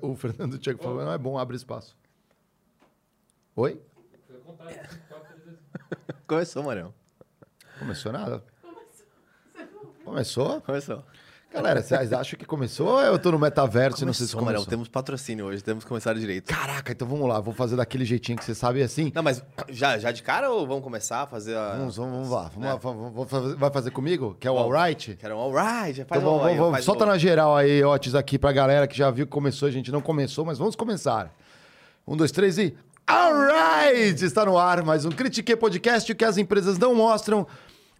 O, Fer- o Fernando Tchek falou, não é bom, abre espaço. Oi? Começou, Marião. Começou nada? Começou? Começou. Galera, vocês acham que começou ou eu tô no metaverso e não sei se Começou, começou? Temos patrocínio hoje, temos que começar direito. Caraca, então vamos lá, vou fazer daquele jeitinho que você sabe assim. Não, mas já, já de cara ou vamos começar a fazer a... Vamos, vamos, vamos lá. Vamos É. lá, vamos- vamos fazer- vai fazer comigo? Que é o Vamos. alright? Quero um alright, Então, vamos, vamos, faz solta um- na geral aí, Otis, aqui pra galera que já viu que começou. A gente não começou, mas vamos começar. Um, dois, três e. Alright! Está no ar mais um Critique Podcast, o que as empresas não mostram.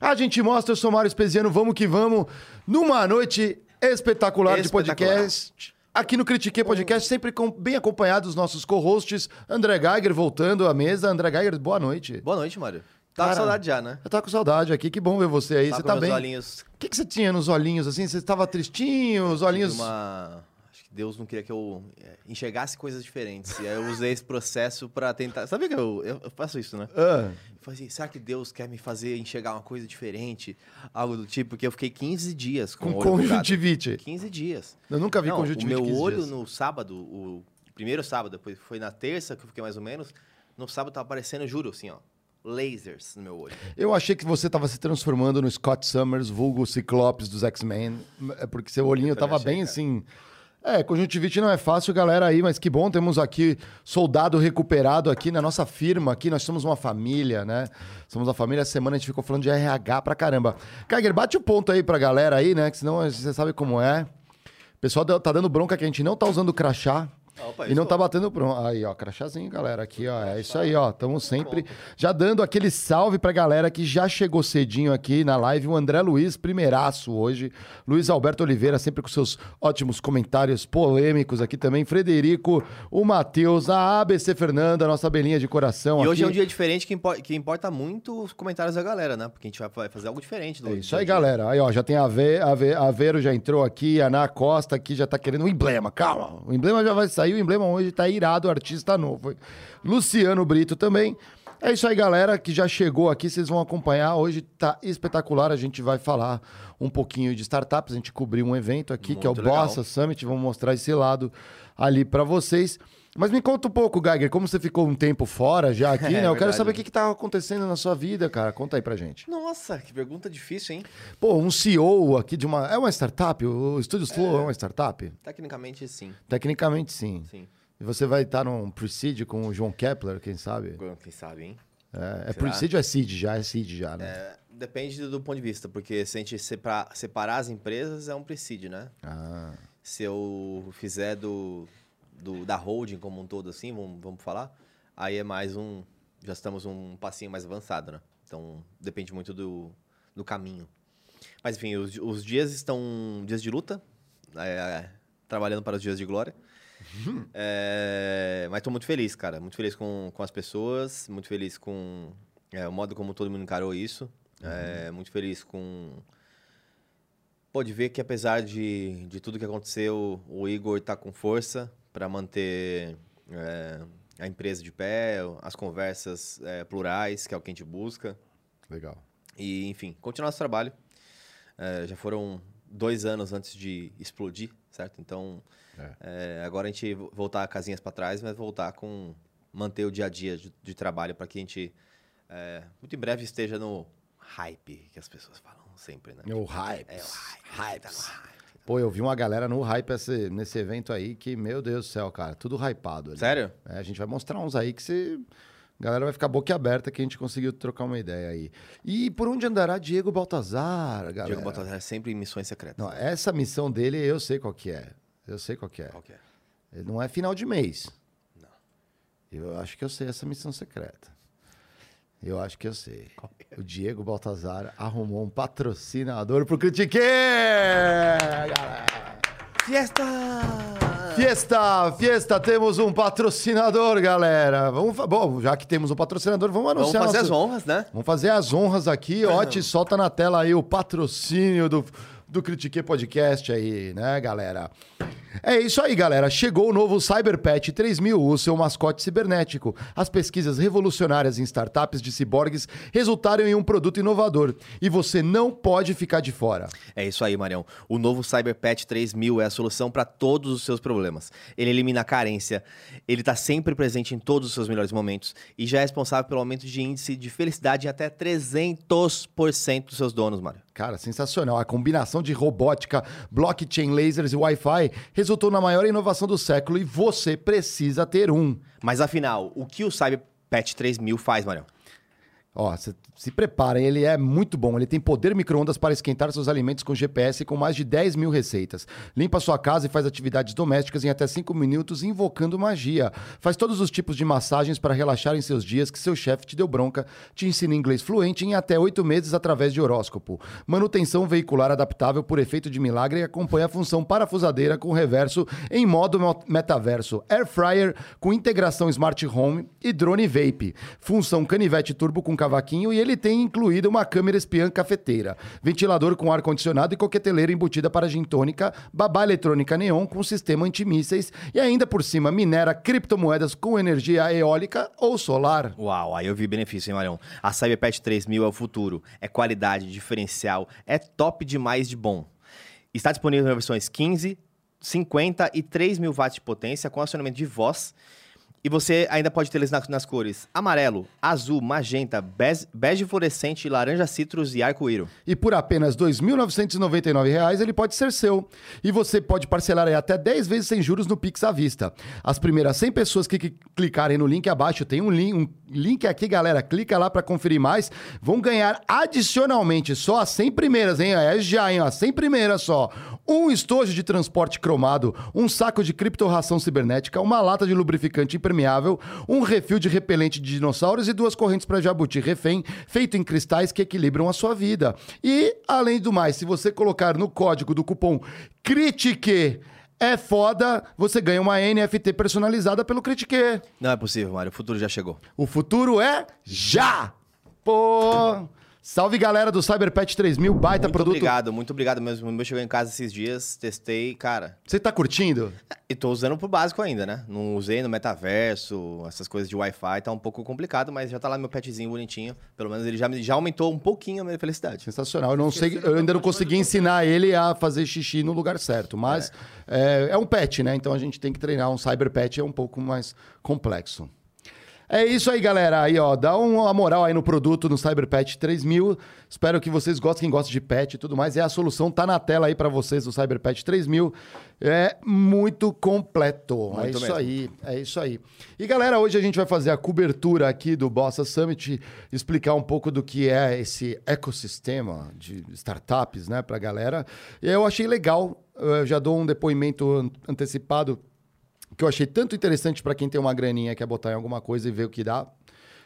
A gente mostra, eu sou Mário Espesiano, vamos que vamos. Numa noite espetacular, de Espetacular. podcast. Aqui no Critique Podcast, sempre com- bem acompanhado dos nossos co-hosts. André Geiger voltando à mesa. André Geiger, boa noite. Boa noite, Mário. Tá Cara, com saudade já, né? Eu tava com saudade aqui, que bom ver você aí. Tá você com tá meus bem? olhinhos O que, que você tinha nos olhinhos assim? Você estava tristinho, os olhinhos. uma... Deus não queria que eu é, enxergasse coisas diferentes. E aí eu usei esse processo pra tentar... Sabia que eu, eu faço isso, né? Ah, Eu falei assim, será que Deus quer me fazer enxergar uma coisa diferente? Algo do tipo, porque eu fiquei 15 dias com, com o olho bugado. conjuntivite. 15 dias. Eu nunca vi Não, conjuntivite. O meu 15 olho dias. no sábado, o primeiro sábado, depois foi na terça que eu fiquei mais ou menos. No sábado tava aparecendo, juro, assim, ó, lasers no meu olho. Eu achei que você estava se transformando no Scott Summers, vulgo Ciclopes dos X-Men. É porque seu olhinho Eu também tava achei, bem cara. assim. É, conjuntivite não é fácil, galera aí, mas que bom, temos aqui soldado recuperado aqui na nossa firma, aqui nós somos uma família, né? Somos uma família, essa semana a gente ficou falando de RH pra caramba. Kaiger, bate o ponto aí pra galera aí, né? Que senão você sabe como é. O pessoal tá dando bronca que a gente não tá usando crachá. Opa, E não tá batendo pronto. Aí, ó, crachazinho, galera. Aqui, ó. É isso aí, ó. Estamos sempre já dando aquele salve pra galera que já chegou cedinho aqui na live. O André Luiz, primeiraço hoje. Luiz Alberto Oliveira, sempre com seus ótimos comentários polêmicos aqui também. Frederico, o Matheus, a ABC Fernanda, nossa belinha de coração E aqui. hoje é um dia diferente que, impo- que importa muito os comentários da galera, né? Porque a gente vai- fazer algo diferente do É isso a aí, dia. galera. Aí, ó, já tem a Ave, Ave, Aveiro já entrou aqui, a Ana Costa aqui já tá querendo o emblema. Calma, o emblema já vai sair, o emblema hoje tá irado, artista novo. Luciano Brito também. É isso aí, galera, que já chegou aqui, vocês vão acompanhar. Hoje tá espetacular, a gente vai falar um pouquinho de startups, a gente cobriu um evento aqui, que é o Muito legal. Bossa Summit, vamos mostrar esse lado ali pra vocês. Mas me conta um pouco, Geiger, como você ficou um tempo fora já aqui, É né? Eu quero verdade. saber o que, que tá acontecendo na sua vida, cara. Conta aí pra gente. Nossa, que pergunta difícil, hein? Pô, um CEO aqui de uma. É uma startup? O Studios Flow é uma startup? Tecnicamente, sim. Tecnicamente, sim. Sim. E você vai estar num Preside com o João Kepler, quem sabe? Quem sabe, hein? É, é? Preside ou é Seed já? É Seed já, né? É, depende do ponto de vista, porque se a gente separa- separar as empresas, é um presídio, né? Ah, Se eu fizer do, do- da holding como um todo, assim, vamos, vamos falar, aí é mais um. Já estamos um passinho mais avançado, né? Então depende muito do, do caminho. Mas enfim, os, os dias estão dias de luta, é, trabalhando para os dias de glória. É, mas estou muito feliz, cara. Muito feliz com, com as pessoas, muito feliz com é, o modo como todo mundo encarou isso. É, muito feliz com Pode ver que apesar de, de tudo que aconteceu, o Igor está com força para manter é, a empresa de pé, as conversas é, plurais, que é o que a gente busca. legal. E, enfim, continuar nosso trabalho. É, já foram dois anos antes de explodir, certo? Então, é, agora a gente vo- voltar casinhas para trás, mas voltar com manter o dia a dia de, de trabalho para que a gente é, muito em breve esteja no hype que as pessoas falam sempre, né? O Hypes. É, o hype. Tá no hype. Pô, eu vi uma galera no hype esse- nesse evento aí que, meu Deus do céu, cara, tudo hypado. ali. Sério? É, a gente vai mostrar uns aí que você. A galera vai ficar boca aberta que a gente conseguiu trocar uma ideia aí. E por onde andará Diego Baltazar, galera? Diego Baltazar é sempre em missões secretas. Não, essa missão dele eu sei qual que é. Eu sei qual que é. Qual que é? Não é final de mês. Não. Eu acho que eu sei essa missão secreta. Eu acho que eu sei. É? O Diego Baltazar arrumou um patrocinador pro Critique! galera! Fiesta! Fiesta, fiesta, temos um patrocinador, galera. Vamos, bom, já que temos um patrocinador, vamos Vamos anunciar. fazer as nosso- honras, né? Vamos fazer as honras aqui. Otis, solta na tela aí o patrocínio do, do Critique Podcast aí, né, galera? É isso aí, galera. Chegou o novo CyberPat 3000, o seu mascote cibernético. As pesquisas revolucionárias em startups de ciborgues resultaram em um produto inovador e você não pode ficar de fora. É isso aí, Marião. O novo CyberPat 3000 é a solução para todos os seus problemas. Ele elimina a carência, ele está sempre presente em todos os seus melhores momentos e já é responsável pelo aumento de índice de felicidade em até 300% dos seus donos, Mário. Cara, sensacional. A combinação de robótica, blockchain, lasers e Wi-Fi resultou na maior inovação do século e você precisa ter um. Mas afinal, o que o CyberPat 3000 faz, Marião? Ó, cê, se preparem, ele é muito bom. Ele tem poder micro-ondas para esquentar seus alimentos com GPS com mais de 10 mil receitas. Limpa sua casa e faz atividades domésticas em até 5 minutos, invocando magia. Faz todos os tipos de massagens para relaxar em seus dias que seu chefe te deu bronca. Te ensina inglês fluente em até 8 meses através de horóscopo. Manutenção veicular adaptável por efeito de milagre e acompanha a função parafusadeira com reverso em modo metaverso. Air Fryer com integração Smart Home e drone vape. Função canivete turbo com cavaquinho e ele tem incluído uma câmera espiã cafeteira, ventilador com ar-condicionado e coqueteleira embutida para gin tônica, babá eletrônica neon com sistema antimísseis e ainda por cima minera criptomoedas com energia eólica ou solar. Uau, aí eu vi benefício, hein, Marião? A Cyberpad 3000 é o futuro, é qualidade, diferencial, é top demais de bom. Está disponível em versões 15, 50 e 3 mil watts de potência com acionamento de voz e você ainda pode ter eles nas, nas cores amarelo, azul, magenta, bege, fluorescente, laranja citrus e arco-íro. E por apenas R$ 2.999 ele pode ser seu. E você pode parcelar até 10 vezes sem juros no Pix à vista. As primeiras 100 pessoas que, que clicarem no link abaixo, tem um link, um link aqui, galera. Clica lá para conferir mais. Vão ganhar adicionalmente só as 100 primeiras, hein? É já, hein? As 100 primeiras só. Um estojo de transporte cromado, um saco de criptorração cibernética, uma lata de lubrificante impermeável, um refil de repelente de dinossauros e duas correntes para jabuti refém, feito em cristais que equilibram a sua vida. E, além do mais, se você colocar no código do cupom CRITIQUE é foda, você ganha uma NFT personalizada pelo Critique. Não é possível, Mário. O futuro já chegou. O futuro é já! Pô! Salve galera do CyberPat 3000, baita muito produto. Muito obrigado, muito obrigado mesmo. O meu chegou em casa esses dias, testei, cara. Você tá curtindo? E tô usando pro básico ainda, né? Não usei no metaverso, essas coisas de Wi-Fi, tá um pouco complicado, mas já tá lá meu petzinho bonitinho. Pelo menos ele já, já aumentou um pouquinho a minha felicidade. Sensacional. Eu não sei, eu ainda não consegui ensinar ele a fazer xixi no lugar certo, mas é. É, é um pet, né? Então a gente tem que treinar. Um cyberpet é um pouco mais complexo. É isso aí, galera. Aí, ó, dá uma moral aí no produto no CyberPet 3000. Espero que vocês gostem, quem gosta de pet e tudo mais. É a solução, tá na tela aí para vocês do CyberPet 3000. É muito completo. Muito é isso mesmo. aí, é isso aí. E galera, hoje a gente vai fazer a cobertura aqui do Bossa Summit, explicar um pouco do que é esse ecossistema de startups, né, pra galera. E eu achei legal, eu já dou um depoimento antecipado que eu achei tanto interessante para quem tem uma graninha quer botar em alguma coisa e ver o que dá,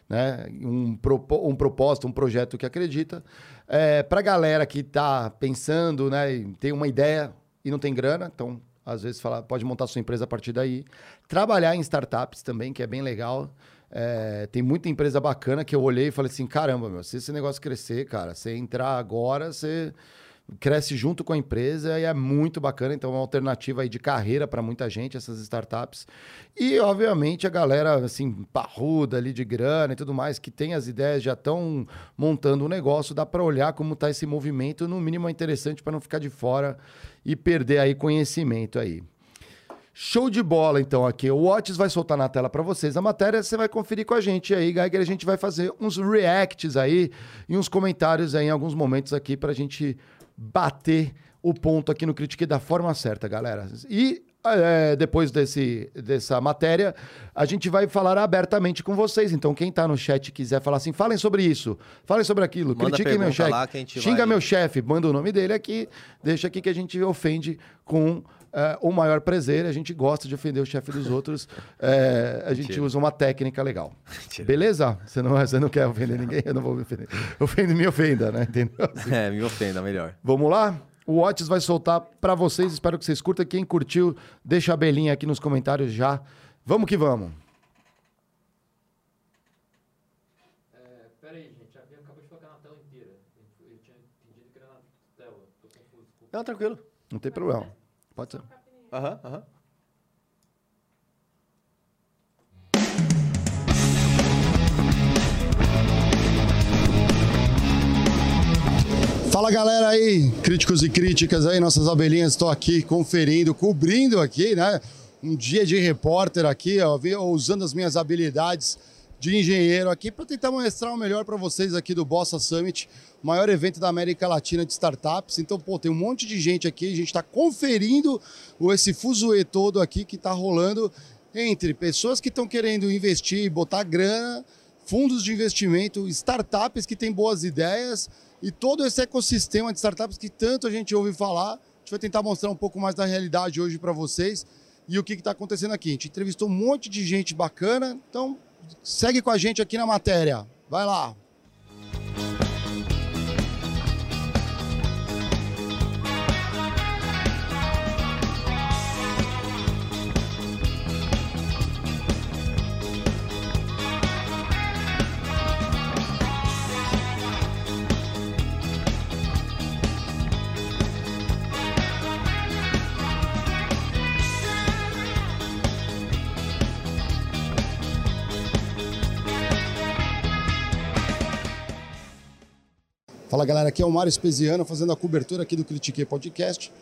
né? Um, propo, um propósito, um projeto que acredita. É, para galera que está pensando, né, tem uma ideia e não tem grana, então às vezes fala, pode montar sua empresa a partir daí. Trabalhar em startups também, que é bem legal. É, tem muita empresa bacana que eu olhei e falei assim: caramba, meu, se esse negócio crescer, cara, você entrar agora, você cresce junto com a empresa e é muito bacana. Então, é uma alternativa aí de carreira para muita gente, essas startups. E, obviamente, a galera, assim, parruda ali de grana e tudo mais, que tem as ideias, já estão montando um negócio, dá para olhar como está esse movimento. No mínimo, é interessante para não ficar de fora e perder aí conhecimento aí. Show de bola, então, aqui. O Watts vai soltar na tela para vocês a matéria, você vai conferir com a gente aí, Geiger. A gente vai fazer uns reacts aí e uns comentários aí em alguns momentos aqui para a gente bater o ponto aqui no Critique da forma certa, galera. E é, depois desse, dessa matéria, a gente vai falar abertamente com vocês. Então, quem está no chat quiser falar assim, falem sobre isso, falem sobre aquilo, manda critiquem meu chefe, xinga vai... meu chefe, manda o nome dele aqui, deixa aqui que a gente ofende com é, o maior prazer. A gente gosta de ofender o chefe dos outros. É, a gente usa uma técnica legal. Beleza? Você não, você não quer ofender ninguém? Eu não vou me ofender. Ofende, me ofenda, né? Entendeu? É, me ofenda, melhor. Vamos lá? O Otis vai soltar para vocês. Espero que vocês curtam. Quem curtiu, deixa a belinha aqui nos comentários já. Vamos que vamos. É, peraí, gente. A Bia acabou de colocar na tela inteira. Eu tinha entendido que era na tela. Tô confuso. Não, tranquilo. Não tem problema. Pode ser. Aham, aham. Fala galera aí, críticos e críticas aí, nossas abelhinhas, estou aqui conferindo, cobrindo aqui, né? Um dia de repórter aqui, ó, usando as minhas habilidades de engenheiro aqui para tentar mostrar o melhor para vocês aqui do Bossa Summit, maior evento da América Latina de startups. Então, pô, tem um monte de gente aqui, a gente está conferindo esse fuzuê todo aqui que está rolando entre pessoas que estão querendo investir, botar grana, fundos de investimento, startups que têm boas ideias e todo esse ecossistema de startups que tanto a gente ouve falar. A gente vai tentar mostrar um pouco mais da realidade hoje para vocês e o que está acontecendo aqui. A gente entrevistou um monte de gente bacana, então segue com a gente aqui na matéria. Vai lá. Fala galera, aqui é o Mário Espesiano fazendo a cobertura aqui do Critique Podcast.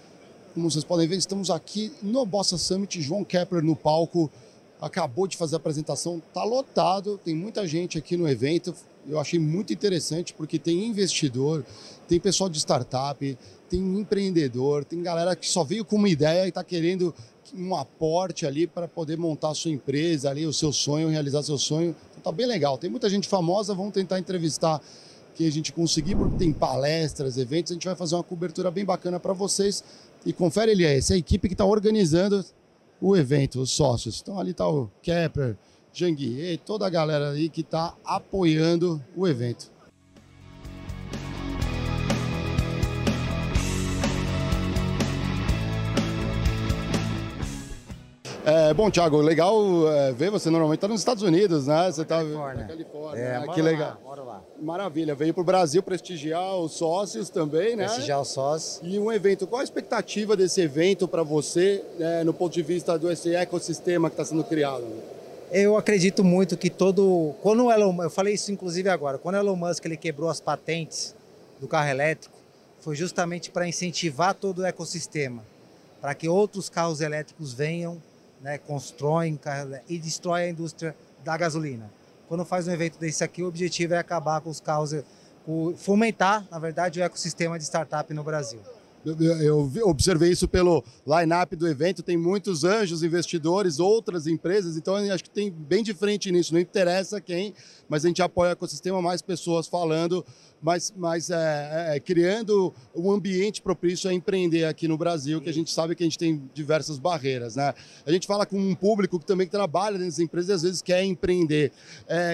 Como vocês podem ver, estamos aqui no Bossa Summit, João Kepler no palco, acabou de fazer a apresentação, tá lotado, tem muita gente aqui no evento. Eu achei muito interessante porque tem investidor, tem pessoal de startup, tem empreendedor, tem galera que só veio com uma ideia e está querendo um aporte ali para poder montar a sua empresa ali, o seu sonho, realizar seu sonho. Então tá bem legal. Tem muita gente famosa, vamos tentar entrevistar que a gente conseguir, porque tem palestras, eventos, a gente vai fazer uma cobertura bem bacana para vocês. E confere aí, essa é a equipe que está organizando o evento, os sócios. Então ali está o Kepler, Janguier, toda a galera aí que está apoiando o evento. É, bom, Thiago, legal é, ver você normalmente está nos Estados Unidos, né? Você está Califórnia. na Califórnia. É, bora que lá, legal. bora lá. Maravilha, veio para o Brasil prestigiar os sócios também, né? Prestigiar o sócio. E um evento, qual a expectativa desse evento para você, né, no ponto de vista do esse ecossistema que está sendo criado? Eu acredito muito que todo. Quando o Elon eu falei isso inclusive agora, quando o Elon Musk ele quebrou as patentes do carro elétrico, foi justamente para incentivar todo o ecossistema, para que outros carros elétricos venham, né, constroem e destroem a indústria da gasolina. Quando faz um evento desse aqui, o objetivo é acabar com os carros, com- fomentar, na verdade, o ecossistema de startup no Brasil. Eu, observei isso pelo line-up do evento, tem muitos anjos, investidores, outras empresas, então acho que tem bem de frente nisso, não interessa quem, mas a gente apoia o ecossistema, mais pessoas falando, mas, mas é, é, criando um ambiente propício a empreender aqui no Brasil, que a gente sabe que a gente tem diversas barreiras, né? A gente fala com um público que também trabalha nessas empresas e às vezes quer empreender.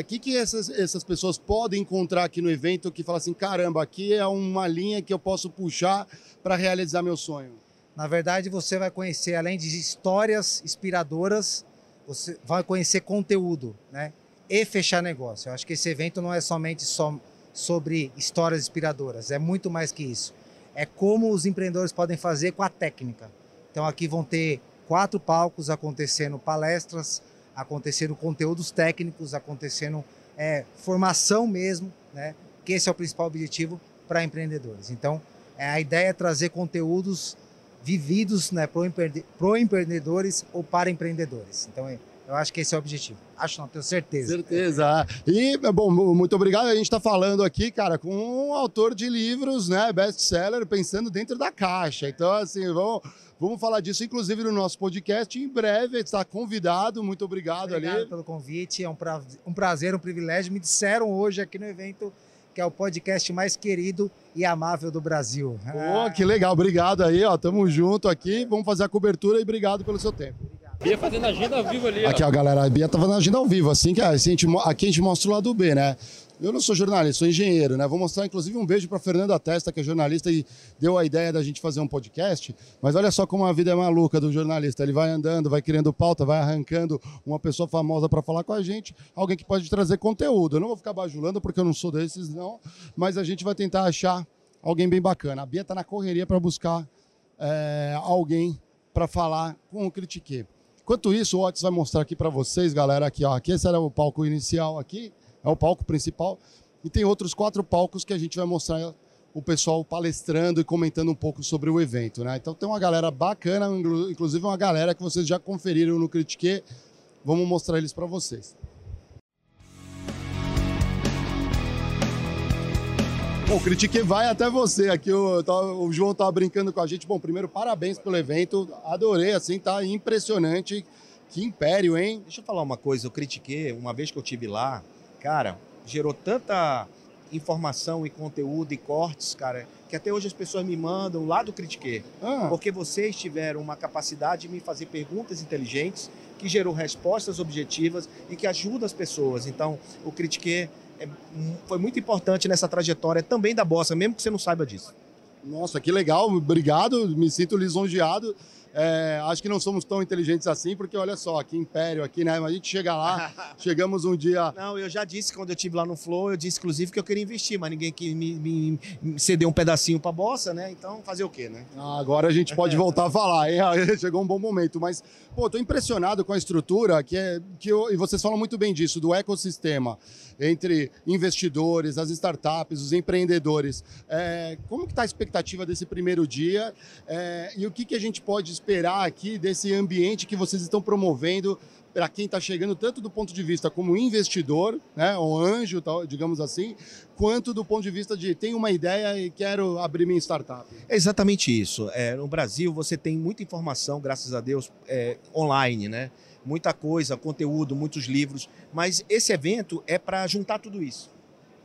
O que, que essas, essas pessoas podem encontrar aqui no evento que fala assim, caramba, aqui é uma linha que eu posso puxar para realizar meu sonho? Na verdade, você vai conhecer, além de histórias inspiradoras, você vai conhecer conteúdo, né? E fechar negócio. Eu acho que esse evento não é somente só sobre histórias inspiradoras, é muito mais que isso. É como os empreendedores podem fazer com a técnica. Então aqui vão ter quatro palcos acontecendo palestras, acontecendo conteúdos técnicos, acontecendo é, formação mesmo, né? Que esse é o principal objetivo para empreendedores. Então é, a ideia é trazer conteúdos vividos né, para empreendedores ou para empreendedores. Então, é, eu acho que esse é o objetivo. Acho não, tenho certeza. Certeza. E, bom, mu- muito obrigado. A gente está falando aqui, cara, com um autor de livros, né, best-seller, pensando dentro da caixa. Então, assim, vamos, vamos falar disso, inclusive, no nosso podcast. Em breve, está convidado. Muito obrigado, Obrigado ali. pelo convite, é um pra- um prazer, um privilégio. Me disseram hoje aqui no evento que é o podcast mais querido e amável do Brasil. Pô, que legal. Obrigado aí, ó. Tamo junto aqui. Vamos fazer a cobertura e obrigado pelo seu tempo. Bia fazendo agenda ao vivo ali. Aqui, ó, galera, a Bia tava na agenda ao vivo, assim que assim, a gente, aqui a gente mostra o lado B, né? Eu não sou jornalista, sou engenheiro, né? Vou mostrar, inclusive, um beijo para Fernanda Testa, que é jornalista e deu a ideia da gente fazer um podcast. Mas olha só como a vida é maluca do jornalista. Ele vai andando, vai criando pauta, vai arrancando uma pessoa famosa para falar com a gente, alguém que pode trazer conteúdo. Eu não vou ficar bajulando, porque eu não sou desses, não. Mas a gente vai tentar achar alguém bem bacana. A Bia tá na correria para buscar é, alguém para falar com o Critique. Enquanto isso, o Otis vai mostrar aqui para vocês, galera, aqui, ó, aqui esse era o palco inicial aqui, é o palco principal, e tem outros quatro palcos que a gente vai mostrar o pessoal palestrando e comentando um pouco sobre o evento, né? Então tem uma galera bacana, inclusive uma galera que vocês já conferiram no Critique. Vamos mostrar eles para vocês. Bom, o Critique vai até você. Aqui o, tá, o João estava brincando com a gente. Bom, primeiro, parabéns pelo evento. Adorei, assim, tá impressionante. Que império, hein? Deixa eu falar uma coisa. Eu critiquei, uma vez que eu tive lá, cara, gerou tanta informação e conteúdo e cortes, cara, que até hoje as pessoas me mandam lá do Critique. Ah. Porque vocês tiveram uma capacidade de me fazer perguntas inteligentes, que gerou respostas objetivas e que ajuda as pessoas. Então, o Critique é, foi muito importante nessa trajetória também da Bossa, mesmo que você não saiba disso. Nossa, que legal, obrigado, me sinto lisonjeado. É, acho que não somos tão inteligentes assim, porque olha só, aqui Império, aqui, né? A gente chega lá, chegamos um dia. Não, eu já disse quando eu estive lá no Flow, eu disse inclusive que eu queria investir, mas ninguém que me, me, me cedeu um pedacinho pra bossa, né? Então fazer o quê, né? Ah, agora a gente pode voltar a falar, hein? Chegou um bom momento, mas, pô, tô impressionado com a estrutura que é. Que eu, e vocês falam muito bem disso, do ecossistema entre investidores, as startups, os empreendedores. É, como que está a expectativa desse primeiro dia é, e o que, que a gente pode esperar aqui desse ambiente que vocês estão promovendo para quem está chegando, tanto do ponto de vista como investidor, né, ou anjo, digamos assim, quanto do ponto de vista de tenho uma ideia e quero abrir minha startup. É exatamente isso. É, no Brasil você tem muita informação, graças a Deus, é, online, né? muita coisa, conteúdo, muitos livros, mas esse evento é para juntar tudo isso.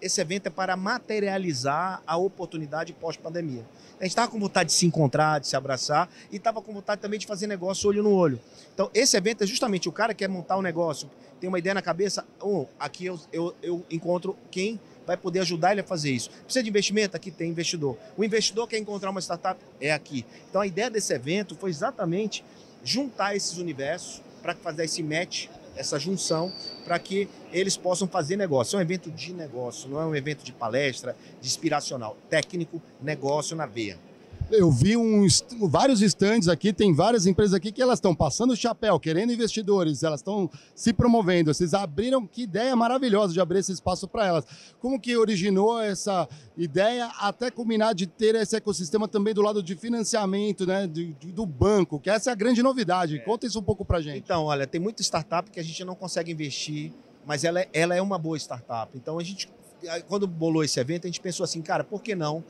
Esse evento é para materializar a oportunidade pós-pandemia. A gente estava com vontade de se encontrar, de se abraçar e estava com vontade também de fazer negócio olho no olho. Então, esse evento é justamente o cara que quer montar um negócio, tem uma ideia na cabeça, oh, aqui eu, eu, eu encontro quem vai poder ajudar ele a fazer isso. Precisa de investimento? Aqui tem investidor. O investidor quer encontrar uma startup? É aqui. Então, a ideia desse evento foi exatamente juntar esses universos para fazer esse match, essa junção, para que eles possam fazer negócio. É um evento de negócio, não é um evento de palestra, de inspiracional. Técnico, negócio na veia. Eu vi um, vários estandes aqui, tem várias empresas aqui que elas estão passando o chapéu, querendo investidores, elas estão se promovendo. Vocês abriram, que ideia maravilhosa de abrir esse espaço para elas. Como que originou essa ideia até culminar de ter esse ecossistema também do lado de financiamento, né, do, do banco, que essa é a grande novidade. É. Conta isso um pouco para gente. Então, olha, tem muita startup que a gente não consegue investir, mas ela, é, ela é uma boa startup. Então, a gente, quando bolou esse evento, a gente pensou assim, cara, por que não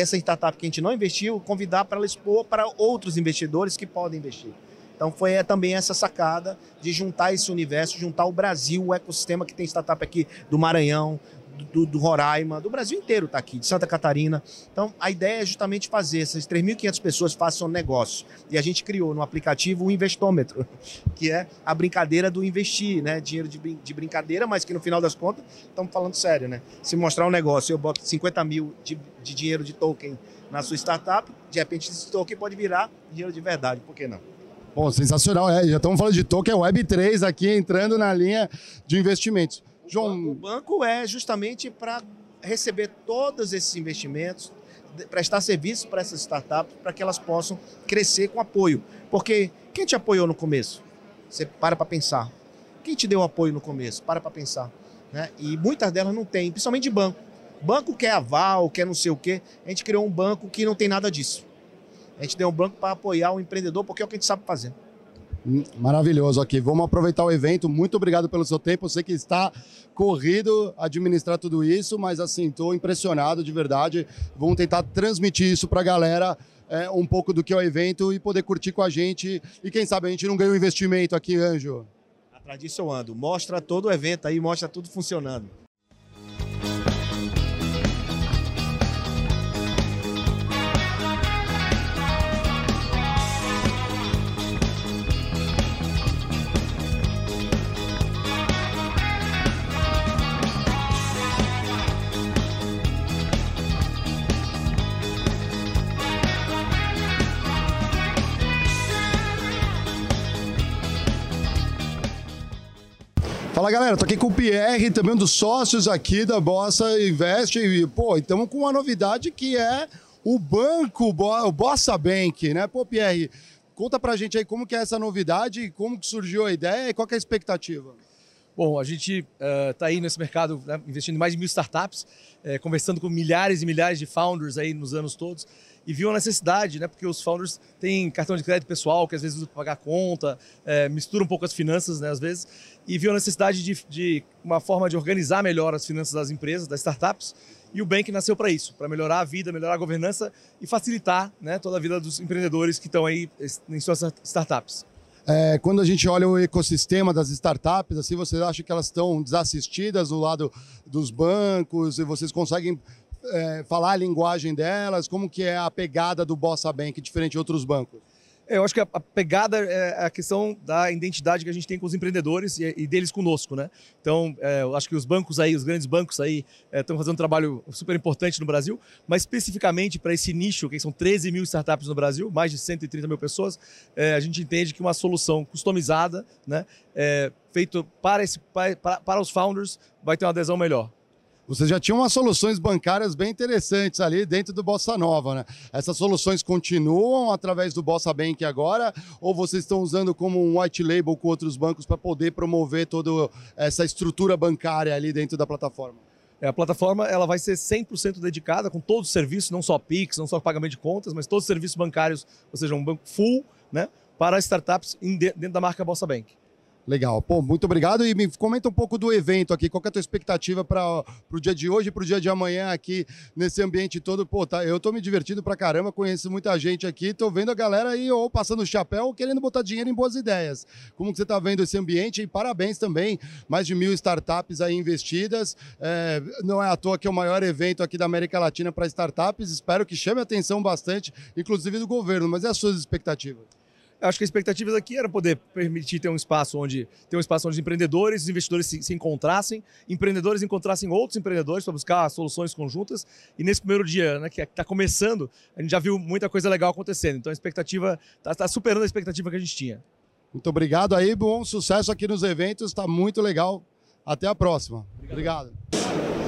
essa startup que a gente não investiu, convidar para ela expor para outros investidores que podem investir. Então foi é, também essa sacada de juntar esse universo, juntar o Brasil, o ecossistema que tem startup aqui do Maranhão, do, do Roraima, do Brasil inteiro está aqui, de Santa Catarina. Então, a ideia é justamente fazer essas 3.500 pessoas façam negócio. E a gente criou no aplicativo o Investômetro, que é a brincadeira do investir, né? Dinheiro de, de brincadeira, mas que no final das contas, estamos falando sério, né? Se mostrar um negócio, eu boto 50 mil de, de dinheiro de token na sua startup, de repente esse token pode virar dinheiro de verdade, por que não? Bom, sensacional. É, já estamos falando de token Web3 aqui entrando na linha de investimentos. João... O banco é justamente para receber todos esses investimentos, prestar serviço para essas startups, para que elas possam crescer com apoio. Porque quem te apoiou no começo? Você para para pensar. Quem te deu apoio no começo? Para para pensar. Né? E muitas delas não têm, principalmente de banco. Banco quer aval, quer não sei o quê. A gente criou um banco que não tem nada disso. A gente deu um banco para apoiar o empreendedor, porque é o que a gente sabe fazer. Maravilhoso aqui. Vamos aproveitar o evento. Muito obrigado pelo seu tempo. Eu sei que está corrido administrar tudo isso, mas assim, estou impressionado de verdade. Vamos tentar transmitir isso para a galera. É, um pouco do que é o evento e poder curtir com a gente. E quem sabe a gente não ganha um investimento aqui, Anjo. Atrás disso eu ando. Mostra todo o evento aí, mostra tudo funcionando. Fala galera, tô aqui com o Pierre, também um dos sócios aqui da Bossa Invest. E, pô, estamos com uma novidade que é o banco, o Bossa Bank, né? Pô, Pierre, Conta pra gente aí como que é essa novidade, como que surgiu a ideia e qual que é a expectativa. Bom, a gente está aí nesse mercado né, investindo em mais de mil startups, eh, conversando com milhares e milhares de founders aí nos anos todos e viu a necessidade, né, porque os founders têm cartão de crédito pessoal que às vezes usa para pagar conta, eh, mistura um pouco as finanças, né, às vezes, e viu a necessidade de, de uma forma de organizar melhor as finanças das empresas, das startups, e o Bank nasceu para isso, para melhorar a vida, melhorar a governança e facilitar né, toda a vida dos empreendedores que estão aí em suas startups. É, quando a gente olha o ecossistema das startups, assim, vocês acham que elas estão desassistidas do lado dos bancos e vocês conseguem é, falar a linguagem delas? Como que é a pegada do Bossa Bank, diferente de outros bancos? É, eu acho que a, pegada é a questão da identidade que a gente tem com os empreendedores e, deles conosco, né? Então, é, eu acho que os bancos aí, os grandes bancos aí, estão é, fazendo um trabalho super importante no Brasil, mas especificamente para esse nicho, que são 13 mil startups no Brasil, mais de 130 mil pessoas, é, a gente entende que uma solução customizada, né, é, feito para, esse, para, para os founders, vai ter uma adesão melhor. Vocês já tinham umas soluções bancárias bem interessantes ali dentro do Bossa Nova, né? Essas soluções continuam através do Bossa Bank agora ou vocês estão usando como um white label com outros bancos para poder promover toda essa estrutura bancária ali dentro da plataforma? É, a plataforma ela vai ser 100% dedicada com todos os serviços, não só Pix, não só pagamento de contas, mas todos os serviços bancários, ou seja, um banco full, né, para startups dentro da marca Bossa Bank. Legal. Pô, muito obrigado. E me comenta um pouco do evento aqui. Qual é a tua expectativa para o dia de hoje e para o dia de amanhã aqui nesse ambiente todo? Pô, tá, eu tô me divertindo pra caramba, conheço muita gente aqui, tô vendo a galera aí ou passando o chapéu ou querendo botar dinheiro em boas ideias. Como que você tá vendo esse ambiente? E parabéns também, mais de mil startups aí investidas. É, não é à toa que é o maior evento aqui da América Latina para startups. Espero que chame a atenção bastante, inclusive do governo. Mas e as suas expectativas? Acho que a expectativa aqui era poder permitir ter um espaço onde ter um espaço onde os empreendedores, os investidores se, se encontrassem, empreendedores encontrassem outros empreendedores para buscar soluções conjuntas. E nesse primeiro dia, né, que está começando, a gente já viu muita coisa legal acontecendo. Então a expectativa está tá superando a expectativa que a gente tinha. Muito obrigado aí, bom sucesso aqui nos eventos, está muito legal. Até a próxima. obrigado. obrigado.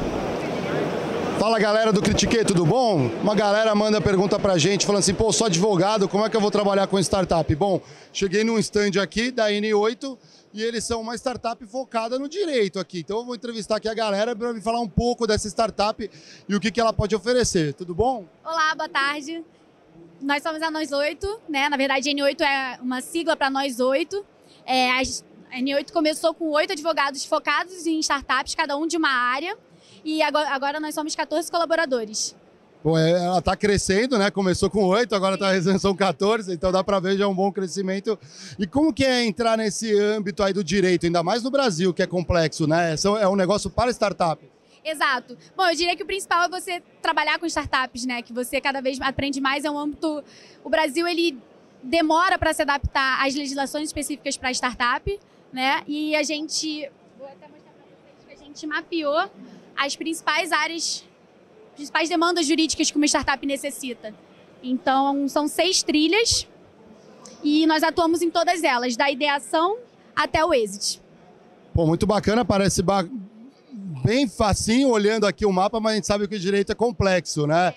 Fala galera do Critique, tudo bom? Uma galera manda pergunta pra gente, falando assim, pô, sou advogado, como é que eu vou trabalhar com startup? Bom, cheguei num stand aqui da N8 e eles são uma startup focada no direito aqui. Então eu vou entrevistar aqui a galera para me falar um pouco dessa startup e o que, que ela pode oferecer. Tudo bom? Olá, boa tarde. Nós somos a Nós 8, né? Na verdade, N8 é uma sigla para Nós 8. É, a N8 começou com oito advogados focados em startups, cada um de uma área e agora, agora nós somos 14 colaboradores. Bom, é, ela está crescendo, né? Começou com oito, agora está são 14, então dá para ver já um bom crescimento. E como que é entrar nesse âmbito aí do direito, ainda mais no Brasil, que é complexo, né? É um negócio para startup. Exato. Bom, eu diria que o principal é você trabalhar com startups, né? Que você cada vez aprende mais. É um âmbito. O Brasil ele demora para se adaptar às legislações específicas para startup, né? E a gente vou até mostrar para vocês que a gente mapeou as principais áreas, principais demandas jurídicas que uma startup necessita. Então, são seis trilhas e nós atuamos em todas elas, da ideação até o exit. Pô, muito bacana, parece ba... bem facinho olhando aqui o mapa, mas a gente sabe que o direito é complexo, né? É,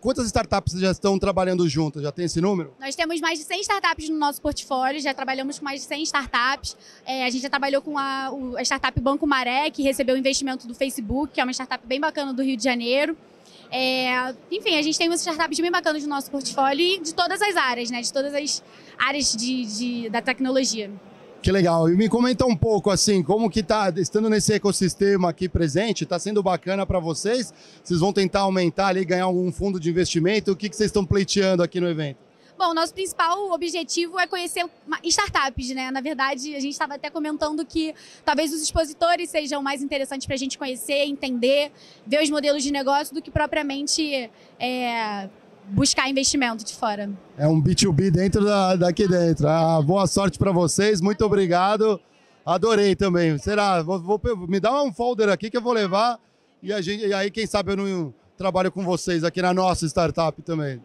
quantas startups já estão trabalhando juntas? Já tem esse número? Nós temos mais de 100 startups no nosso portfólio, já trabalhamos com mais de 100 startups. É, a gente já trabalhou com a, a startup Banco Maré, que recebeu investimento do Facebook, que é uma startup bem bacana do Rio de Janeiro. É, enfim, a gente tem umas startups bem bacanas no nosso portfólio e de todas as áreas, né? De todas as áreas de, de da tecnologia. Que legal. E me comenta um pouco assim, como que tá, estando nesse ecossistema aqui presente, está sendo bacana para vocês? Vocês vão tentar aumentar ali, ganhar algum fundo de investimento? O que, que vocês estão pleiteando aqui no evento? Bom, nosso principal objetivo é conhecer startups, né? Na verdade, a gente estava até comentando que talvez os expositores sejam mais interessantes para a gente conhecer, entender, ver os modelos de negócio do que propriamente é, buscar investimento de fora. É um B2B dentro da, daqui dentro. Ah, boa sorte para vocês, muito obrigado. Adorei também. Será? Vou, vou, me dá um folder aqui que eu vou levar e, a gente, e aí, quem sabe, eu não trabalho com vocês aqui na nossa startup também.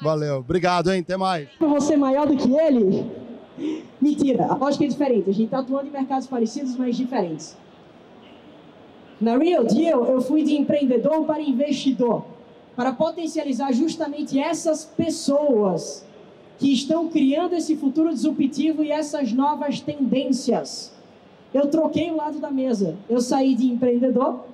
Valeu, obrigado, hein? Até mais. Você maior do que ele? Mentira, a lógica é diferente. A gente está atuando em mercados parecidos, mas diferentes. Na Real Deal, eu fui de empreendedor para investidor para potencializar justamente essas pessoas que estão criando esse futuro disruptivo e essas novas tendências. Eu troquei o lado da mesa. Eu saí de empreendedor,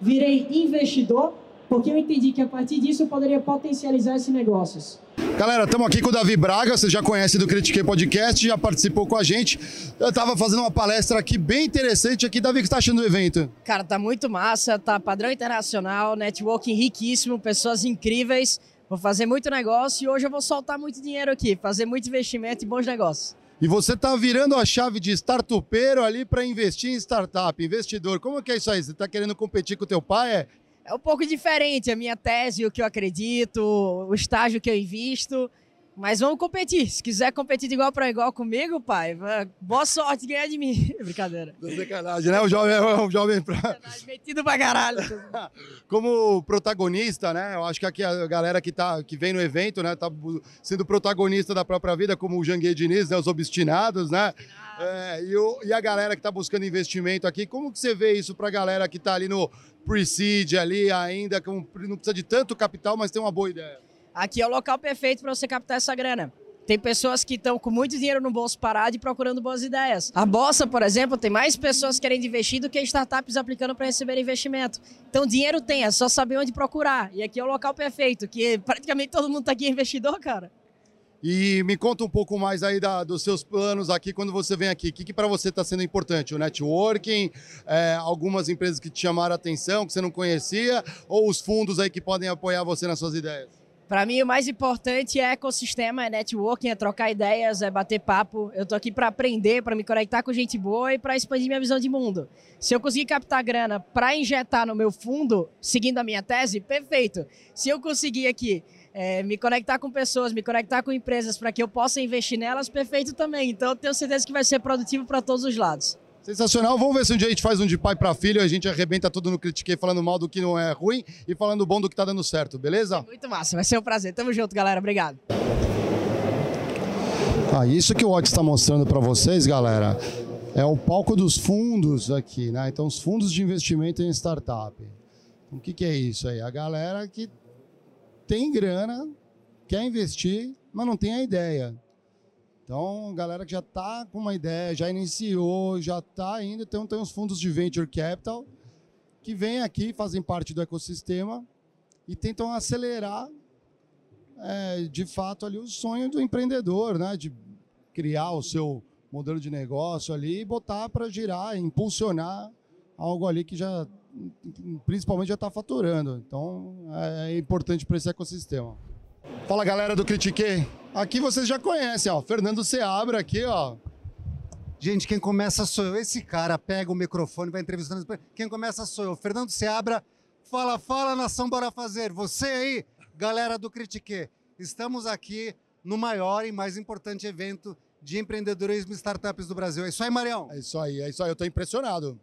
virei investidor, porque eu entendi que a partir disso eu poderia potencializar esses negócios. Galera, estamos aqui com o Davi Braga, você já conhece do Critiquei Podcast, já participou com a gente. Eu estava fazendo uma palestra aqui bem interessante aqui. Davi, o que está achando do evento? Cara, tá muito massa, tá padrão internacional, networking riquíssimo, pessoas incríveis. Vou fazer muito negócio e hoje eu vou soltar muito dinheiro aqui, fazer muito investimento e bons negócios. E você está virando a chave de startupeiro ali para investir em startup, investidor. Como que é isso aí? Você está querendo competir com o teu pai? É? É um pouco diferente a minha tese, o que eu acredito, o estágio que eu invisto. Mas vamos competir. Se quiser competir de igual para igual comigo, pai, boa sorte ganhar de mim. Brincadeira. Sacanagem, né? O jovem é um jovem pra... metido pra caralho. Como protagonista, né? Eu acho que aqui a galera que, tá, que vem no evento, né? Tá sendo protagonista da própria vida, como o Janguei Diniz, né? Os obstinados, né? É, e, o, e a galera que tá buscando investimento aqui, como que você vê isso pra galera que tá ali no pre-seed ali ainda, que não precisa de tanto capital, mas tem uma boa ideia? aqui é o local perfeito para você captar essa grana. Tem pessoas que estão com muito dinheiro no bolso parado e procurando boas ideias. A Bolsa, por exemplo, tem mais pessoas querendo investir do que startups aplicando para receber investimento. Então, dinheiro tem, é só saber onde procurar. E aqui é o local perfeito, que praticamente todo mundo está aqui é investidor, cara. E me conta um pouco mais aí da, dos seus planos aqui quando você vem aqui. O que, que para você está sendo importante? O networking, é, algumas empresas que te chamaram a atenção, que você não conhecia, ou os fundos aí que podem apoiar você nas suas ideias? Para mim, o mais importante é ecossistema, é networking, é trocar ideias, é bater papo. Eu tô aqui para aprender, para me conectar com gente boa e para expandir minha visão de mundo. Se eu conseguir captar grana para injetar no meu fundo, seguindo a minha tese, perfeito. Se eu conseguir aqui é, me conectar com pessoas, me conectar com empresas para que eu possa investir nelas, perfeito também. Então, eu tenho certeza que vai ser produtivo para todos os lados. Sensacional. Vamos ver se um dia a gente faz um de pai para filho, a gente arrebenta tudo no Critiquei, falando mal do que não é ruim e falando bom do que tá dando certo, beleza? Muito massa, vai ser um prazer. Tamo junto, galera. Obrigado. Ah, isso que o Otis está mostrando para vocês, galera, é o palco dos fundos aqui, né? Então, os fundos de investimento em startup. O que, que é isso aí? A galera que tem grana, quer investir, mas não tem a ideia. Então, galera que já está com uma ideia, já iniciou, já está indo, então tem os fundos de venture capital que vêm aqui, fazem parte do ecossistema e tentam acelerar, é, de fato, ali o sonho do empreendedor, né? De criar o seu modelo de negócio ali e botar para girar, impulsionar algo ali que já, principalmente, já está faturando. Então, é, é importante para esse ecossistema. Fala galera do Critique. Aqui vocês já conhecem, ó. Fernando Seabra aqui, ó. Gente, quem começa sou eu. Esse cara pega o microfone, vai entrevistando. Quem começa sou eu. Fernando Seabra. Fala, fala, nação, bora fazer. Você aí, galera do Critique. Estamos aqui no maior e mais importante evento de empreendedorismo e startups do Brasil. É isso aí, Marião? É isso aí, é isso aí. Eu tô impressionado.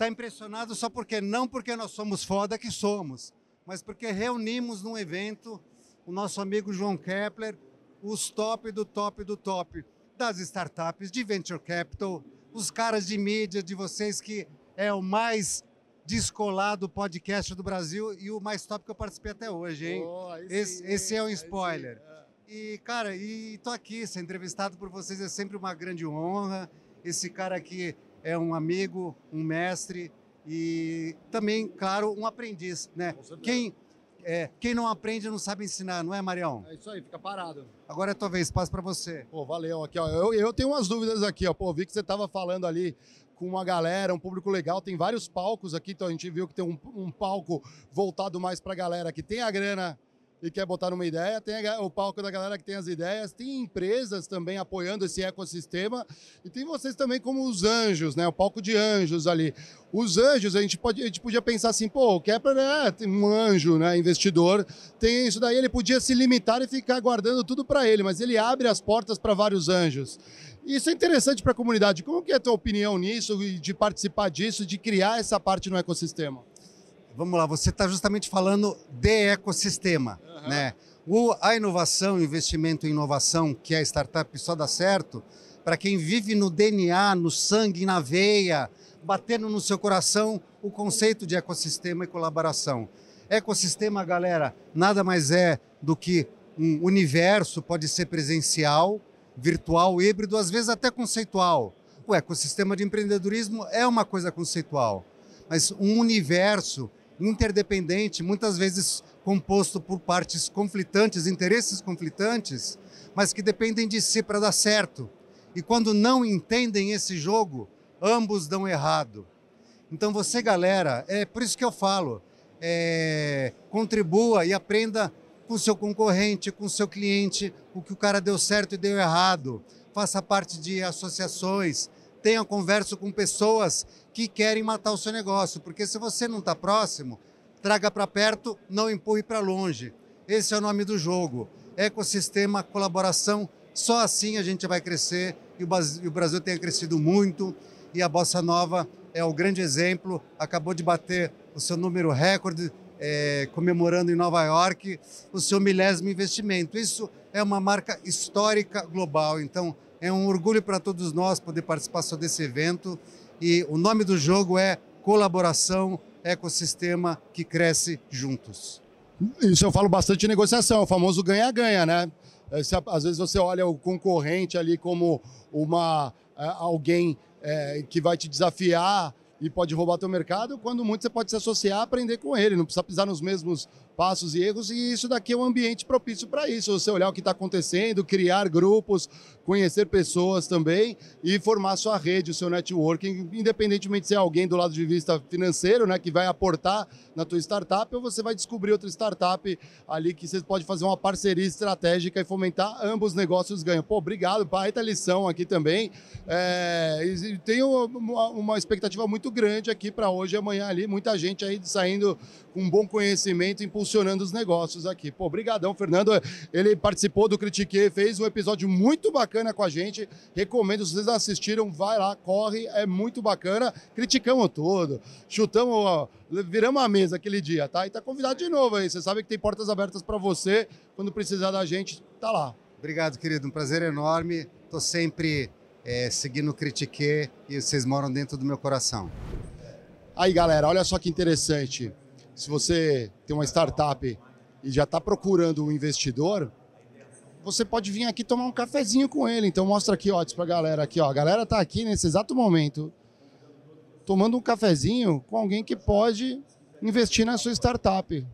Tá impressionado só porque não porque nós somos foda que somos, mas porque reunimos num evento o nosso amigo João Kepler, os top do top do top das startups, de venture capital, os caras de mídia de vocês que é o mais descolado podcast do Brasil e o mais top que eu participei até hoje, hein? Oh, esse, sim, esse, é um spoiler. É. E, cara, e tô aqui, ser entrevistado por vocês é sempre uma grande honra. Esse cara aqui é um amigo, um mestre e também, claro, um aprendiz, né? Quem é, quem não aprende não sabe ensinar, não é, Marião? É isso aí, fica parado. Agora é tua vez, passo para você. Pô, valeu. Aqui, ó, eu, eu tenho umas dúvidas aqui, ó. Pô, vi que você estava falando ali com uma galera, um público legal. Tem vários palcos aqui, então a gente viu que tem um, um palco voltado mais para a galera que tem a grana e quer botar numa ideia, tem o palco da galera que tem as ideias, tem empresas também apoiando esse ecossistema e tem vocês também como os anjos, né? O palco de anjos ali. Os anjos, a gente, pode, a gente podia pensar assim, pô, o Kepler é um anjo, né? Investidor, tem isso daí, ele podia se limitar e ficar guardando tudo para ele, mas ele abre as portas para vários anjos. Isso é interessante para a comunidade. Como que é a tua opinião nisso, de participar disso, de criar essa parte no ecossistema? Vamos lá, você está justamente falando de ecossistema. Uhum. Né? O, a inovação, o investimento em inovação, que é startup, só dá certo para quem vive no DNA, no sangue, na veia, batendo no seu coração o conceito de ecossistema e colaboração. Ecossistema, galera, nada mais é do que um universo, pode ser presencial, virtual, híbrido, às vezes até conceitual. O ecossistema de empreendedorismo é uma coisa conceitual, mas um universo interdependente, muitas vezes composto por partes conflitantes, interesses conflitantes, mas que dependem de si para dar certo. E quando não entendem esse jogo, ambos dão errado. Então você, galera, é por isso que eu falo, é, contribua e aprenda com o seu concorrente, com o seu cliente, o que o cara deu certo e deu errado. Faça parte de associações, tenha conversa com pessoas que querem matar o seu negócio, porque se você não está próximo, traga para perto, não empurre para longe. Esse é o nome do jogo. Ecossistema, colaboração, só assim a gente vai crescer e o Brasil tem crescido muito e a Bossa Nova é o grande exemplo, acabou de bater o seu número recorde, é, comemorando em Nova York o seu milésimo investimento. Isso é uma marca histórica global, então é um orgulho para todos nós poder participar só desse evento e o nome do jogo é Colaboração, Ecossistema que Cresce Juntos. Isso eu falo bastante de negociação, o famoso ganha-ganha, né? É, às vezes você olha o concorrente ali como uma, é, alguém é, que vai te desafiar e pode roubar teu mercado, quando muito você pode se associar, aprender com ele, não precisa pisar nos mesmos passos e erros, e isso daqui é um ambiente propício para isso. Você olhar o que está acontecendo, criar grupos, conhecer pessoas também e formar sua rede, o seu networking, independentemente se é alguém do lado de vista financeiro, né, que vai aportar na tua startup, ou você vai descobrir outra startup ali que você pode fazer uma parceria estratégica e fomentar ambos os negócios ganham. Pô, obrigado, baita lição aqui também. É, tenho uma, uma expectativa muito grande aqui para hoje e amanhã ali, muita gente aí saindo com bom conhecimento, impulsionando os negócios aqui. Pô, brigadão, Fernando. Ele participou do Critique, fez um episódio muito bacana com a gente. Recomendo, se vocês assistiram, vai lá, corre, é muito bacana. Criticamos tudo, chutamos, ó, viramos a mesa aquele dia, tá? E tá convidado de novo aí. Você sabe que tem portas abertas para você. Quando precisar da gente, tá lá. Obrigado, querido. Um prazer enorme. Tô sempre é, seguindo o Critique e vocês moram dentro do meu coração. Aí, galera, olha só que interessante se você tem uma startup e já está procurando um investidor, você pode vir aqui tomar um cafezinho com ele. Então mostra aqui, ó, para a galera aqui, ó. A galera está aqui nesse exato momento tomando um cafezinho com alguém que pode investir na sua startup.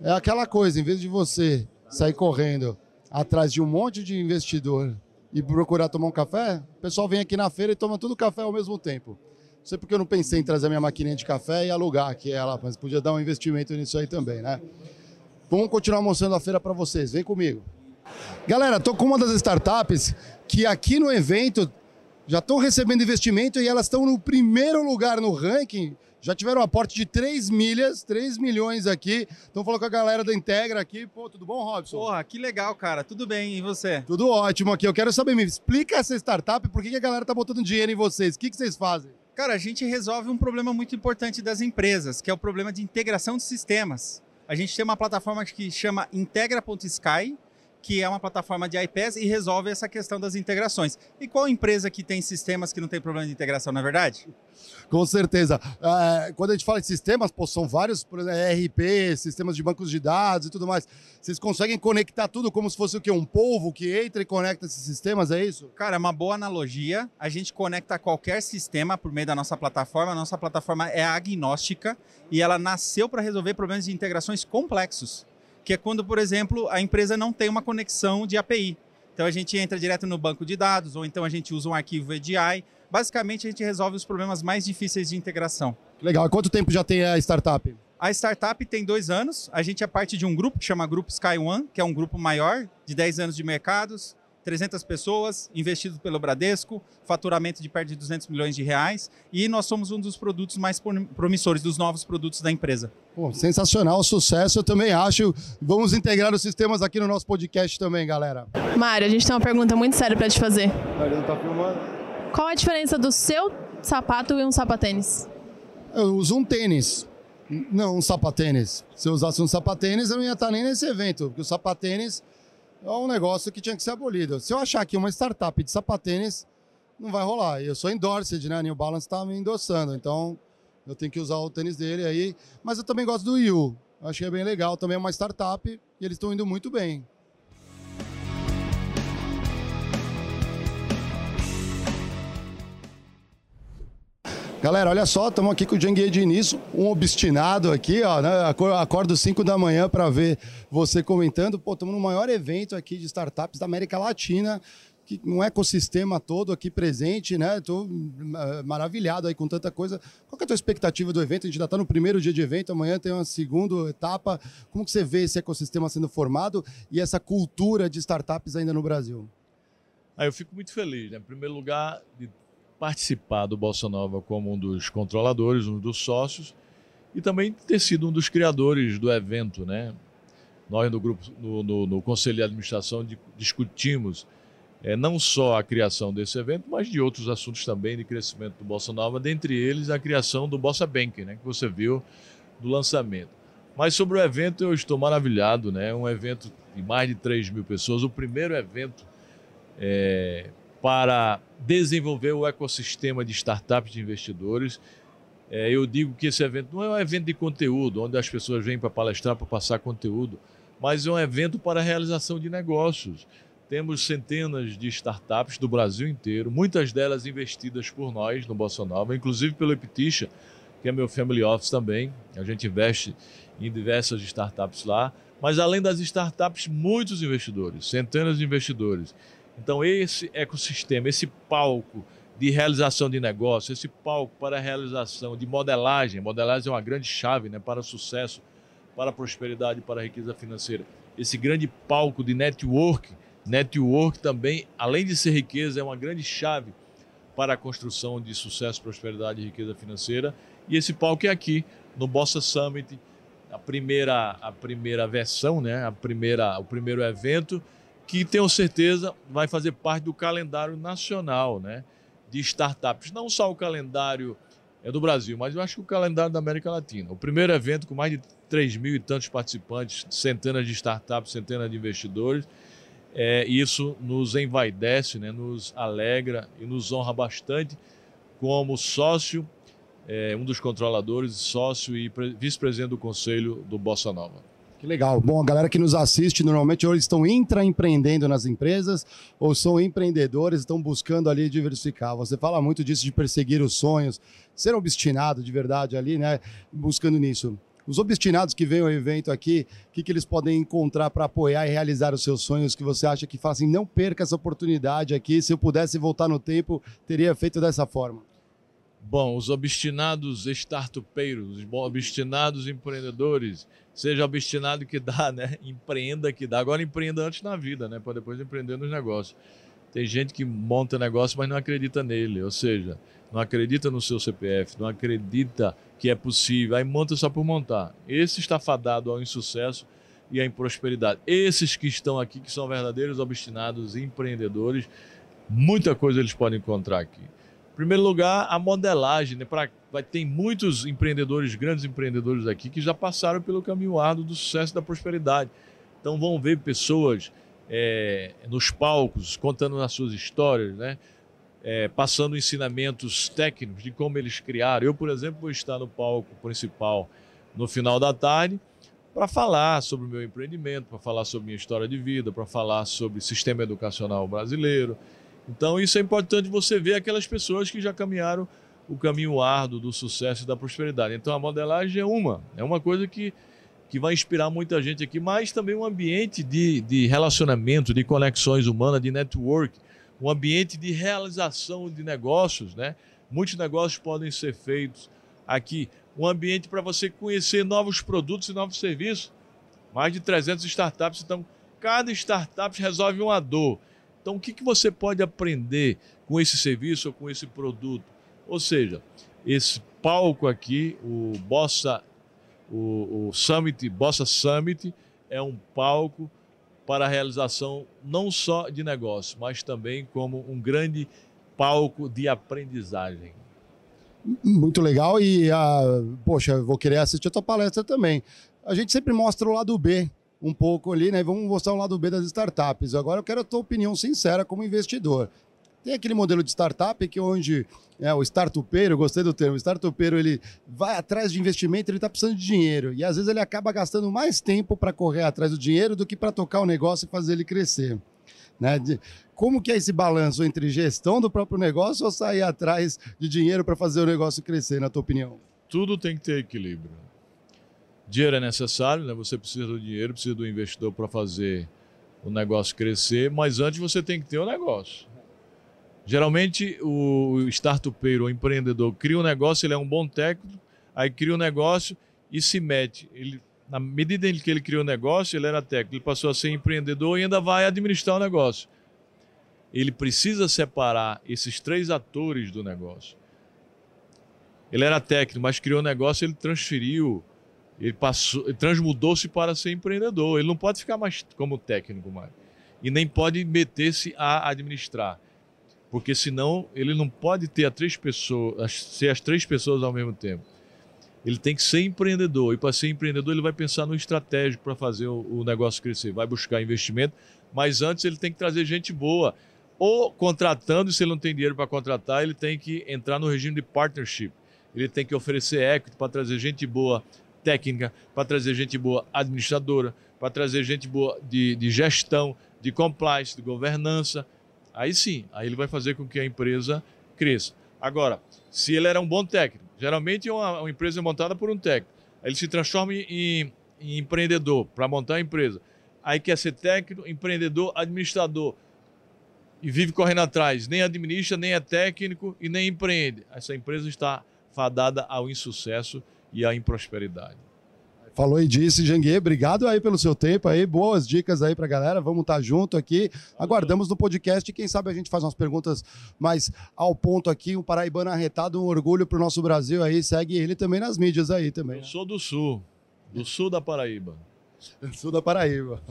É aquela coisa, em vez de você sair correndo atrás de um monte de investidor e procurar tomar um café, o pessoal vem aqui na feira e toma tudo café ao mesmo tempo. Não sei porque eu não pensei em trazer minha maquininha de café e alugar aqui ela, mas podia dar um investimento nisso aí também, né? Vamos continuar mostrando a feira para vocês, vem comigo. Galera, tô com uma das startups que aqui no evento já estão recebendo investimento e elas estão no primeiro lugar no ranking. Já tiveram um aporte de 3 milhas, 3 milhões aqui. Estão falando com a galera da Integra aqui. Pô, tudo bom, Robson? Porra, que legal, cara. Tudo bem, e você? Tudo ótimo aqui. Eu quero saber, me explica essa startup, por que, que a galera tá botando dinheiro em vocês? O que, que vocês fazem? Cara, a gente resolve um problema muito importante das empresas, que é o problema de integração de sistemas. A gente tem uma plataforma que chama integra.sky, que é uma plataforma de iPaaS e resolve essa questão das integrações. E qual empresa que tem sistemas que não tem problema de integração, na é verdade? Com certeza. É, quando a gente fala de sistemas, pô, são vários, por exemplo, ERP, sistemas de bancos de dados e tudo mais. Vocês conseguem conectar tudo como se fosse o quê? Um polvo que entra e conecta esses sistemas, é isso? Cara, é uma boa analogia. A gente conecta qualquer sistema por meio da nossa plataforma. A nossa plataforma é agnóstica e ela nasceu para resolver problemas de integrações complexos que é quando, por exemplo, a empresa não tem uma conexão de API. Então a gente entra direto no banco de dados, ou então a gente usa um arquivo EDI. Basicamente, a gente resolve os problemas mais difíceis de integração. Legal. quanto tempo já tem a startup? A startup tem dois anos. A gente é parte de um grupo que chama Grupo Sky One, que é um grupo maior, de 10 anos de mercados. 300 pessoas, investido pelo Bradesco, faturamento de perto de 200 milhões de reais e nós somos um dos produtos mais promissores, dos novos produtos da empresa. Pô, sensacional, sucesso, eu também acho. Vamos integrar os sistemas aqui no nosso podcast também, galera. Mário, a gente tem uma pergunta muito séria para te fazer. Mário, não tá filmando? Qual a diferença do seu sapato e um sapatênis? Eu uso um tênis, não um sapatênis. Se eu usasse um sapatênis, eu não ia estar nem nesse evento, porque o sapatênis é um negócio que tinha que ser abolido. Se eu achar que uma startup de sapatênis, não vai rolar. Eu sou endorsed, né? New Balance está me endossando, então eu tenho que usar o tênis dele aí. Mas eu também gosto do Yu. Acho que é bem legal. Também é uma startup e eles estão indo muito bem. Galera, olha só, estamos aqui com o Janguier Diniz, um obstinado aqui, ó, né? Acor- Acordo 5 da manhã para ver você comentando. Pô, estamos no maior evento aqui de startups da América Latina, que um ecossistema todo aqui presente, né? Estou maravilhado aí com tanta coisa. Qual é a tua expectativa do evento? A gente já está no primeiro dia de evento, amanhã tem uma segunda etapa. Como que você vê esse ecossistema sendo formado e essa cultura de startups ainda no Brasil? Ah, eu fico muito feliz, né? Em primeiro lugar, de participar do Bossa Nova como um dos controladores, um dos sócios, e também ter sido um dos criadores do evento, né? Nós no grupo, no, no, no Conselho de Administração, di- discutimos eh, não só a criação desse evento, mas de outros assuntos também de crescimento do Bossa Nova, dentre eles a criação do Bossa Bank, né? Que você viu do lançamento. Mas sobre o evento eu estou maravilhado, né? É um evento de mais de 3 mil pessoas, o primeiro evento é, para desenvolver o ecossistema de startups de investidores. É, eu digo que esse evento não é um evento de conteúdo, onde as pessoas vêm para palestrar, para passar conteúdo, mas é um evento para a realização de negócios. Temos centenas de startups do Brasil inteiro, muitas delas investidas por nós no Bossa Nova, inclusive pelo Epitixa, que é meu family office também. A gente investe em diversas startups lá. Mas além das startups, muitos investidores, centenas de investidores. Então, esse ecossistema, esse palco de realização de negócio, esse palco para a realização de modelagem, modelagem é uma grande chave né, para sucesso, para prosperidade, para riqueza financeira. Esse grande palco de network, network também, além de ser riqueza, é uma grande chave para a construção de sucesso, prosperidade e riqueza financeira. E esse palco é aqui, no Bossa Summit, a primeira, a primeira versão, né? a primeira, o primeiro evento, que tenho certeza vai fazer parte do calendário nacional né? de startups. Não só o calendário é do Brasil, mas eu acho que o calendário da América Latina. O primeiro evento com mais de 3 mil e tantos participantes, centenas de startups, centenas de investidores. É, isso nos envaidece, né? nos alegra e nos honra bastante como sócio, é, um dos controladores, sócio e pre- vice-presidente do conselho do Bossa Nova. Que legal. Bom, a galera que nos assiste normalmente eles estão intraempreendendo nas empresas ou são empreendedores, estão buscando ali diversificar. Você fala muito disso de perseguir os sonhos, ser obstinado de verdade ali, né? Buscando nisso. Os obstinados que vêm ao evento aqui, o que, que eles podem encontrar para apoiar e realizar os seus sonhos que você acha que fala assim, não perca essa oportunidade aqui, se eu pudesse voltar no tempo, teria feito dessa forma. Bom, os obstinados startupeiros, os obstinados empreendedores, seja obstinado que dá, né? Empreenda que dá. Agora empreenda antes na vida, né? Para depois empreender nos negócios. Tem gente que monta negócio, mas não acredita nele, ou seja, não acredita no seu CPF, não acredita que é possível, aí monta só por montar. Esse está fadado ao insucesso e à improsperidade. Esses que estão aqui, que são verdadeiros obstinados empreendedores, muita coisa eles podem encontrar aqui. Em primeiro lugar, a modelagem. Né? Pra, vai, tem muitos empreendedores, grandes empreendedores aqui, que já passaram pelo caminho árduo do sucesso e da prosperidade. Então vão ver pessoas é, nos palcos contando as suas histórias, né? É, passando ensinamentos técnicos de como eles criaram. Eu, por exemplo, vou estar no palco principal no final da tarde para falar sobre o meu empreendimento, para falar sobre minha história de vida, para falar sobre o sistema educacional brasileiro. Então, isso é importante você ver aquelas pessoas que já caminharam o caminho árduo do sucesso e da prosperidade. Então, a modelagem é uma, é uma coisa que, que vai inspirar muita gente aqui, mas também um ambiente de, de relacionamento, de conexões humanas, de network, um ambiente de realização de negócios, né? Muitos negócios podem ser feitos aqui. Um ambiente para você conhecer novos produtos e novos serviços. Mais de 300 startups. Então, cada startup resolve uma dor. Então, o que, que você pode aprender com esse serviço ou com esse produto? Ou seja, esse palco aqui, o Bossa, o, o Summit, Bossa Summit, é um palco para a realização não só de negócio, mas também como um grande palco de aprendizagem. Muito legal e, ah, poxa, vou querer assistir a tua palestra também. A gente sempre mostra o lado B um pouco ali, né? Vamos mostrar o lado B das startups. Agora eu quero a tua opinião sincera como investidor. Tem aquele modelo de startup que onde é, o startupeiro, gostei do termo, o startupeiro ele vai atrás de investimento, ele está precisando de dinheiro. E às vezes ele acaba gastando mais tempo para correr atrás do dinheiro do que para tocar o negócio e fazer ele crescer. Né? De- como que é esse balanço entre gestão do próprio negócio ou sair atrás de dinheiro para fazer o negócio crescer, na tua opinião? Tudo tem que ter equilíbrio. Dinheiro é necessário, né? Você precisa do dinheiro, precisa do investidor para fazer o negócio crescer, mas antes você tem que ter o negócio. Geralmente o startupeiro, o empreendedor, cria um negócio, ele é um bom técnico, aí cria um negócio e se mete. Ele, na medida em que ele criou o negócio, ele era técnico, ele passou a ser empreendedor e ainda vai administrar o negócio. Ele precisa separar esses três atores do negócio. Ele era técnico, mas criou um negócio, ele transferiu, ele passou, transmudou-se para ser empreendedor. Ele não pode ficar mais como técnico mais. E nem pode meter-se a administrar. Porque senão ele não pode ter a três pessoas, as- ser as três pessoas ao mesmo tempo. Ele tem que ser empreendedor. E para ser empreendedor, ele vai pensar no estratégico para fazer o, o negócio crescer. Vai buscar investimento, mas antes ele tem que trazer gente boa. Ou contratando, se ele não tem dinheiro para contratar, ele tem que entrar no regime de partnership. Ele tem que oferecer equity para trazer gente boa técnica, para trazer gente boa administradora, para trazer gente boa de, de gestão, de compliance, de governança. Aí sim, aí ele vai fazer com que a empresa cresça. Agora, se ele era um bom técnico, geralmente é uma, uma empresa montada por um técnico, aí ele se transforma em, em empreendedor para montar a empresa. Aí quer ser técnico, empreendedor, administrador e vive correndo atrás, nem administra, nem é técnico e nem empreende. Essa empresa está fadada ao insucesso e à improsperidade. Falou e disse, Janguê, obrigado aí pelo seu tempo aí, boas dicas aí pra galera, vamos estar junto aqui, aguardamos no podcast e quem sabe a gente faz umas perguntas mais ao ponto aqui, um paraibano arretado, um orgulho pro nosso Brasil aí, segue ele também nas mídias aí também. Eu sou do sul, do sul da Paraíba. Sul da Paraíba.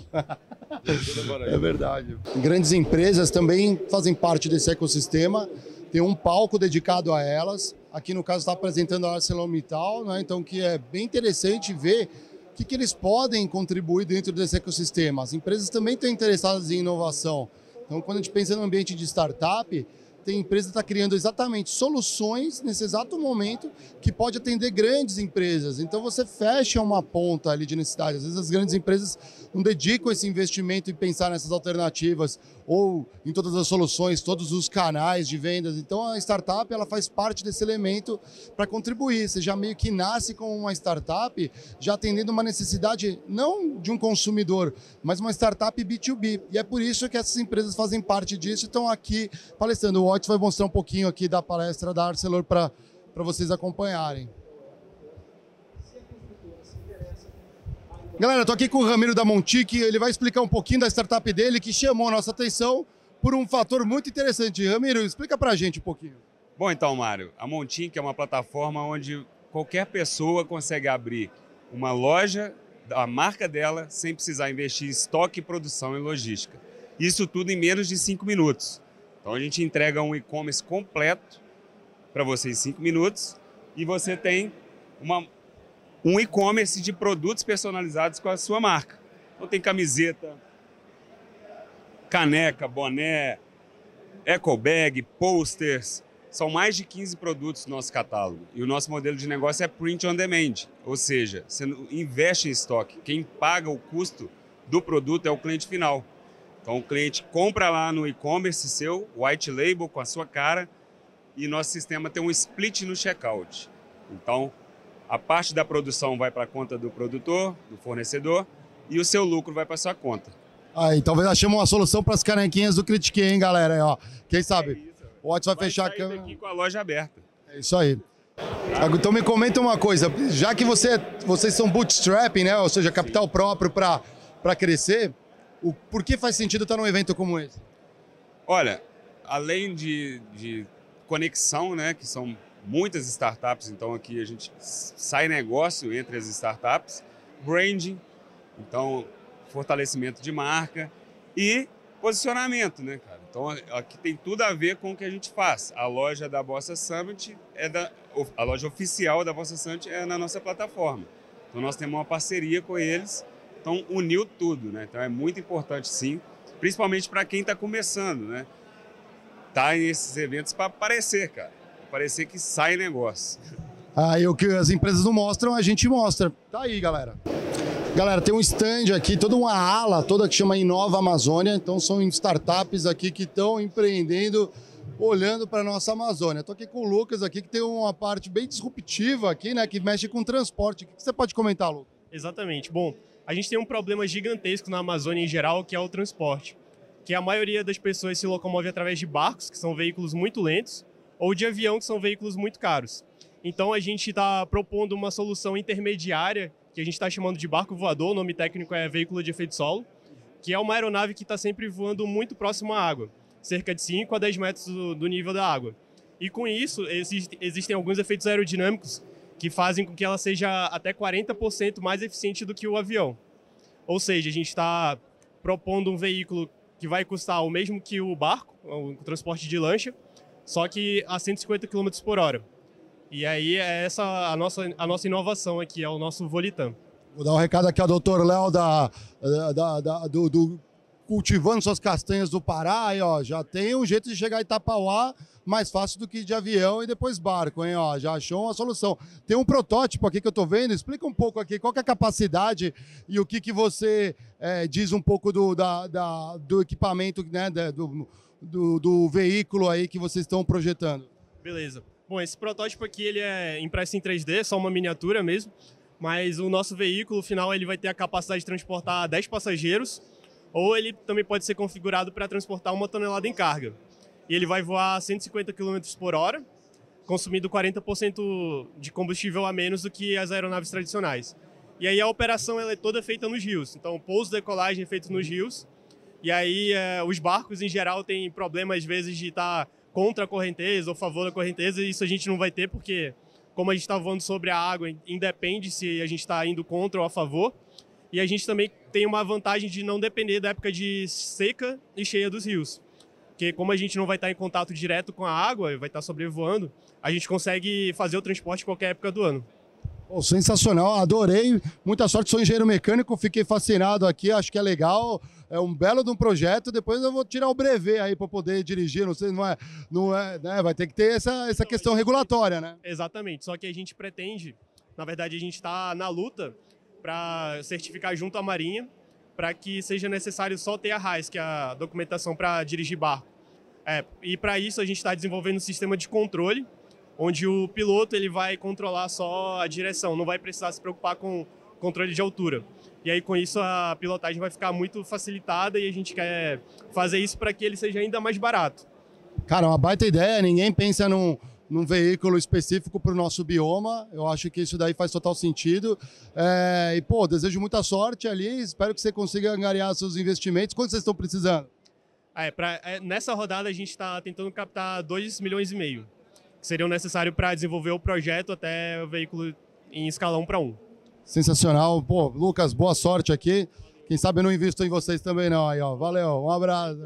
Sul da Paraíba. É verdade. Grandes empresas também fazem parte desse ecossistema. Tem um palco dedicado a elas. Aqui no caso está apresentando a ArcelorMittal, né? então que é bem interessante ver o que, que eles podem contribuir dentro desse ecossistema. As empresas também estão interessadas em inovação. Então, quando a gente pensa no ambiente de startup, tem empresa que está criando exatamente soluções nesse exato momento que pode atender grandes empresas. Então você fecha uma ponta ali de necessidade. Às vezes as grandes empresas não dedicam esse investimento em pensar nessas alternativas ou em todas as soluções, todos os canais de vendas. Então a startup ela faz parte desse elemento para contribuir. Você já meio que nasce com uma startup já atendendo uma necessidade não de um consumidor, mas uma startup B2B. E é por isso que essas empresas fazem parte disso estão aqui palestrando. O Otis vai mostrar um pouquinho aqui da palestra da Arcelor para vocês acompanharem. Galera, tô aqui com o Ramiro da Montique, ele vai explicar um pouquinho da startup dele que chamou a nossa atenção por um fator muito interessante. Ramiro, explica pra gente um pouquinho. Bom, então, Mário, a Montink é uma plataforma onde qualquer pessoa consegue abrir uma loja da marca dela sem precisar investir em estoque, produção e logística. Isso tudo em menos de cinco minutos. Então a gente entrega um e-commerce completo para você em cinco minutos e você tem uma, um e-commerce de produtos personalizados com a sua marca. Então tem camiseta, caneca, boné, eco bag, posters. São mais de 15 produtos no nosso catálogo. E o nosso modelo de negócio é print on demand, ou seja, você investe em estoque. Quem paga o custo do produto é o cliente final. Então o cliente compra lá no e-commerce seu, white label com a sua cara, e nosso sistema tem um split no checkout. Então a parte da produção vai para a conta do produtor, do fornecedor, e o seu lucro vai para sua conta. Aí, talvez achemos uma solução para as canequinhas do Critiquei, hein, galera? Aí, ó. Quem sabe? o Otis vai, fechar a câmera. daqui com a loja aberta. É isso aí. Então me comenta uma coisa, já que você, vocês são bootstrapping, né? Ou seja, capital próprio para crescer, o, por que faz sentido estar num evento como esse? Olha, além de, de conexão, né, que são muitas startups, então aqui a gente sai negócio entre as startups, branding, então fortalecimento de marca e posicionamento, né, cara? Então aqui tem tudo a ver com o que a gente faz. A loja da Bossa Summit é da a loja oficial da Bossa Summit é na nossa plataforma. Então nós temos uma parceria com eles, então uniu tudo, né? Então é muito importante sim, principalmente para quem está começando, né? Tá nesses eventos para aparecer, cara. Parecer que sai negócio. Aí o que as empresas não mostram, a gente mostra. Tá aí, galera. Galera, tem um stand aqui, toda uma ala toda que chama Inova Amazônia. Então são startups aqui que estão empreendendo, olhando para nossa Amazônia. Estou aqui com o Lucas aqui que tem uma parte bem disruptiva aqui, né, que mexe com transporte. O que você pode comentar, Lucas? Exatamente. Bom, a gente tem um problema gigantesco na Amazônia em geral, que é o transporte. Que a maioria das pessoas se locomove através de barcos, que são veículos muito lentos, ou de avião, que são veículos muito caros. Então a gente está propondo uma solução intermediária que a gente está chamando de barco voador, o nome técnico é veículo de efeito solo, que é uma aeronave que está sempre voando muito próximo à água, cerca de 5 a 10 metros do, do nível da água. E com isso, existe, existem alguns efeitos aerodinâmicos que fazem com que ela seja até 40% mais eficiente do que o avião. Ou seja, a gente está propondo um veículo que vai custar o mesmo que o barco, o transporte de lancha, só que a 150 km por hora. E aí é essa a nossa, a nossa inovação aqui, é o nosso Volitan. Vou dar um recado aqui ao doutor Léo da, da, da, do, do Cultivando Suas Castanhas do Pará. Aí, ó, já tem um jeito de chegar em Itapauá mais fácil do que de avião e depois barco, hein? Ó, já achou uma solução. Tem um protótipo aqui que eu estou vendo. Explica um pouco aqui qual é a capacidade e o que, que você é, diz um pouco do, da, da, do equipamento, né? Do, do, do veículo aí que vocês estão projetando. Beleza. Bom, esse protótipo aqui ele é impresso em 3D, só uma miniatura mesmo, mas o nosso veículo final ele vai ter a capacidade de transportar 10 passageiros, ou ele também pode ser configurado para transportar uma tonelada em carga. E ele vai voar a 150 km por hora, consumindo 40% de combustível a menos do que as aeronaves tradicionais. E aí a operação ela é toda feita nos rios, então pouso e decolagem é feito nos rios, e aí é, os barcos em geral têm problema às vezes de estar tá contra a correnteza ou favor da correnteza, isso a gente não vai ter porque, como a gente está falando sobre a água, independe se a gente está indo contra ou a favor. E a gente também tem uma vantagem de não depender da época de seca e cheia dos rios. Porque como a gente não vai estar em contato direto com a água, vai estar sobrevoando, a gente consegue fazer o transporte qualquer época do ano. Oh, sensacional, adorei. Muita sorte, sou engenheiro mecânico, fiquei fascinado aqui, acho que é legal. É um belo de um projeto. Depois eu vou tirar o brevet aí para poder dirigir. Não sei, não é, não é, né? Vai ter que ter essa, essa questão regulatória, né? Exatamente. Só que a gente pretende, na verdade, a gente está na luta para certificar junto à Marinha, para que seja necessário só ter a RAIS, que é a documentação para dirigir barco. É, e para isso a gente está desenvolvendo um sistema de controle onde o piloto ele vai controlar só a direção, não vai precisar se preocupar com controle de altura. E aí com isso a pilotagem vai ficar muito facilitada e a gente quer fazer isso para que ele seja ainda mais barato. Cara, uma baita ideia, ninguém pensa num, num veículo específico para o nosso bioma. Eu acho que isso daí faz total sentido. É, e, pô, desejo muita sorte ali. Espero que você consiga angariar seus investimentos. Quanto vocês estão precisando? É, pra, é, nessa rodada a gente está tentando captar 2 milhões e meio que seriam necessários para desenvolver o projeto até o veículo em escala 1 para 1. Sensacional. Pô, Lucas, boa sorte aqui. Quem sabe eu não invisto em vocês também não. Aí, ó. Valeu, um abraço.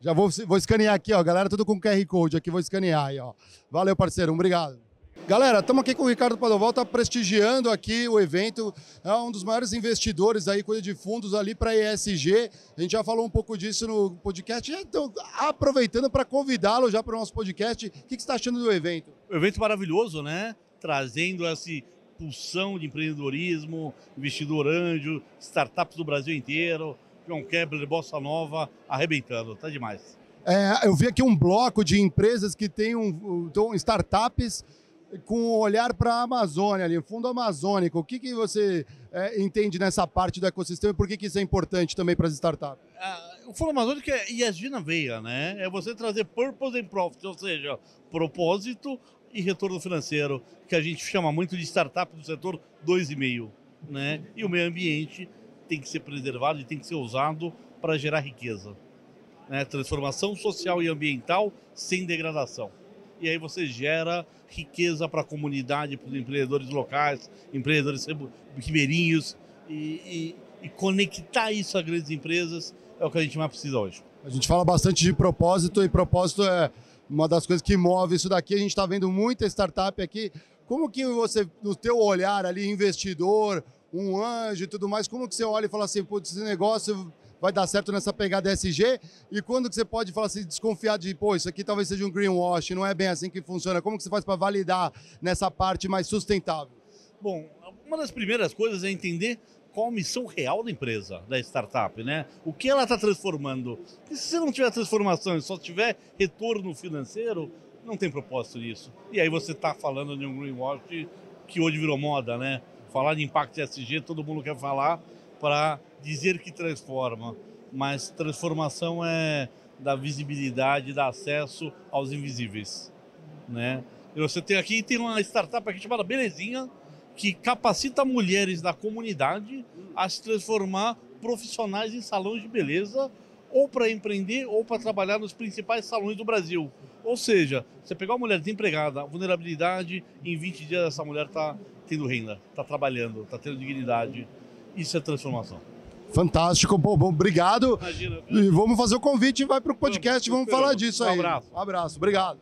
Já vou, vou escanear aqui, ó. Galera, tudo com QR Code aqui, vou escanear aí, ó. Valeu, parceiro. Obrigado. Galera, estamos aqui com o Ricardo Padoval, está prestigiando aqui o evento, é um dos maiores investidores aí, coisa de fundos ali para ESG. A gente já falou um pouco disso no podcast, então aproveitando para convidá-lo já para o nosso podcast, o que, que você está achando do evento? O evento maravilhoso, né? Trazendo essa pulsão de empreendedorismo, investidor anjo, startups do Brasil inteiro, João Kepler, Bossa Nova, arrebentando, tá demais. É, eu vi aqui um bloco de empresas que tem um, um startups com o olhar para a Amazônia, ali, fundo amazônico. O que, que você é, entende nessa parte do ecossistema e por que, que isso é importante também para as startups? Ah, o fundo amazônico é ESG na veia, né? É você trazer purpose and profit, ou seja, propósito e retorno financeiro, que a gente chama muito de startup do setor 2,5, né? E o meio ambiente tem que ser preservado e tem que ser usado para gerar riqueza. Né? Transformação social e ambiental sem degradação e aí você gera riqueza para a comunidade, para os empreendedores locais, empreendedores ribeirinhos e, e, e, conectar isso a grandes empresas é o que a gente mais precisa hoje. A gente fala bastante de propósito e propósito é uma das coisas que move isso daqui. A gente está vendo muita startup aqui. Como que você, no teu olhar ali, investidor, um anjo e tudo mais, como que você olha e fala assim, putz, esse negócio vai dar certo nessa pegada SG? E quando que você pode falar assim, desconfiar de, pô, isso aqui talvez seja um greenwash, não é bem assim que funciona? Como que você faz para validar nessa parte mais sustentável? Bom, uma das primeiras coisas é entender qual a missão real da empresa, da startup, né? O que ela está transformando? Porque se você não tiver transformação e só tiver retorno financeiro, não tem propósito nisso. E aí você está falando de um greenwash que hoje virou moda, né? Falar de impacto ESG, todo mundo quer falar para dizer que transforma, mas transformação é da visibilidade, da acesso aos invisíveis, né? E você tem aqui tem uma startup aqui chamada Belezinha, que capacita mulheres da comunidade a se transformar profissionais em salões de beleza ou para empreender ou para trabalhar nos principais salões do Brasil. Ou seja, você pegar uma mulher desempregada, vulnerabilidade, em 20 dias essa mulher está tendo renda, está trabalhando, está tendo dignidade. Isso é transformação. Fantástico, bom, bom obrigado. Imagina. E vamos fazer o convite vai para o podcast, vamos, falar disso Um aí. abraço. Um abraço, obrigado.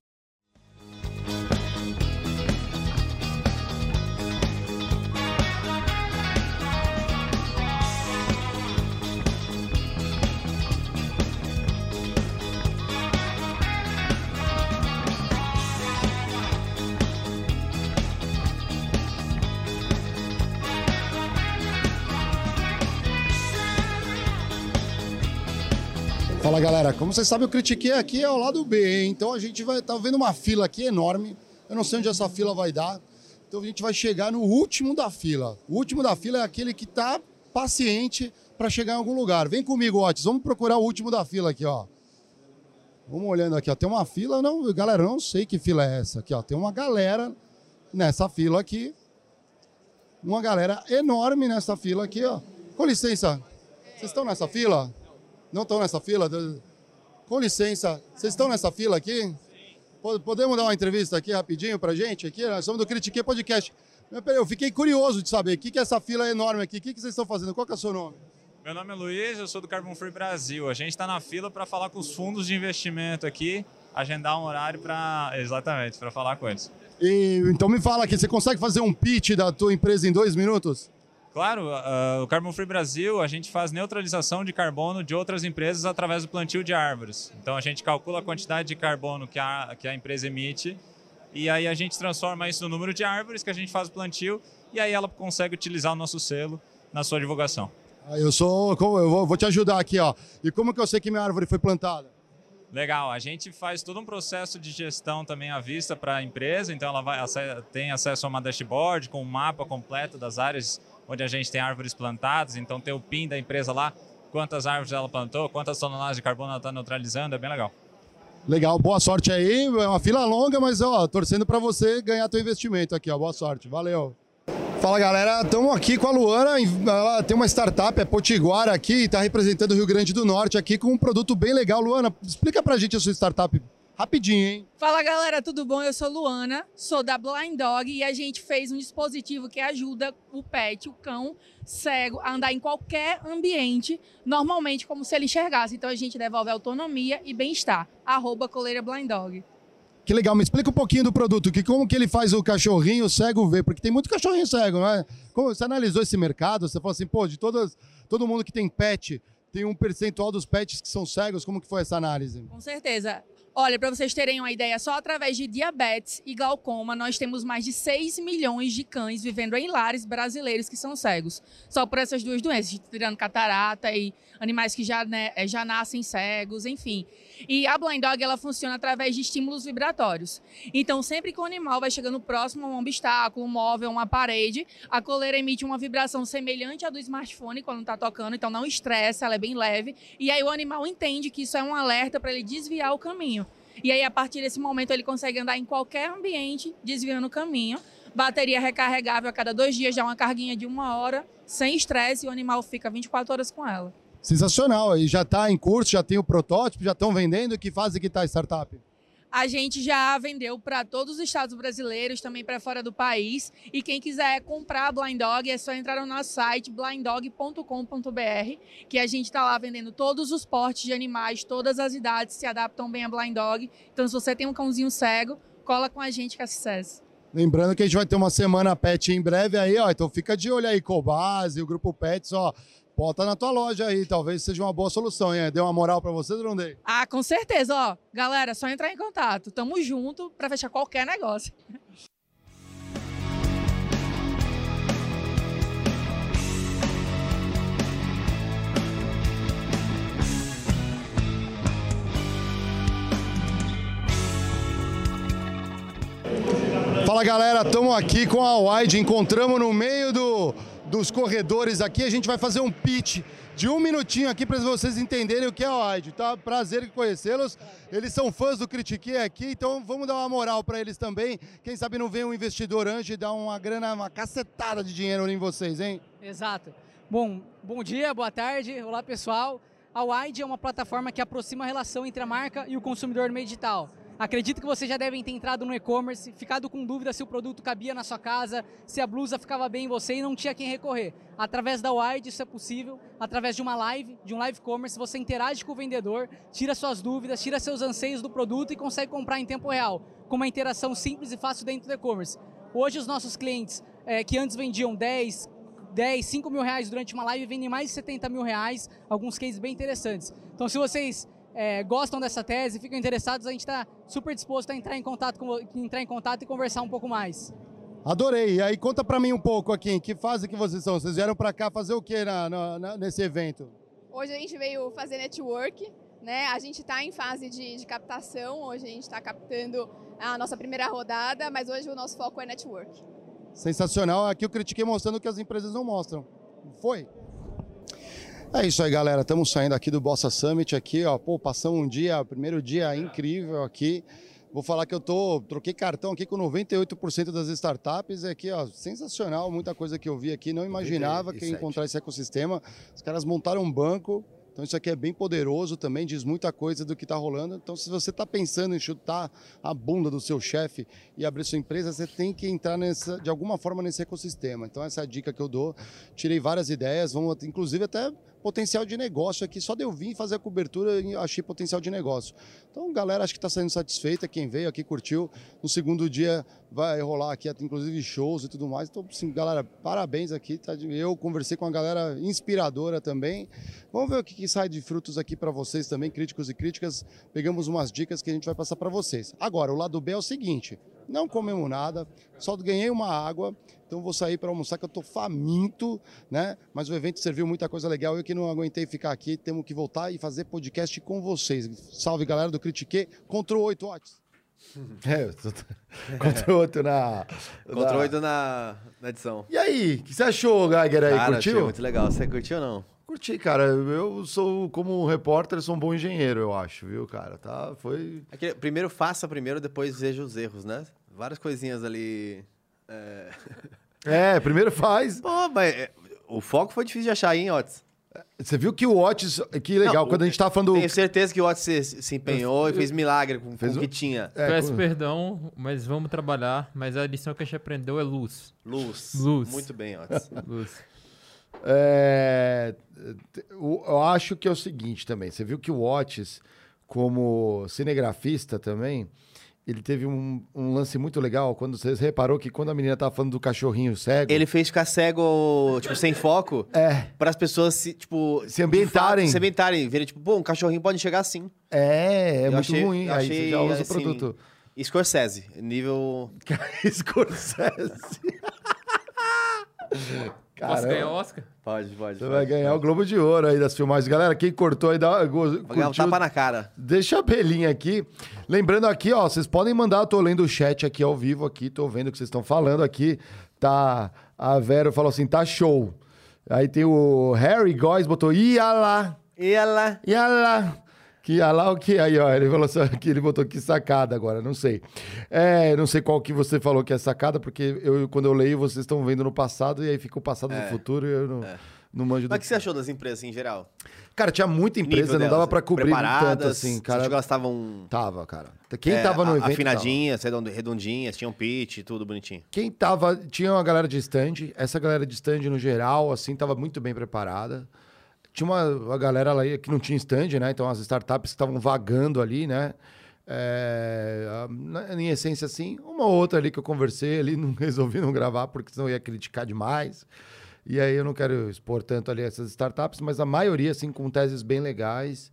Fala galera, como vocês sabem, eu critiquei aqui é o lado B, hein? então a gente vai estar vendo uma fila aqui enorme. Eu não sei onde essa fila vai dar, então a gente vai chegar no último da fila. O último da fila é aquele que está paciente para chegar em algum lugar. Vem comigo, Otis, vamos procurar o último da fila aqui, ó. Vamos olhando aqui, ó. Tem uma fila, não, galera, eu não sei que fila é essa aqui, ó. Tem uma galera nessa fila aqui. Uma galera enorme nessa fila aqui, ó. Com licença, vocês estão nessa fila? Não estão nessa fila? Com licença, vocês estão nessa fila aqui? Po- Podemos dar uma entrevista aqui rapidinho pra gente? Aqui, nós somos do Critique Podcast. Eu fiquei curioso de saber o que, que é essa fila enorme aqui. O que, que vocês estão fazendo? Qual que é o seu nome? Meu nome é Luiz, eu sou do Carbon Free Brasil. A gente está na fila para falar com os fundos de investimento aqui, agendar um horário para exatamente para falar com eles. E, então me fala aqui, você consegue fazer um pitch da tua empresa em dois minutos? Claro, ah, o Carbon Free Brasil, a gente faz neutralização de carbono de outras empresas através do plantio de árvores. Então a gente calcula a quantidade de carbono que a, que a empresa emite e aí a gente transforma isso no número de árvores que a gente faz o plantio e aí ela consegue utilizar o nosso selo na sua divulgação. Ah, Eu sou. Eu vou, vou te ajudar aqui, ó. E como que eu sei que minha árvore foi plantada? Legal, a gente faz todo um processo de gestão também à vista para a empresa, então ela vai, tem acesso a uma dashboard com um mapa completo das áreas onde a gente tem árvores plantadas, então tem o PIN da empresa lá, quantas árvores ela plantou, quantas toneladas de carbono ela está neutralizando, é bem legal. Legal, boa sorte aí. É uma fila longa, mas ó, torcendo pra você ganhar teu investimento aqui, ó. Boa sorte, valeu. Fala galera, estamos aqui com a Luana, ela tem uma startup, é Potiguara aqui, está representando o Rio Grande do Norte aqui com um produto bem legal. Luana, explica pra gente a sua startup rapidinho, hein? Fala galera, tudo bom? Eu sou Luana, sou da Blind Dog e a gente fez um dispositivo que ajuda o pet, o cão cego, a andar em qualquer ambiente, normalmente como se ele enxergasse. Então a gente devolve autonomia e bem-estar. Arroba coleira Blind Dog. Que legal, me explica um pouquinho do produto, que como que ele faz o cachorrinho cego ver, porque tem muito cachorrinho cego, não é? Como você analisou esse mercado, você falou assim, pô, de todas, todo mundo que tem pet, tem um percentual dos pets que são cegos, como que foi essa análise? Com certeza. Olha, para vocês terem uma ideia, só através de diabetes e glaucoma, nós temos mais de 6 milhões de cães vivendo em lares brasileiros que são cegos. Só por essas duas doenças, tirando catarata e animais que já, né, eh, já nascem cegos, enfim. E a Blind Dog, ela funciona através de estímulos vibratórios. Então, sempre que o animal vai chegando próximo a um obstáculo, um móvel, uma parede, a coleira emite uma vibração semelhante à do smartphone quando está tocando, então não estressa, ela é bem leve. E aí o animal entende que isso é um alerta para ele desviar o caminho. E aí, a partir desse momento, ele consegue andar em qualquer ambiente, desviando o caminho. Bateria recarregável a cada dois dias, já uma carguinha de uma hora, sem estresse, e o animal fica 24 horas com ela. Sensacional, aí já está em curso, já tem o protótipo, já estão vendendo, que fase que está a startup? A gente já vendeu para todos os estados brasileiros, também para fora do país. E quem quiser comprar a Blind Dog é só entrar no nosso site blinddog.com.br, que a gente está lá vendendo todos os portes de animais, todas as idades se adaptam bem a Blind Dog. Então, se você tem um cãozinho cego, cola com a gente que é sucesso. Lembrando que a gente vai ter uma semana pet em breve aí, ó. Então fica de olho aí, Cobase, o Grupo Pets, ó. Bota na tua loja aí, talvez seja uma boa solução, hein? Deu uma moral para vocês ou não dei? Ah, com certeza, ó. Galera, só entrar em contato. Tamo junto para fechar qualquer negócio. Fala galera, tamo aqui com a Wide, encontramos no meio do dos corredores aqui, a gente vai fazer um pitch de um minutinho aqui para vocês entenderem o que é a Wide, tá? Prazer em conhecê-los, eles são fãs do Critique aqui, então vamos dar uma moral para eles também, quem sabe não vem um investidor anjo e dar uma grana, uma cacetada de dinheiro em vocês, hein? Exato. Bom, bom dia, boa tarde, olá pessoal. A Wide é uma plataforma que aproxima a relação entre a marca e o consumidor no meio digital. Acredito que vocês já devem ter entrado no e-commerce, ficado com dúvida se o produto cabia na sua casa, se a blusa ficava bem em você e não tinha quem recorrer. Através da Wide isso é possível, através de uma live, de um live commerce, você interage com o vendedor, tira suas dúvidas, tira seus anseios do produto e consegue comprar em tempo real, com uma interação simples e fácil dentro do e-commerce. Hoje os nossos clientes é, que antes vendiam 10, 10, 5 mil reais durante uma live vendem mais de 70 mil reais, alguns cases bem interessantes. Então se vocês é, gostam dessa tese, ficam interessados, a gente está super disposto a entrar em, contato com, entrar em contato e conversar um pouco mais. Adorei. E aí conta para mim um pouco aqui, em que fase que vocês são? Vocês vieram para cá fazer o que na, na, nesse evento? Hoje a gente veio fazer network, né? A gente está em fase de, de, captação, hoje a gente está captando a nossa primeira rodada, mas hoje o nosso foco é network. Sensacional. Aqui eu critiquei mostrando que as empresas não mostram. Foi? É isso aí, galera. Estamos saindo aqui do Bossa Summit aqui, ó. Pô, passamos um dia, primeiro dia incrível aqui. Vou falar que eu tô, troquei cartão aqui com 98% das startups, é aqui, ó, sensacional, muita coisa que eu vi aqui, não imaginava que ia encontrar esse ecossistema. Os caras montaram um banco, então isso aqui é bem poderoso também, diz muita coisa do que está rolando. Então se você está pensando em chutar a bunda do seu chefe e abrir sua empresa, você tem que entrar nessa, de alguma forma nesse ecossistema. Então essa é a dica que eu dou. Tirei várias ideias, vamos inclusive até potencial de negócio aqui. Só de eu vir fazer a cobertura, achei potencial de negócio. Então, galera, acho que está saindo satisfeita. Quem veio aqui curtiu. No segundo dia vai rolar aqui, inclusive, shows e tudo mais. Então, assim, galera, parabéns aqui. Tá? Eu conversei com uma galera inspiradora também. Vamos ver o que, que sai de frutos aqui para vocês também, críticos e críticas. Pegamos umas dicas que a gente vai passar para vocês. Agora, o lado B é o seguinte: não comemos nada, só ganhei uma água, então vou sair para almoçar que eu estou faminto, né? Mas o evento serviu muita coisa legal, eu que não aguentei ficar aqui, temos que voltar e fazer podcast com vocês. Salve galera do Critique, contra o 8 watts. É, eu tô... contra o 8 na... Contra o 8 na, na edição. E aí, o que você achou, Geiger aí? Cara, Curtiu? achei muito legal. Você curtiu ou não? Curti, cara. Eu sou, como repórter, sou um bom engenheiro, eu acho, viu, cara? Tá, foi... Que primeiro faça primeiro, depois veja os erros, né? Várias coisinhas ali... É, é primeiro faz. Pô, mas é, o foco foi difícil de achar, hein, Otis? Você viu que o Otis, que legal, Não, quando a gente tava falando... Tenho certeza que o Otis se, se empenhou eu, e fez milagre com, fez com o que tinha. É, Peço com... perdão, mas vamos trabalhar. Mas a lição que a gente aprendeu é luz. Luz. Luz. Muito bem, Otis. luz. É, eu acho que é o seguinte também. Você viu que o Otis, como cinegrafista também, ele teve um, um, lance muito legal. Quando você reparou que quando a menina tava falando do cachorrinho cego. Ele fez ficar cego, tipo, sem foco. É. Para as pessoas se, tipo. Se ambientarem. Fato, se ambientarem. Verem, tipo, pô, um cachorrinho pode chegar assim. É, é eu muito achei, ruim. Aí achei, você já usa assim, o produto. Scorsese, nível. Scorsese. Caramba. Posso ganhar o Oscar? Pode, pode. Você pode, vai ganhar pode. o Globo de Ouro aí das filmagens. Galera, quem cortou aí, dá, ganhar um tapa na cara. Deixa a belinha aqui. Lembrando aqui, ó, vocês podem mandar, eu tô lendo o chat aqui ao vivo aqui, tô vendo o que vocês estão falando aqui. Tá, a Vera falou assim, tá show. Aí tem o Harry Góes, botou, ia lá. Ia lá. Ia lá. Que ia lá o que? Aí, ó, ele falou assim, que ele botou que sacada agora, não sei. É, não sei qual que você falou que é sacada, porque eu, quando eu leio, vocês estão vendo no passado, e aí fica o passado É. no futuro, e eu não, É. não manjo do Mas o que você achou das empresas em geral? Cara, tinha muita empresa, não delas, dava pra cobrir tanto assim, cara. achou que elas estavam... Tava, cara. Quem é, tava no evento. Afinadinhas, redondo- redondinhas, tinham pitch, tudo bonitinho. Quem tava. Tinha uma galera de stand, essa galera de stand no geral, assim, tava muito bem preparada. Tinha uma, uma galera lá que não tinha stand, né? Então as startups estavam vagando ali, né? É, em essência, assim, uma ou outra ali que eu conversei ali, não resolvi não gravar, porque senão ia criticar demais. E aí eu não quero expor tanto ali essas startups, mas a maioria, assim, com teses bem legais.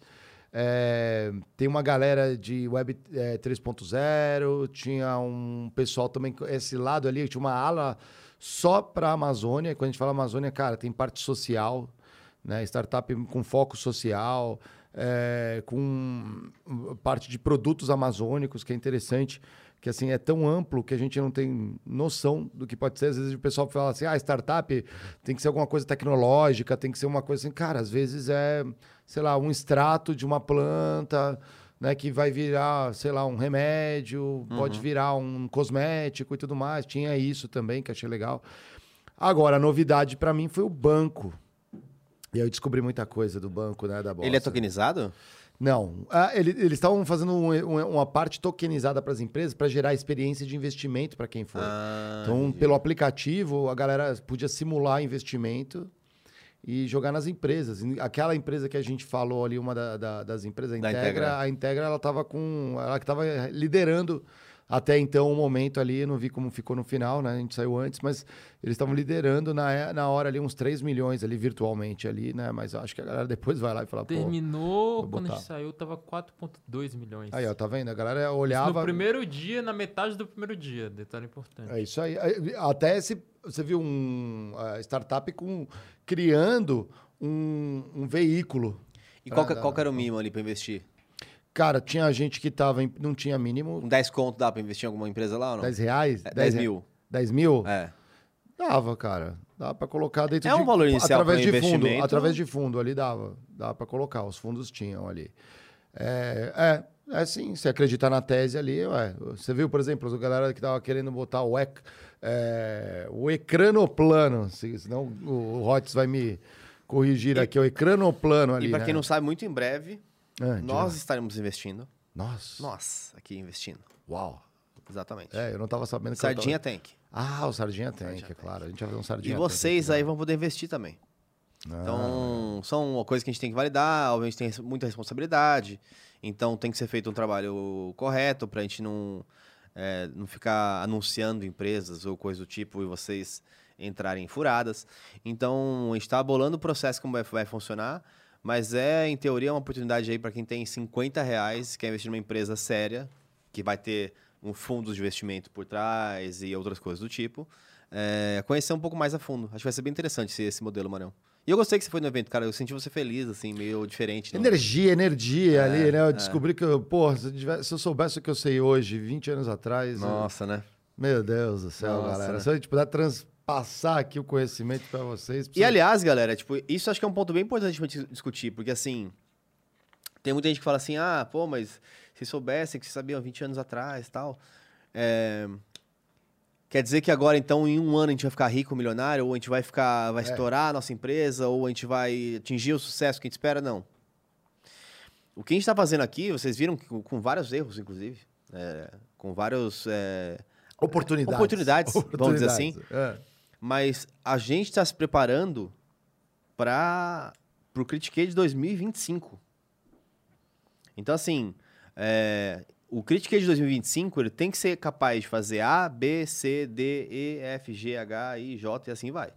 É, tem uma galera de Web é, 3.0, tinha um pessoal também, esse lado ali, tinha uma ala só para a Amazônia. Quando a gente fala Amazônia, cara, tem parte social, né? Startup com foco social, é, com parte de produtos amazônicos, que é interessante, que assim é tão amplo que a gente não tem noção do que pode ser. Às vezes o pessoal fala assim, ah, startup tem que ser alguma coisa tecnológica, tem que ser uma coisa assim. Cara, às vezes é, sei lá, um extrato de uma planta, né, que vai virar, sei lá, um remédio, pode Uhum. virar um cosmético e tudo mais. Tinha isso também, que achei legal. Agora, a novidade para mim foi o banco. E aí eu descobri muita coisa do banco, né, da bolsa. Ele é tokenizado? Não. Ah, ele- eles estavam fazendo um- um- uma parte tokenizada para as empresas para gerar experiência de investimento para quem for. Ah, então, entendi. pelo aplicativo, a galera podia simular investimento e jogar nas empresas. Aquela empresa que a gente falou ali, uma da- da- das empresas, a Integra, Integra. a Integra, ela estava com. Ela que estava liderando até então o momento ali, eu não vi como ficou no final, né? A gente saiu antes, mas eles estavam liderando na, é, na hora ali uns 3 milhões ali virtualmente ali, né? Mas eu acho que a galera depois vai lá e fala. Terminou, quando a gente saiu, tava 4,2 milhões. Aí, ó, tá vendo? A galera Isso olhava. No primeiro dia, na metade do primeiro dia. Detalhe importante. É isso aí. Até esse, você viu um uh, startup com, criando um, um veículo. E qual, pra que- qual que era o mínimo ali pra investir? Cara, tinha gente que tava em- não tinha mínimo. Um 10 conto dá pra investir em alguma empresa lá ou não? 10 reais? É, 10 10 mil. 10 mil? É. Dava, cara. Dá pra colocar dentro É de um valor inicial através de fundo, através de fundo ali dava, dá para colocar, os fundos tinham ali. É, é, é sim, se acreditar na tese ali, ué. Você viu, por exemplo, a galera que tava querendo botar o ec, é, o ecranoplano, se- senão o Hots vai me corrigir aqui, o ecranoplano ali, E pra né? quem não sabe, muito em breve, Ah, nós estaremos investindo. Nós? Nós, aqui investindo. Uau. Exatamente. É, eu não tava sabendo que Sardinha tava- Tank. Ah, o Sardinha Tank, é claro. A gente vai fazer um E Sardinha vocês aí vão poder investir também. Ah. Então, são uma coisa que a gente tem que validar, obviamente tem muita responsabilidade. Então, tem que ser feito um trabalho correto pra gente não, é, não ficar anunciando empresas ou coisa do tipo e vocês entrarem em furadas. Então, a gente está bolando o processo como vai, vai funcionar, mas é, em teoria, uma oportunidade aí para quem tem 50 reais, quer investir numa empresa séria, que vai ter um fundo de investimento por trás e outras coisas do tipo, é, conhecer um pouco mais a fundo. Acho que vai ser bem interessante esse, esse modelo, Marão. E eu gostei que você foi no evento, cara. Eu senti você feliz, assim, meio diferente. não? Energia, energia É, ali, né? Eu é. descobri que, eu, pô, se eu, tivesse- se eu soubesse o que eu sei hoje, 20 anos atrás. eu- Nossa, né? Meu Deus do céu, Nossa, galera. né? Se a gente puder transpassar aqui o conhecimento pra vocês. E aliás, galera, tipo, isso acho que é um ponto bem importante pra gente discutir, porque assim, tem muita gente que fala assim, ah, pô, mas se soubessem que vocês sabiam 20 anos atrás e tal. é, Quer dizer que agora, então, em um ano a gente vai ficar rico, milionário, ou a gente vai ficar, vai É. estourar a nossa empresa, ou a gente vai atingir o sucesso que a gente espera? Não. O que a gente está fazendo aqui, vocês viram que com, vários erros, inclusive, é, com vários é, Oportunidades. oportunidades, vamos dizer assim. É. Mas a gente está se preparando para o Critique de 2025. Então, assim, é, o Critique de 2025 ele tem que ser capaz de fazer A, B, C, D, E, F, G, H, I, J e assim vai.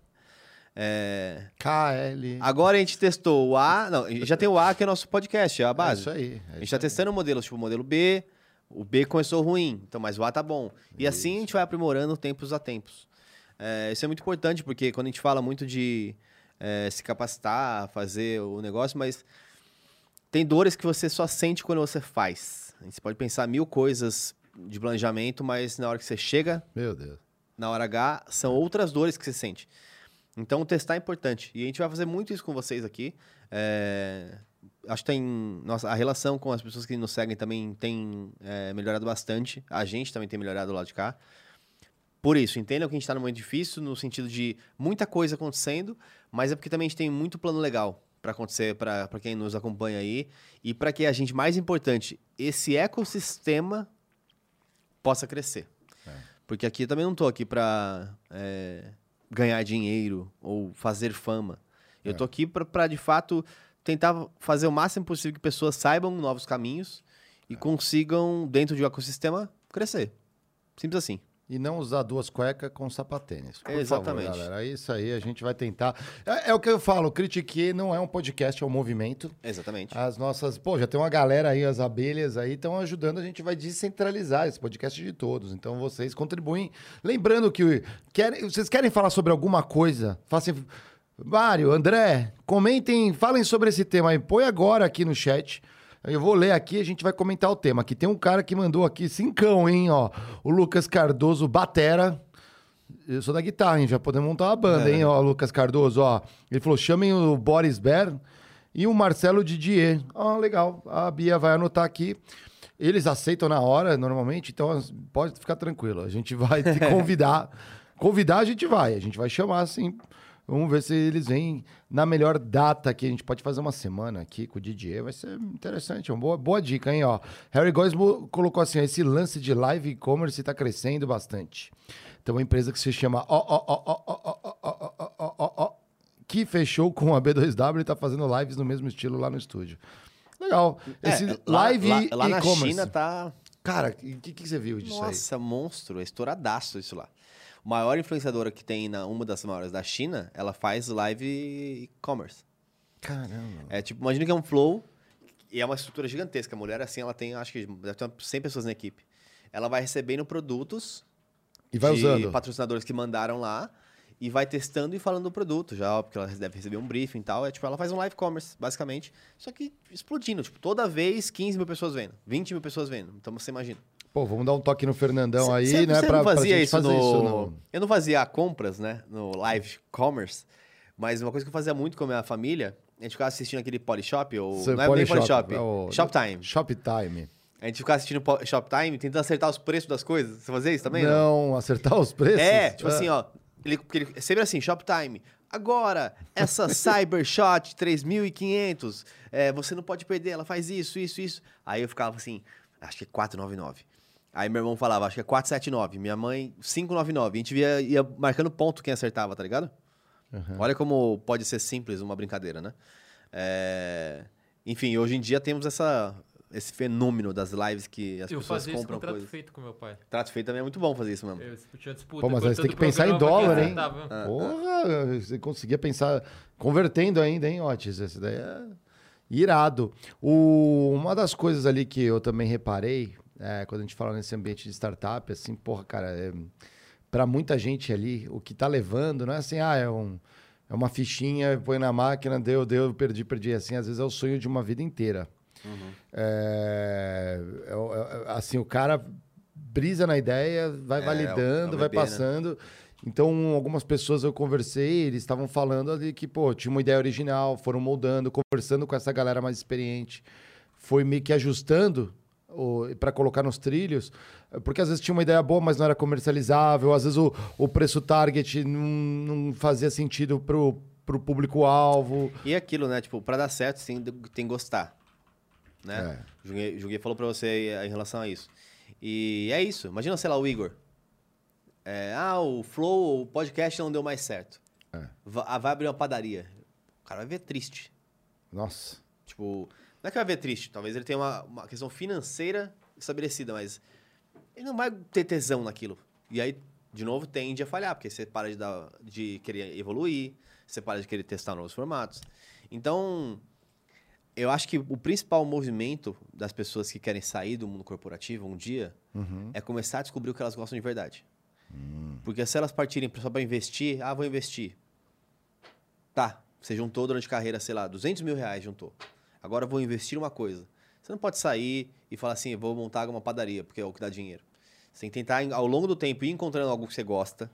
É, KL. Agora a gente testou o A. Não, já tem o A, que é nosso podcast, é a base. isso aí, é a gente está testando modelos, tipo o modelo B. O B começou ruim, então, mas o A tá bom. E assim a gente vai aprimorando tempos a tempos. É, isso é muito importante, porque quando a gente fala muito de é, se capacitar, fazer o negócio, mas tem dores que você só sente quando você faz. Você pode pensar mil coisas de planejamento, mas na hora que você chega, Meu Deus. na hora H, são outras dores que você sente. Então, testar é importante. E a gente vai fazer muito isso com vocês aqui. É, Acho que tem. Nossa, a relação com as pessoas que nos seguem também tem é, melhorado bastante. A gente também tem melhorado do lado de cá. Por isso, entendam que a gente está num momento difícil, no sentido de muita coisa acontecendo, mas é porque também a gente tem muito plano legal para acontecer para quem nos acompanha aí. E para que a gente, mais importante, esse ecossistema possa crescer. Porque aqui eu também não estou aqui para ganhar dinheiro ou fazer fama. Eu É. estou aqui para, de fato, tentar fazer o máximo possível que pessoas saibam novos caminhos É. e consigam, dentro de um ecossistema, crescer. Simples assim. E não usar duas cuecas com sapatênis. Por Exatamente. Favor, galera. É isso aí, a gente vai tentar. É, é o que eu falo, Critique não é um podcast, é um movimento. Exatamente. As nossas. Pô, já tem uma galera aí, as abelhas aí, estão ajudando. A gente vai descentralizar esse podcast de todos. Então vocês contribuem. Lembrando que querem, vocês querem falar sobre alguma coisa? Façam. Mário, André, comentem, falem sobre esse tema aí. Põe agora aqui no chat. Eu vou ler aqui e a gente vai comentar o tema. Aqui tem um cara que mandou aqui cincão, hein, ó. O Lucas Cardoso Batera. Eu sou da guitarra, hein? Já podemos montar uma banda, É. hein, ó, Lucas Cardoso, ó. Ele falou: chamem o Boris Ber e o Marcelo Didier. Ó, legal. A Bia vai anotar aqui. Eles aceitam na hora, normalmente, então pode ficar tranquilo. A gente vai te convidar. convidar, a gente vai. A gente vai chamar, assim. Vamos ver se eles vêm na melhor data que a gente pode fazer uma semana aqui com o Didier. Vai ser interessante, uma boa, boa dica, hein? Ó, Harry Gosmo colocou assim: esse lance de live e-commerce está crescendo bastante. Então, uma empresa que se chama que fechou com a B2W e está fazendo lives no mesmo estilo lá no estúdio. Legal. Esse é, live lá, lá, lá na China tá. Cara, o que, que, você viu disso Nossa, aí? Nossa, monstro, é estouradaço isso lá. Maior influenciadora que tem na uma das maiores da China, ela faz live e-commerce. Caramba. É tipo, imagina que é um flow e é uma estrutura gigantesca. A mulher, assim, ela tem, acho que deve ter umas 100 pessoas na equipe. Ela vai recebendo produtos E vai de usando. patrocinadores que mandaram lá e vai testando e falando do produto já, porque ela deve receber um briefing e tal. É tipo, ela faz um live commerce, basicamente. Só que explodindo, tipo, toda vez 15 mil pessoas vendo, 20 mil pessoas vendo. Então você imagina. Pô, vamos dar um toque no Fernandão aí, Cê- né? cê pra, não pra fazia gente isso fazer no... isso no... Eu não fazia compras, né? No live commerce. Mas uma coisa que eu fazia muito com a minha família, a gente ficava assistindo aquele Polishop, ou Seu não é nem Polishop, é o- Shoptime. Shoptime. A gente ficava assistindo Shoptime, tentando acertar os preços das coisas. Você fazia isso também? Não, acertar os preços? É, tipo Ah. assim, ó. Ele, ele, sempre assim, Shoptime. Agora, essa Cybershot 3500, é, você não pode perder, ela faz isso, isso, isso. Aí eu ficava assim, acho que é 499. Aí meu irmão falava, acho que é 479. Minha mãe, 599. A gente via, ia marcando ponto quem acertava, tá ligado? Uhum. Olha como pode ser simples uma brincadeira, né? É, Enfim, hoje em dia temos essa, esse fenômeno das lives que as eu pessoas fazia isso compram com trato coisas. feito com meu pai. Trato feito também é muito bom fazer isso mesmo. Eu tinha disputa. Pô, mas você tem que pensar em dólar, hein? acertava. Ah, Porra, você conseguia pensar convertendo ainda, hein, Otis? Esse daí é irado. O, uma das coisas ali que eu também reparei, é, quando a gente fala nesse ambiente de startup, assim, porra, cara, é, para muita gente ali, o que tá levando não é assim, ah, é, um, é uma fichinha, põe na máquina, deu, deu, perdi, perdi. Assim, às vezes é o sonho de uma vida inteira. É, é o- é- assim, o cara brisa na ideia, vai É, validando, é o vai né? passando. Então, algumas pessoas eu conversei, eles estavam falando ali que, pô, tinha uma ideia original, foram moldando, conversando com essa galera mais experiente, foi meio que ajustando para colocar nos trilhos, porque às vezes tinha uma ideia boa, mas não era comercializável, às vezes o, o preço target não, não fazia sentido pro, pro público-alvo. E aquilo, né? Tipo, pra dar certo, você tem, que gostar. Né? É. Juguei, Juguei falou pra você em relação a isso. E é isso. Imagina, sei lá, o Igor. É, ah, o Flow, o podcast não deu mais certo. É. Va- Vai abrir uma padaria. O cara vai ver triste. Nossa. Tipo, não é que vai ver triste. Talvez ele tenha uma, uma questão financeira estabelecida, mas ele não vai ter tesão naquilo. E aí, de novo, tende a falhar, porque você para de, dar, de querer evoluir, você para de querer testar novos formatos. Então, eu acho que o principal movimento das pessoas que querem sair do mundo corporativo um dia Uhum. é começar a descobrir o que elas gostam de verdade. Porque se elas partirem só para investir, ah, vou investir. Tá, você juntou durante a carreira, sei lá, 200 mil reais juntou. Agora vou investir uma coisa. Você não pode sair e falar assim, vou montar uma padaria, porque é o que dá dinheiro. Você tem que tentar, ao longo do tempo, ir encontrando algo que você gosta,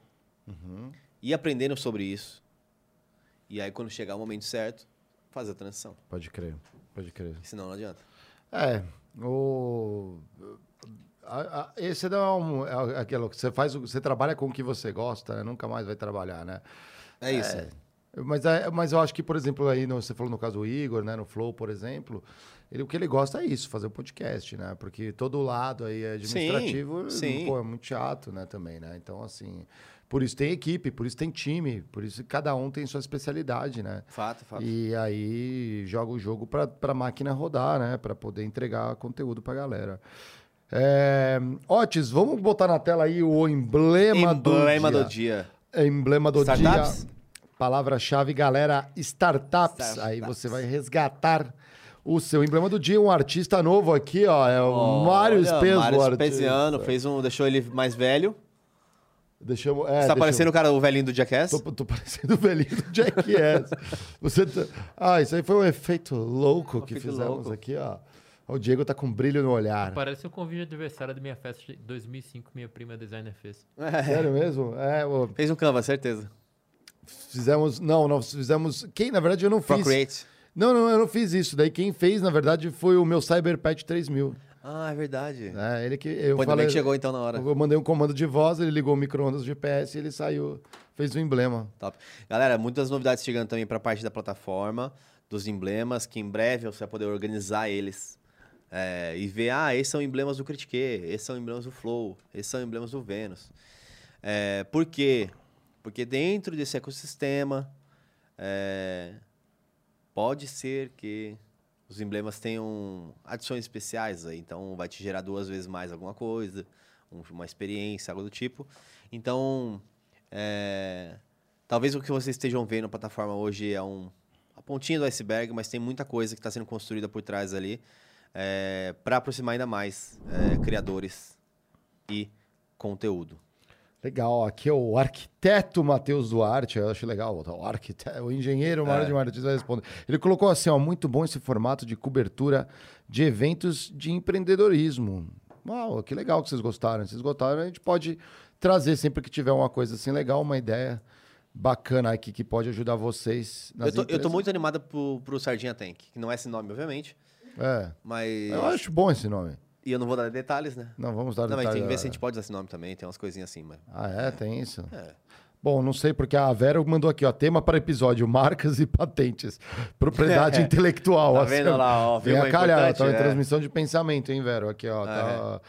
Uhum. ir aprendendo sobre isso. E aí, quando chegar o momento certo, fazer a transição. Pode crer, pode crer. Senão não adianta. É, o... a- a- esse é, um, é aquilo que você faz, você trabalha com o que você gosta, né? nunca mais vai trabalhar, né? É isso. É, mas eu acho que, por exemplo, aí no- você falou no caso do Igor, né, no Flow, por exemplo, ele, o que ele gosta é isso, fazer o podcast, né? Porque todo lado aí administrativo, sim. pô, é muito chato, né, também, né? Então, assim, por isso tem equipe, por isso tem time, por isso cada um tem sua especialidade, né? Fato, fato. E aí joga o jogo pra, pra máquina rodar, né? Pra poder entregar conteúdo pra galera. É... Otis, vamos botar na tela aí o emblema, Emblema do dia. do dia. Emblema do dia. Palavra-chave, galera, startups. Aí você vai resgatar o seu emblema do dia. Um artista novo aqui, ó. É o Mário Olha, Spesbo. Mário. Speziano, fez um, deixou ele mais velho. Deixamos, é, Você tá parecendo o cara, o velhinho do Jackass? Tô, tô parecendo o velhinho do Jackass. Você tá... Ah, isso aí foi um efeito louco que efeito fizemos louco. aqui, ó. O Diego tá com brilho no olhar. Parece um convite de aniversário da minha festa de 2005 que minha prima designer fez. Sério mesmo? É, o- Fez um Canva, certeza. Fizemos. Não, nós fizemos. Quem, na verdade, eu não fiz. Procreate. Não, não, eu não fiz isso. Daí quem fez, na verdade, foi o meu CyberPad 3000. Ah, é verdade. É, ele que. Eu Pô, falei, que chegou então na hora. Eu mandei um comando de voz, ele ligou o micro-ondas GPS e ele saiu. Fez o emblema. Top. Galera, muitas novidades chegando também para a parte da plataforma, dos emblemas, que em breve você vai poder organizar eles. é, e ver, ah, esses são emblemas do Critique, esses são emblemas do Flow, esses são emblemas do Vênus. É, por quê? Porque dentro desse ecossistema, é, pode ser que os emblemas tenham adições especiais aí, então vai te gerar duas vezes mais alguma coisa, um- uma experiência, algo do tipo. Então, é, talvez o que vocês estejam vendo na plataforma hoje é um, a pontinha do iceberg, mas tem muita coisa que está sendo construída por trás ali para aproximar ainda mais é, criadores e conteúdo. Legal, aqui é o arquiteto Matheus Duarte, eu acho legal, o arquiteto, o engenheiro Mário É. de Martins vai responder. Ele colocou assim, ó, muito bom esse formato de cobertura de eventos de empreendedorismo. Uau, que legal que vocês gostaram. Vocês gostaram, a gente pode trazer sempre que tiver uma coisa assim legal, uma ideia bacana aqui que pode ajudar vocês nas Eu tô, eu tô muito animado pro, pro Sardinha Tank, que não é esse nome, obviamente. É. Mas. Eu acho bom esse nome. E eu não vou dar detalhes, né? Não, vamos dar Não, mas tem detalhes, que ver é. se a gente pode usar esse nome também, tem umas coisinhas assim, mas. Ah, é? Tem isso? É. Bom, não sei, porque a Vera mandou aqui, ó, tema para episódio, marcas e patentes. Propriedade intelectual. Tá assim, vendo lá, ó, Vem a é calhar, tá em é. transmissão de pensamento, hein, Vero? Aqui, ó. Ah,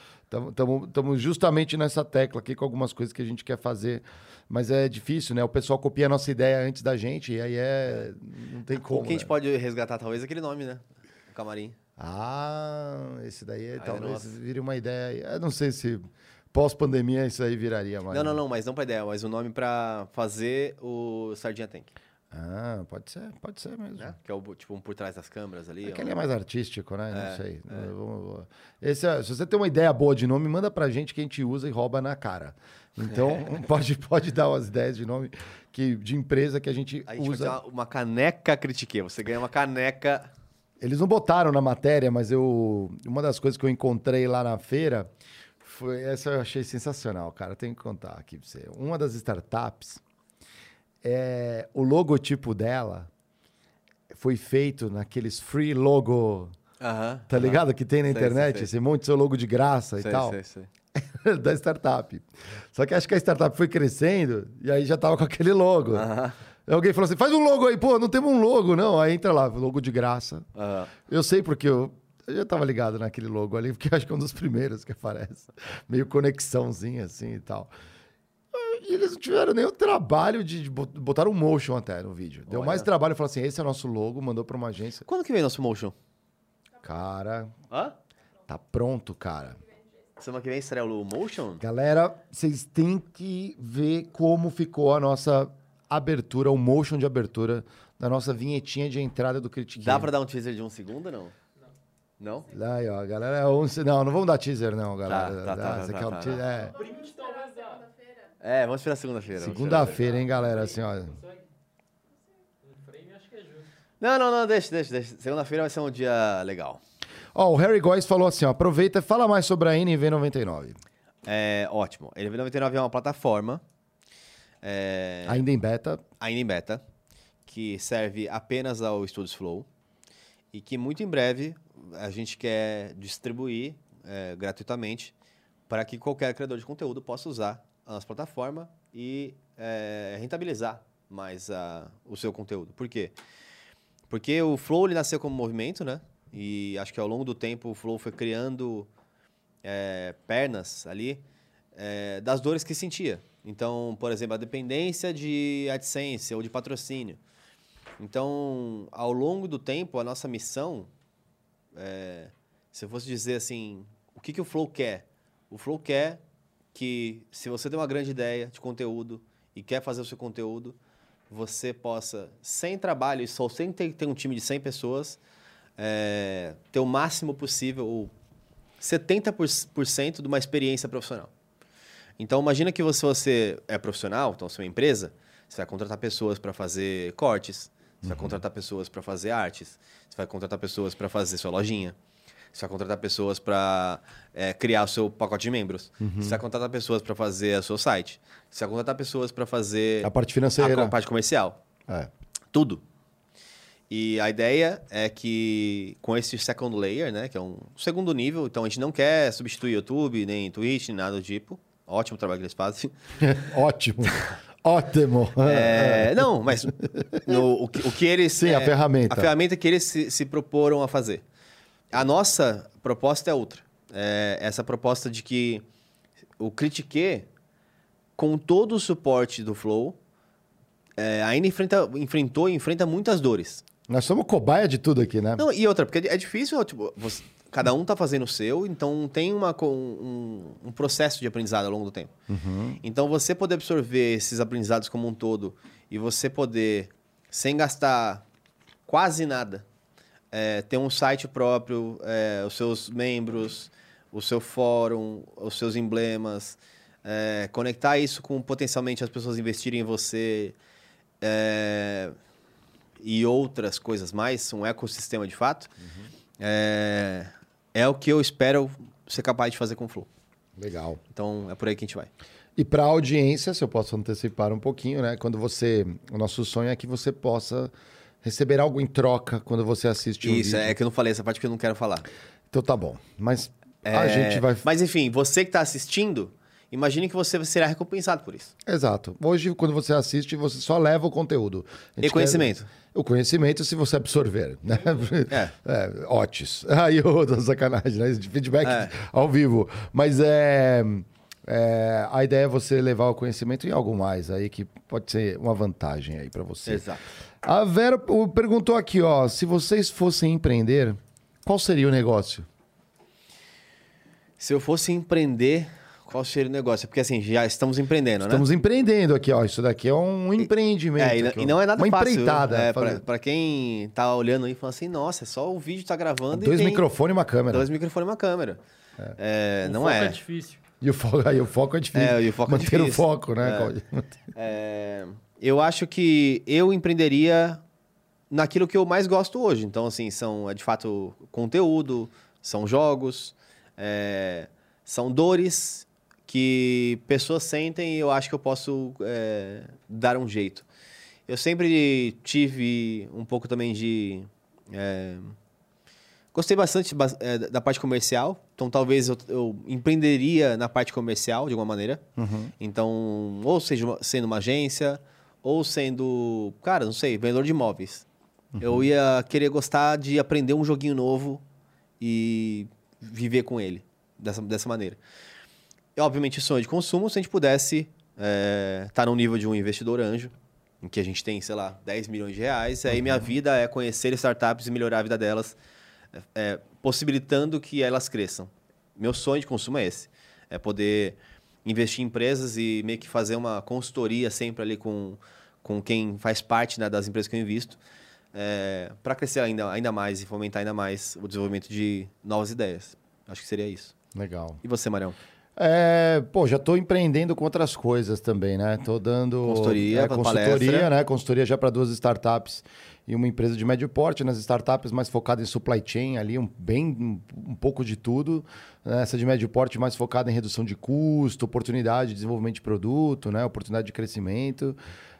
Estamos justamente nessa tecla aqui com algumas coisas que a gente quer fazer. Mas é difícil, né? O pessoal copia a nossa ideia antes da gente, e aí é. Não tem como. o que a gente né? pode resgatar, talvez, é aquele nome, né? O camarim. Ah, esse daí é, é talvez vire uma ideia. Eu não sei se pós-pandemia isso aí viraria mais. Não, não, não, mas não pra ideia, mas o nome pra fazer o Sardinha Tank. Ah, pode ser, pode ser mesmo. Né? Que é o tipo um por trás das câmeras ali. É que é mais artístico, né? É, não sei. é. Vamos- Esse é- se você tem uma ideia boa de nome, manda pra gente que a gente usa e rouba na cara. Então, pode, pode dar umas ideias de nome que, de empresa que a gente, A gente usa. uma, uma caneca critique. Você ganha uma caneca. Eles não botaram na matéria, mas eu. Uma das coisas que eu encontrei lá na feira foi. Essa eu achei sensacional, cara. Tenho que contar aqui pra você. Uma das startups, é, o logotipo dela foi feito naqueles free logo. Tá ligado? Que tem na Sei, sei, internet, sei. esse monte de seu logo de graça e Sei, tal. sei, sei. da startup. Só que acho que a startup foi crescendo e aí já tava com aquele logo. Aí Alguém falou assim: faz um logo aí, pô, não temos um logo, não. Aí entra lá, logo de graça. Aham. Eu sei porque eu, eu já tava ligado naquele logo ali, porque acho que é um dos primeiros que aparece. Meio conexãozinha assim e tal. E eles não tiveram nem o trabalho de, de bot- botar um motion até no vídeo. Deu Olha. mais trabalho, falou assim: esse é o nosso logo, mandou pra uma agência. Quando que vem nosso motion? Cara, Hã? tá pronto, cara. Semana que vem estreia o motion? Galera, vocês têm que ver como ficou a nossa abertura, o motion de abertura da nossa vinhetinha de entrada do Critique. Dá pra dar um teaser de um segundo ou não? Não? Aí, ó, galera, é um- não, não vamos dar teaser não, galera. tá, tá, tá, você tá, quer um tá, teaser? tá. É. É, vamos esperar segunda-feira. Segunda-feira, hein, galera, assim, ó. Não, não, não, deixa, deixa, deixa. Segunda-feira vai ser um dia legal. Ó, o Harry Góes falou assim, ó, aproveita e fala mais sobre a NV99. É ótimo. A NV99 é uma plataforma. É, Ainda em beta. ainda em beta, que serve apenas ao Studios Flow e que muito em breve a gente quer distribuir é, gratuitamente para que qualquer criador de conteúdo possa usar a nossa plataforma e é, rentabilizar mais a- o seu conteúdo. Por quê? Porque o Flow ele nasceu como movimento, né? E acho que ao longo do tempo o Flow foi criando é, pernas ali é, das dores que sentia. Então, por exemplo, a dependência de AdSense ou de patrocínio. Então, ao longo do tempo, a nossa missão, é, se eu fosse dizer assim, o que, que o Flow quer? O Flow quer que, se você tem uma grande ideia de conteúdo e quer fazer o seu conteúdo, você possa, sem trabalho só sem ter, ter um time de 100 pessoas, é, ter o máximo possível, ou 70% de uma experiência profissional. Então, imagina que você, você é profissional, então você é uma empresa, você vai contratar pessoas para fazer cortes, você vai contratar pessoas para fazer artes, você vai contratar pessoas para fazer sua lojinha, você vai contratar pessoas para criar o seu pacote de membros, Uhum. você vai contratar pessoas para fazer o seu site, você vai contratar pessoas para fazer A parte financeira. a parte comercial. É. Tudo. E a ideia é que com esse second layer, né, que é um segundo nível, então a gente não quer substituir YouTube, nem Twitch, nem nada do tipo. Ótimo trabalho que eles fazem. Ótimo. Ótimo. É, não, mas no- o, que, o que eles. Sim, a é, ferramenta. A ferramenta que eles se, se proporam a fazer. A nossa proposta é outra. É essa proposta de que o Critique, com todo o suporte do Flow, é, ainda enfrenta, enfrentou e enfrenta muitas dores. Nós somos cobaia de tudo aqui, né? Não, e outra, porque é difícil, tipo, você- cada um tá fazendo o seu, então tem uma, um, um processo de aprendizado ao longo do tempo. Uhum. Então, você poder absorver esses aprendizados como um todo e você poder, sem gastar quase nada, é, ter um site próprio, é, os seus membros, o seu fórum, os seus emblemas, é, conectar isso com potencialmente as pessoas investirem em você é, e outras coisas mais, um ecossistema de fato, é, é o que eu espero ser capaz de fazer com o Flow. Legal. Então, é por aí que a gente vai. E para a audiência, se eu posso antecipar um pouquinho, né? Quando você. O nosso sonho é que você possa receber algo em troca quando você assiste um Isso, vídeo. é que eu não falei essa parte que eu não quero falar. Então tá bom. Mas a É, gente vai. Mas enfim, você que está assistindo, imagine que você será recompensado por isso. Exato. Hoje, quando você assiste, você só leva o conteúdo. E conhecimento. quer- O conhecimento, se você absorver, né? É. é Otis. Aí eu tô sacanagem, né? De feedback É. ao vivo. Mas é, é, A ideia é você levar o conhecimento em algo mais aí, que pode ser uma vantagem aí para você. Exato. A Vera perguntou aqui, ó. Se vocês fossem empreender, qual seria o negócio? Se eu fosse empreender, qual seria o negócio? Porque assim, já estamos empreendendo, Estamos né? empreendendo aqui, ó. Isso daqui é um empreendimento. É, e, aqui, e não é nada uma fácil. empreitada. É, fazer- pra, pra quem tá olhando aí, falando assim, nossa, é só o vídeo tá gravando Dois e microfones e uma câmera. Dois microfones e uma câmera. É, O não foco é. é difícil. E o foco, aí o foco é difícil. É, e o foco é Manter o difícil. foco, né? É. Claudio? É, eu acho que eu empreenderia naquilo que eu mais gosto hoje. Então, assim, são, é de fato, conteúdo, são jogos, é, são dores que pessoas sentem e eu acho que eu posso é, dar um jeito. Eu sempre tive um pouco também de... é, Gostei bastante bas- é, da parte comercial, então talvez eu, eu empreenderia na parte comercial de alguma maneira. Uhum. Então, ou seja, sendo uma agência, ou sendo, cara, não sei, vendedor de imóveis. Eu ia querer gostar de aprender um joguinho novo e viver com ele dessa, dessa maneira. E, obviamente, sonho de consumo, se a gente pudesse estar no nível de um investidor anjo, em que a gente tem, sei lá, 10 milhões de reais, aí minha vida é conhecer startups e melhorar a vida delas, é, possibilitando que elas cresçam. Meu sonho de consumo é esse. É poder investir em empresas e meio que fazer uma consultoria sempre ali com, com quem faz parte né, das empresas que eu invisto, para crescer ainda, ainda mais e fomentar ainda mais o desenvolvimento de novas ideias. Acho que seria isso. Legal. E você, Marião? É, pô, já tô empreendendo com outras coisas também, né? Tô dando Consultoria, é, palestra. consultoria, né? Consultoria já para duas startups e uma empresa de médio porte, nas startups mais focada em supply chain ali, um bem um, um pouco de tudo. né? Essa de médio porte mais focada em redução de custo, oportunidade de desenvolvimento de produto, né? Oportunidade de crescimento.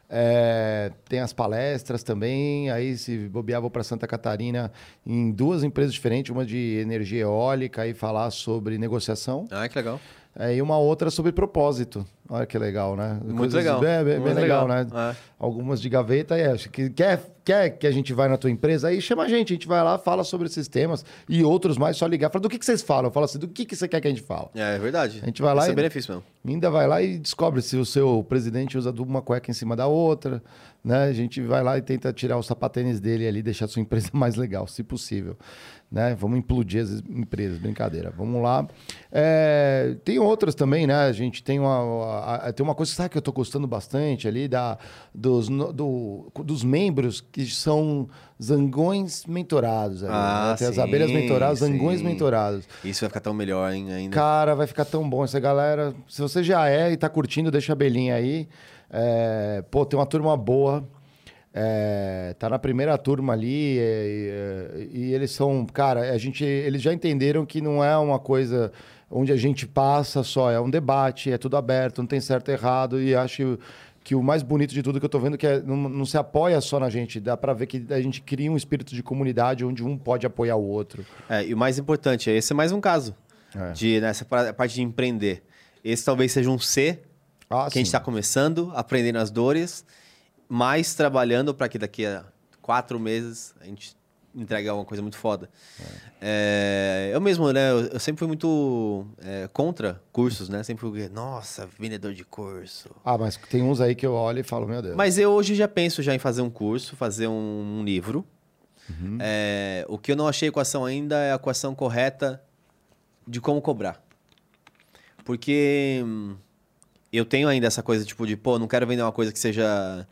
É, tem as palestras também. Aí, se bobear, vou para Santa Catarina em duas empresas diferentes, uma de energia eólica e falar sobre negociação. Ah, que legal. É, e uma outra sobre propósito. Olha que legal, né? Muito legal. Bem, bem- bem legal, legal. né? É. Algumas de gaveta. É, que quer, quer que a gente vai na tua empresa? Aí chama a gente. A gente vai lá, fala sobre esses temas. E outros mais, só ligar. Fala, do que, que vocês falam? Fala assim, do que, que você quer que a gente fale? É, é verdade. A gente vai lá Esse e... é benefício mesmo. Ainda vai lá e descobre se o seu presidente usa uma cueca em cima da outra, né? A gente vai lá e tenta tirar o sapatênis dele ali, deixar a sua empresa mais legal, se possível, né? Vamos implodir as empresas, brincadeira. Vamos lá. É, tem outras também, né? A gente tem uma, a- a- tem uma coisa sabe, que eu tô gostando bastante ali da, dos, no- do- dos membros que são zangões mentorados. Ali, Ah, né? Tem as sim, abelhas mentoradas, zangões sim. mentorados. Isso vai ficar tão melhor, hein, ainda. Cara, vai ficar tão bom essa galera. Se você já é e tá curtindo, deixa a belinha aí. É, pô, tem uma turma boa. É, tá na primeira turma ali é, e, e eles são, cara, a gente, eles já entenderam que não é uma coisa onde a gente passa só, é um debate, é tudo aberto, não tem certo e errado e acho que o mais bonito de tudo que eu tô vendo que é, não, não se apoia só na gente, dá pra ver que a gente cria um espírito de comunidade onde um pode apoiar o outro. É, e o mais importante, esse é mais um caso É. de nessa pa- parte de empreender. Esse talvez seja um C Ah, que a gente está começando, aprendendo as dores, mas trabalhando para que daqui a quatro meses a gente entregue alguma coisa muito foda. É, eu mesmo, né? Eu, eu sempre fui muito é, contra cursos, né? Sempre fui, nossa, vendedor de curso. Ah, mas tem uns aí que eu olho e falo, meu Deus. Mas eu hoje já penso já em fazer um curso, fazer um, um livro. Uhum. É, o que eu não achei a equação ainda é a equação correta de como cobrar. Porque hum, eu tenho ainda essa coisa, tipo, de, pô, não quero vender uma coisa que seja...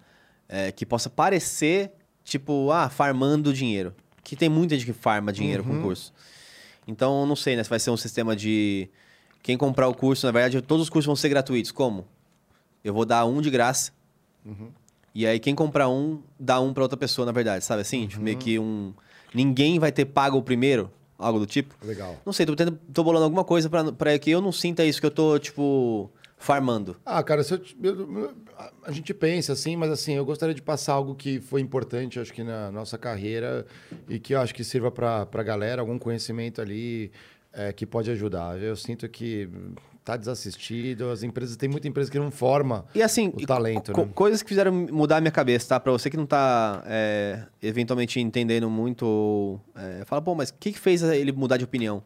é, que possa parecer, tipo, ah, farmando dinheiro. Que tem muita gente que farma dinheiro com Uhum. curso. Então, eu não sei, né? Se vai ser um sistema de... Quem comprar o curso, na verdade, todos os cursos vão ser gratuitos. Como? Eu vou dar um de graça. Uhum. E aí, quem comprar um, dá um pra outra pessoa, na verdade, sabe assim? Tipo, meio que um. Ninguém vai ter pago o primeiro, algo do tipo. Legal. Não sei, tô, tentando, tô bolando alguma coisa pra que eu não sinta isso, que eu tô, tipo, farmando. Ah, cara, eu, eu- a gente pensa assim, mas assim, eu gostaria de passar algo que foi importante, acho que na nossa carreira e que eu acho que sirva para a galera, algum conhecimento ali é, que pode ajudar. Eu sinto que tá desassistido, as empresas, tem muita empresa que não forma E assim, o talento, co- né? coisas que fizeram mudar a minha cabeça, tá? Pra você que não tá é, eventualmente entendendo muito, é, fala, pô, mas o que, que fez ele mudar de opinião?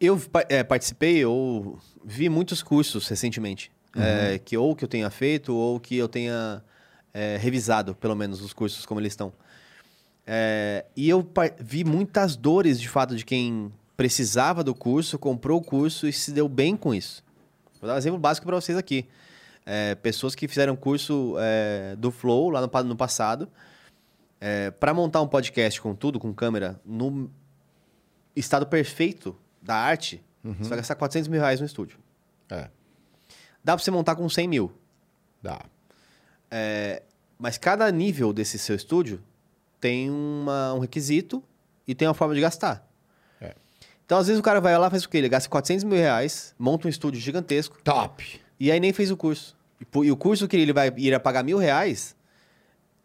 Eu é, participei ou vi muitos cursos recentemente, é, que ou que eu tenha feito ou que eu tenha é, revisado, pelo menos, os cursos como eles estão. É, e eu vi muitas dores, de fato, de quem precisava do curso, comprou o curso e se deu bem com isso. Vou dar um exemplo básico para vocês aqui. É, pessoas que fizeram curso é, do Flow lá no, no passado, para montar um podcast com tudo, com câmera, no estado perfeito da arte, você vai gastar 400 mil reais no estúdio. É. Dá para você montar com 100 mil. Dá. É, mas cada nível desse seu estúdio tem uma- um requisito e tem uma forma de gastar. É. Então, às vezes, o cara vai lá faz o quê? Ele gasta 400 mil reais, monta um estúdio gigantesco. Top! E aí nem fez o curso. E, e o curso que ele vai ir pagar mil reais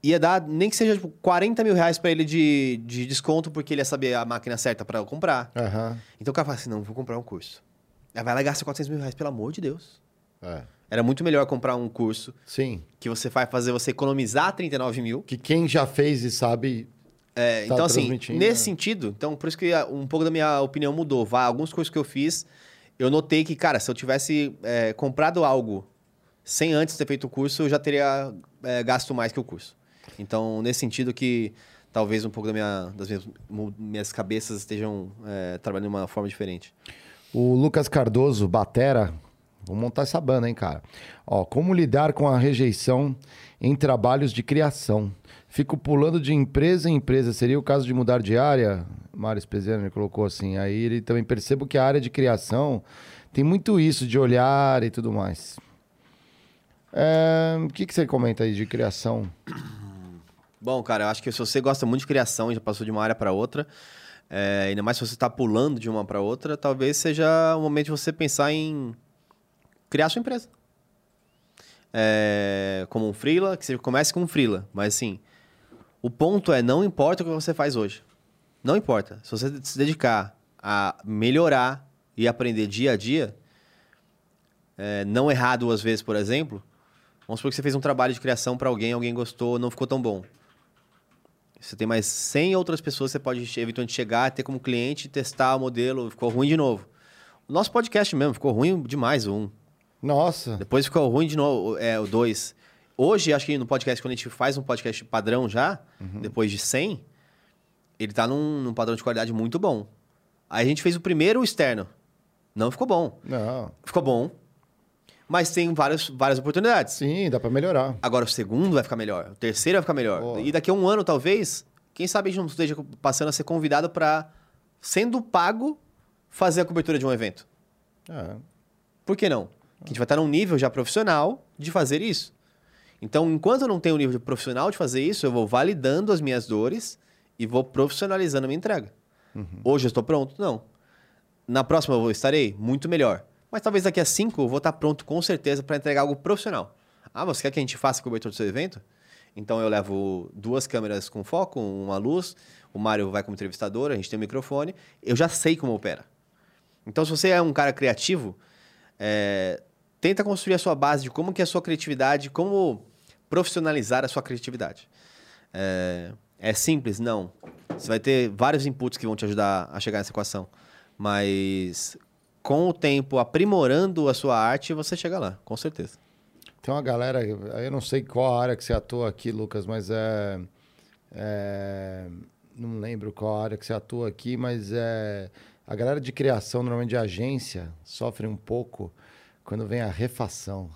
ia dar nem que seja tipo, 40 mil reais pra ele de, de desconto, porque ele ia saber a máquina certa pra eu comprar. Aham. Então o cara fala assim: não, vou comprar um curso. Aí vai lá e gasta 400 mil reais, pelo amor de Deus. É. Era muito melhor comprar um curso Sim. que você vai fazer você economizar 39 mil. Que quem já fez e sabe. É, tá então, assim, nesse né? sentido, então por isso que um pouco da minha opinião mudou. Vai, alguns cursos que eu fiz, eu notei que, cara, se eu tivesse é, comprado algo sem antes ter feito o curso, eu já teria é, gasto mais que o curso. Então, nesse sentido que talvez um pouco da minha, das minhas, minhas cabeças estejam é, trabalhando de uma forma diferente. O Lucas Cardoso, Batera. Vamos montar essa banda, hein, cara? Ó, como lidar com a rejeição em trabalhos de criação? Fico pulando de empresa em empresa. Seria o caso de mudar de área? Mário Speziano colocou assim. Aí ele também percebo que a área de criação tem muito isso de olhar e tudo mais. É, O que, que você comenta aí de criação? Bom, cara, eu acho que se você gosta muito de criação e já passou de uma área para outra, é, ainda mais se você está pulando de uma para outra, talvez seja o momento de você pensar em criar sua empresa. É, como um freela, que você comece com um freela, mas assim, o ponto é, não importa o que você faz hoje. Não importa. Se você se dedicar a melhorar e aprender dia a dia, é, não errar duas vezes, por exemplo, vamos supor que você fez um trabalho de criação para alguém, alguém gostou, não ficou tão bom. Você tem mais 100 outras pessoas, você pode eventualmente chegar, ter como cliente, testar o modelo, ficou ruim de novo. O nosso podcast mesmo, ficou ruim demais o um. Nossa. Depois ficou ruim de novo, é, o dois. Hoje, acho que no podcast, quando a gente faz um podcast padrão já, depois de 100, ele tá num, num padrão de qualidade muito bom. Aí a gente fez o primeiro externo. Não ficou bom. Não. Ficou bom. Mas tem várias, várias oportunidades. Sim, dá pra melhorar. Agora o segundo vai ficar melhor, o terceiro vai ficar melhor. E daqui a um ano, talvez, quem sabe a gente não esteja passando a ser convidado para, sendo pago, fazer a cobertura de um evento. É. Por que não? Que a gente vai estar num nível já profissional de fazer isso. Então, enquanto eu não tenho um nível profissional de fazer isso, eu vou validando as minhas dores e vou profissionalizando a minha entrega. Hoje eu estou pronto? Não. Na próxima eu estarei muito melhor. Mas talvez daqui a cinco eu vou estar pronto com certeza para entregar algo profissional. Ah, você quer que a gente faça a cobertura do seu evento? Então eu levo duas câmeras com foco, uma luz, o Mário vai como entrevistador, a gente tem um microfone, eu já sei como opera. Então se você é um cara criativo, é, tenta construir a sua base de como que é a sua criatividade, como profissionalizar a sua criatividade. É, é simples? Não. Você vai ter vários inputs que vão te ajudar a chegar nessa equação. Mas com o tempo, aprimorando a sua arte, você chega lá, com certeza. Tem uma galera, eu não sei qual área que você atua aqui, Lucas, mas é, é- Não lembro qual área que você atua aqui, mas é. A galera de criação, normalmente de agência, sofre um pouco quando vem a refação.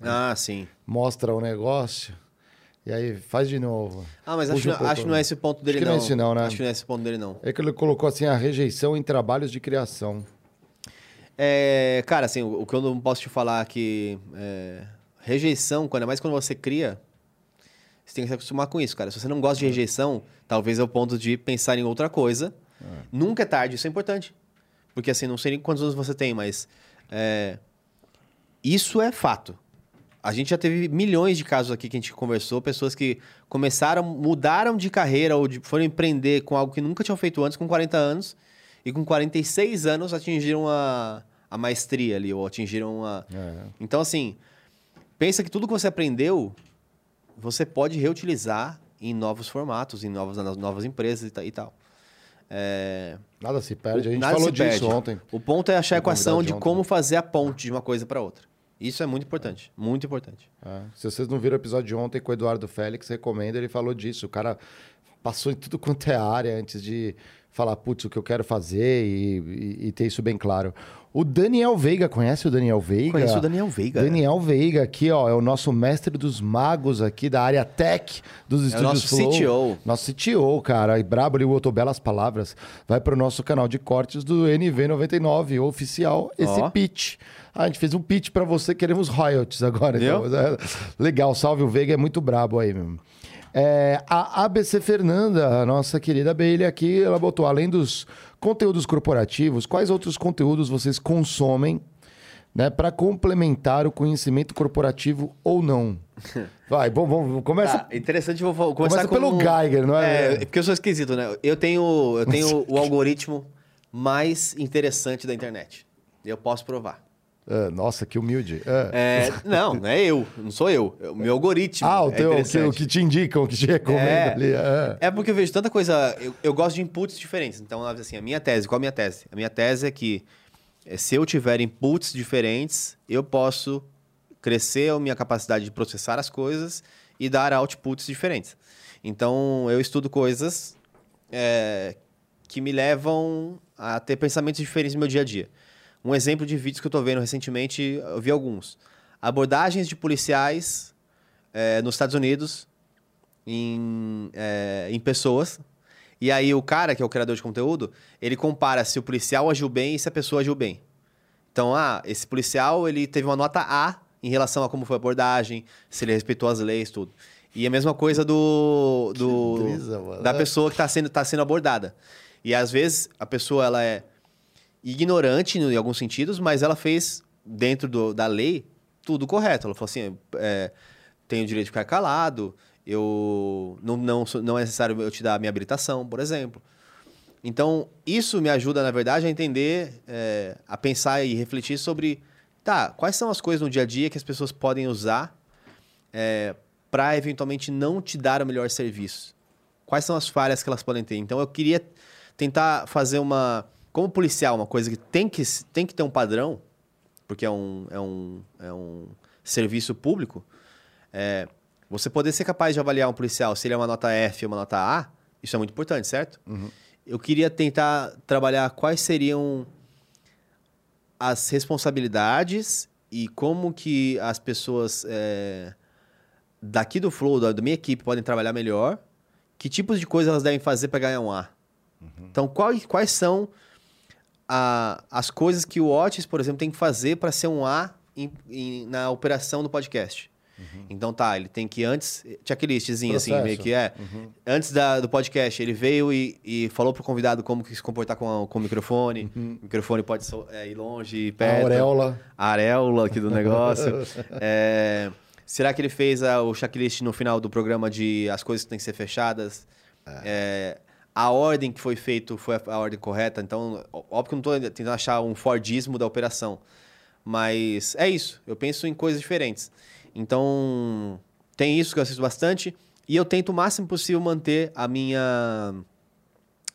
Ah, sim. Mostra o negócio e aí faz de novo. Ah, mas acho, um pouco. acho que não é esse o ponto dele, Acho que não. não é esse não, né? Acho que não é esse ponto dele, não. É que ele colocou assim a rejeição em trabalhos de criação. É, cara, assim, o, o que eu não posso te falar que é, rejeição, quando é mais quando você cria, você tem que se acostumar com isso, cara. Se você não gosta de rejeição, talvez é o ponto de pensar em outra coisa. Nunca é tarde, isso é importante. Porque assim, não sei nem quantos anos você tem, mas é, isso é fato. A gente já teve milhões de casos aqui que a gente conversou, pessoas que começaram, mudaram de carreira ou de- foram empreender com algo que nunca tinham feito antes, com 40 anos, e com 46 anos atingiram a, a maestria ali, ou atingiram a. Então, assim, pensa que tudo que você aprendeu, você pode reutilizar em novos formatos, em novas, novas empresas e, ta- tal. É, Nada se perde, a gente nada falou disso perde. ontem. O ponto é achar a equação de como fazer a ponte de uma coisa para outra. Isso é muito importante, muito importante. É. Se vocês não viram o episódio de ontem com o Eduardo Félix, recomendo, ele falou disso. O cara passou em tudo quanto é área antes de falar, putz, o que eu quero fazer e, e- e ter isso bem claro. O Daniel Veiga, conhece o Daniel Veiga? Conheço o Daniel Veiga. Daniel Veiga aqui, ó, é o nosso mestre dos magos aqui da área tech dos É o estúdios nosso Flow. CTO. Nosso CTO, cara. E brabo, ele botou belas palavras. Vai pro nosso canal de cortes do NV99 oficial, esse Ó. pitch. Ah, a gente fez um pitch pra você, queremos royalties agora. Então. É, Legal, salve o Veiga, é muito brabo aí mesmo. É, a ABC Fernanda, a nossa querida abelha aqui, ela botou, além dos conteúdos corporativos, quais outros conteúdos vocês consomem né, para complementar o conhecimento corporativo ou não? Vai, bom, vamos, começa. Tá, interessante, vou começar Começa pelo com- Geiger, não é? É, porque eu sou esquisito, né? Eu tenho, eu tenho o algoritmo mais interessante da internet. Eu posso provar. Ah, nossa, que humilde. Ah. É, não, não é eu, não sou eu. É o meu algoritmo. Ah, o é teu, o que, o que te indicam, o que te recomenda É. ali. ah. É porque eu vejo tanta coisa. Eu, eu gosto de inputs diferentes. Então, assim, a minha tese, qual a minha tese? A minha tese é que eh, se eu tiver inputs diferentes, eu posso crescer a minha capacidade de processar as coisas e dar outputs diferentes. Então, eu estudo coisas eh, que me levam a ter pensamentos diferentes no meu dia a dia. Um exemplo de vídeos que eu tô vendo recentemente, eu vi alguns. Abordagens de policiais eh, nos Estados Unidos em, é, em pessoas. E aí o cara, que é o criador de conteúdo, ele compara se o policial agiu bem e se a pessoa agiu bem. Então, ah, esse policial, ele teve uma nota A em relação a como foi a abordagem, se ele respeitou as leis, tudo. E a mesma coisa do, do brisa, da pessoa que está sendo, tá sendo abordada. E às vezes a pessoa ela é ignorante em alguns sentidos, mas ela fez dentro do- da lei tudo correto. Ela falou assim, é, tenho o direito de ficar calado, eu não, não, não é necessário eu te dar a minha habilitação, por exemplo. Então, isso me ajuda, na verdade, a entender, é, a pensar e refletir sobre, tá, quais são as coisas no dia a dia que as pessoas podem usar para eventualmente não te dar o melhor serviço? Quais são as falhas que elas podem ter? Então, eu queria tentar fazer uma, como policial, uma coisa que tem que, tem que ter um padrão, porque é um, é um, é um serviço público, é, você poder ser capaz de avaliar um policial se ele é uma nota F ou uma nota A, isso é muito importante, certo? Eu queria tentar trabalhar quais seriam as responsabilidades e como que as pessoas é, daqui do Flow, da, da minha equipe, podem trabalhar melhor, que tipos de coisas elas devem fazer para ganhar um A. Então, quais, quais são a- as coisas que o Otis, por exemplo, tem que fazer para ser um A em- em- na operação do podcast? Então tá, ele tem que antes. Checklistzinho, assim, meio que é. Uhum. Antes da- do podcast, ele veio e, e falou pro convidado como que se comportar com, a- com o microfone. O microfone pode so- é, ir longe, perto. auréola. A areola aqui do negócio. É, será que ele fez a- o checklist no final do programa de as coisas que têm que ser fechadas? É, a ordem que foi feito foi a, ordem correta. Então, óbvio que eu não estou tentando achar um Fordismo da operação. Mas é isso. Eu penso em coisas diferentes. Então, tem isso que eu assisto bastante. E eu tento o máximo possível manter a minha,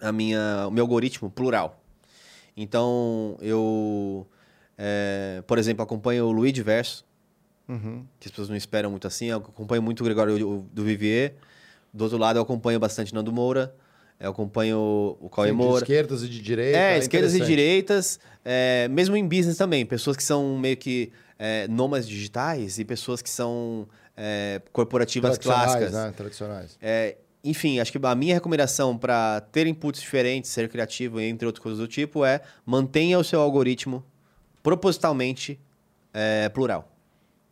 a minha, o meu algoritmo plural. Então, eu, é, por exemplo, acompanho o Luiz Verso, Uhum. que as pessoas não esperam muito assim. Eu acompanho muito o Gregório do Vivier. Do outro lado, eu acompanho bastante Nando Moura. Eu acompanho o Cauê Sim, de Moura. esquerdas e de direita, É, é esquerdas e direitas. é, mesmo em business também. Pessoas que são meio que é, nômades digitais e pessoas que são é, corporativas Tradicionais, clássicas. né? Tradicionais. É, enfim, acho que a minha recomendação para ter inputs diferentes, ser criativo, entre outras coisas do tipo, é mantenha o seu algoritmo propositalmente é, plural.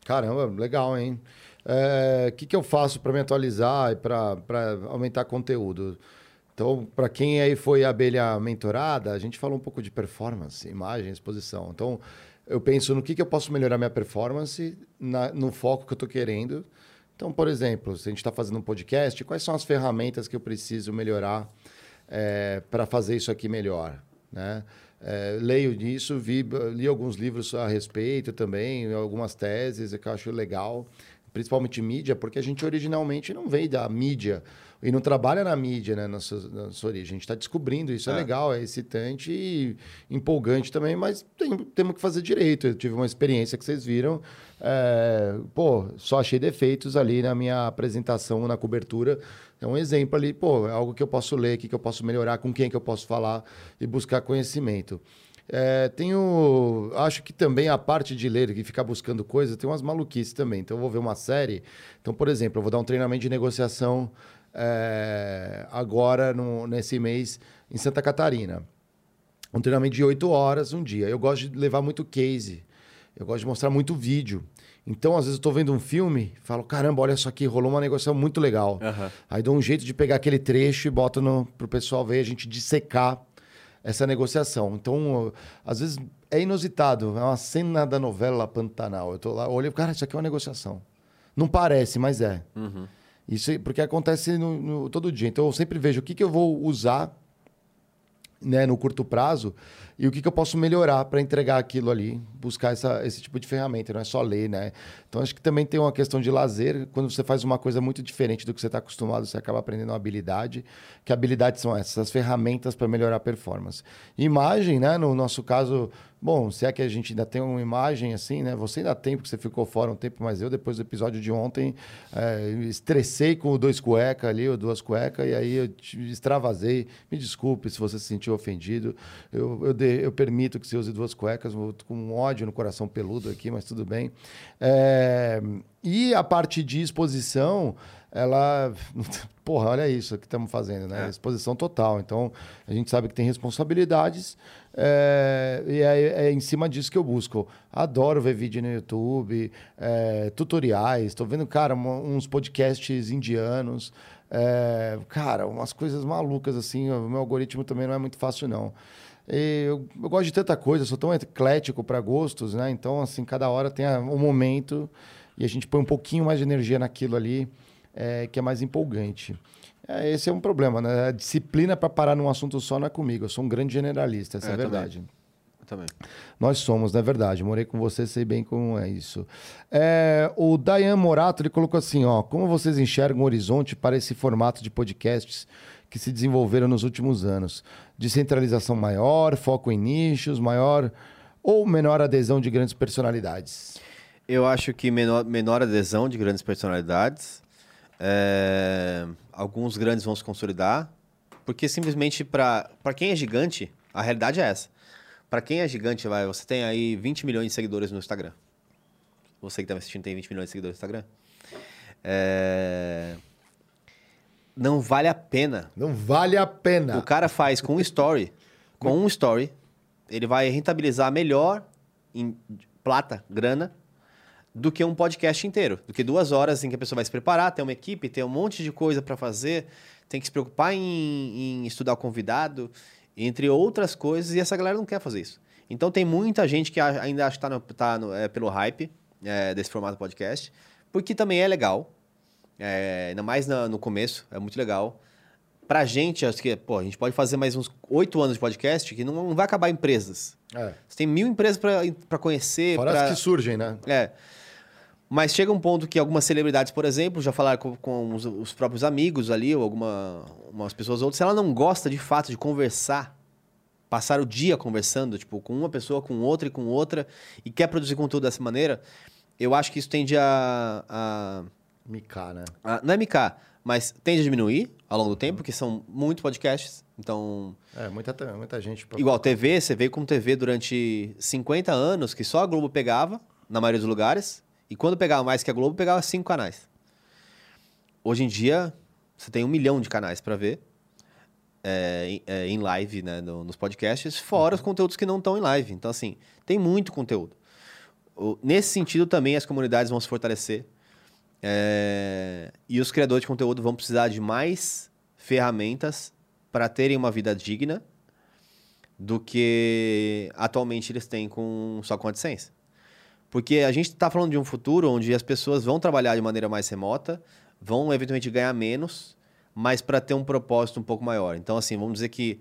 Caramba, legal, hein? O que, que eu faço para me atualizar e para aumentar conteúdo? Então, para quem aí foi abelha mentorada, a gente falou um pouco de performance, imagem, exposição. Então, eu penso no que, que eu posso melhorar minha performance na- no foco que eu estou querendo. Então, por exemplo, se a gente está fazendo um podcast, quais são as ferramentas que eu preciso melhorar para fazer isso aqui melhor? Né? É, leio disso, vi, li alguns livros a respeito também, algumas teses que eu acho legal, principalmente mídia, porque a gente originalmente não veio da mídia e não trabalha na mídia, né, na sua, na sua origem. A gente está descobrindo, isso é. É. legal, é excitante e empolgante também, mas tem- temos que fazer direito. Eu tive uma experiência que vocês viram, é, pô, só achei defeitos ali na minha apresentação, na cobertura. É um exemplo ali, pô, é algo que eu posso ler, que, que eu posso melhorar, com quem que eu posso falar e buscar conhecimento. É, tenho. Acho que também a parte de ler e ficar buscando coisas tem umas maluquices também. Então, eu vou ver uma série. Então, por exemplo, eu vou dar um treinamento de negociação é, agora, no- nesse mês, em Santa Catarina. Um treinamento de oito horas um dia. Eu gosto de levar muito case. Eu gosto de mostrar muito vídeo. Então, às vezes, eu estou vendo um filme falo, caramba, olha só aqui, rolou uma negociação muito legal. Aí dou um jeito de pegar aquele trecho e boto no, pro pessoal ver, a gente dissecar essa negociação. Então, às vezes, é inusitado. É uma cena da novela Pantanal. Eu tô lá, olho, cara, isso aqui é uma negociação. Não parece, mas é. Uhum. Isso, porque acontece no, no- todo dia. Então, eu sempre vejo o que, que eu vou usar né, no curto prazo e o que, que eu posso melhorar para entregar aquilo ali, buscar essa, esse tipo de ferramenta, não é só ler, né? Então acho que também tem uma questão de lazer, quando você faz uma coisa muito diferente do que você está acostumado, você acaba aprendendo uma habilidade, que habilidades são essas, as ferramentas para melhorar a performance. Imagem, né, no nosso caso, bom, se é que a gente ainda tem uma imagem assim, né? Você ainda tem, porque você ficou fora um tempo, mas eu depois do episódio de ontem, é, estressei com o dois cueca ali, ou duas cuecas, e aí eu te extravasei. Me desculpe se você se sentiu ofendido. Eu, eu, dei- eu permito que você use duas cuecas, com um ódio no coração peludo aqui, mas tudo bem. É, e a parte de exposição, ela. Porra, olha isso que estamos fazendo, né? Exposição total. Então, a gente sabe que tem responsabilidades. é, e é, é em cima disso que eu busco. Adoro ver vídeo no YouTube, é, tutoriais. Estou vendo, cara, uns podcasts indianos. é, cara, umas coisas malucas assim. O meu algoritmo também não é muito fácil, não. Eu, eu gosto de tanta coisa, sou tão eclético para gostos, né? Então, assim, cada hora tem um momento e a gente põe um pouquinho mais de energia naquilo ali, é, que é mais empolgante. É, esse é um problema, né? A disciplina para parar num assunto só não é comigo. Eu sou um grande generalista, essa é, É, a também. verdade. Eu também. Nós somos, na verdade. Morei com você, sei bem como é isso. É, o Dayan Morato ele colocou assim: ó, como vocês enxergam o horizonte para esse formato de podcasts que se desenvolveram nos últimos anos? Descentralização maior, foco em nichos, maior ou menor adesão de grandes personalidades? Eu acho que menor, menor adesão de grandes personalidades. É, alguns grandes vão se consolidar. Porque simplesmente para quem é gigante, a realidade é essa. Para quem é gigante, vai, você tem aí 20 milhões de seguidores no Instagram. Você que tá me assistindo tem 20 milhões de seguidores no Instagram. É, Não vale a pena. Não vale a pena. O cara faz com um story, com um story, ele vai rentabilizar melhor em plata, grana, do que um podcast inteiro. Do que duas horas em que a pessoa vai se preparar, tem uma equipe, tem um monte de coisa para fazer, tem que se preocupar em, em estudar o convidado, entre outras coisas, e essa galera não quer fazer isso. Então tem muita gente que ainda acha que tá, no- tá no- é, pelo hype é, desse formato podcast, porque também é legal, é, ainda mais na- no começo, é muito legal. Pra gente, acho que, pô, a gente pode fazer mais uns oito anos de podcast que não, não vai acabar empresas. É. Você tem mil empresas pra pra conhecer. Fora pra... as que surgem, né? É. Mas chega um ponto que algumas celebridades, por exemplo, já falaram com, com os, os próprios amigos ali, ou alguma, umas pessoas outras, se ela não gosta de fato de conversar, passar o dia conversando, tipo, com uma pessoa, com outra e com outra, e quer produzir conteúdo dessa maneira, eu acho que isso tende a. a Micar, né? a- não é micar, mas tende a diminuir ao longo do tempo, porque são muitos podcasts. Então, É, muita, muita gente. pra- Igual TV, você veio com TV durante 50 anos, que só a Globo pegava, na maioria dos lugares. E quando pegava mais que a Globo, pegava cinco canais. Hoje em dia, você tem um milhão de canais para ver é, em- é, em live, né, no- nos podcasts, fora os conteúdos que não estão em live. Então, assim, tem muito conteúdo. O- nesse sentido, também as comunidades vão se fortalecer. É, e os criadores de conteúdo vão precisar de mais ferramentas para terem uma vida digna do que atualmente eles têm com só com a AdSense. Porque a gente está falando de um futuro onde as pessoas vão trabalhar de maneira mais remota, vão eventualmente ganhar menos, mas para ter um propósito um pouco maior. Então, assim, vamos dizer que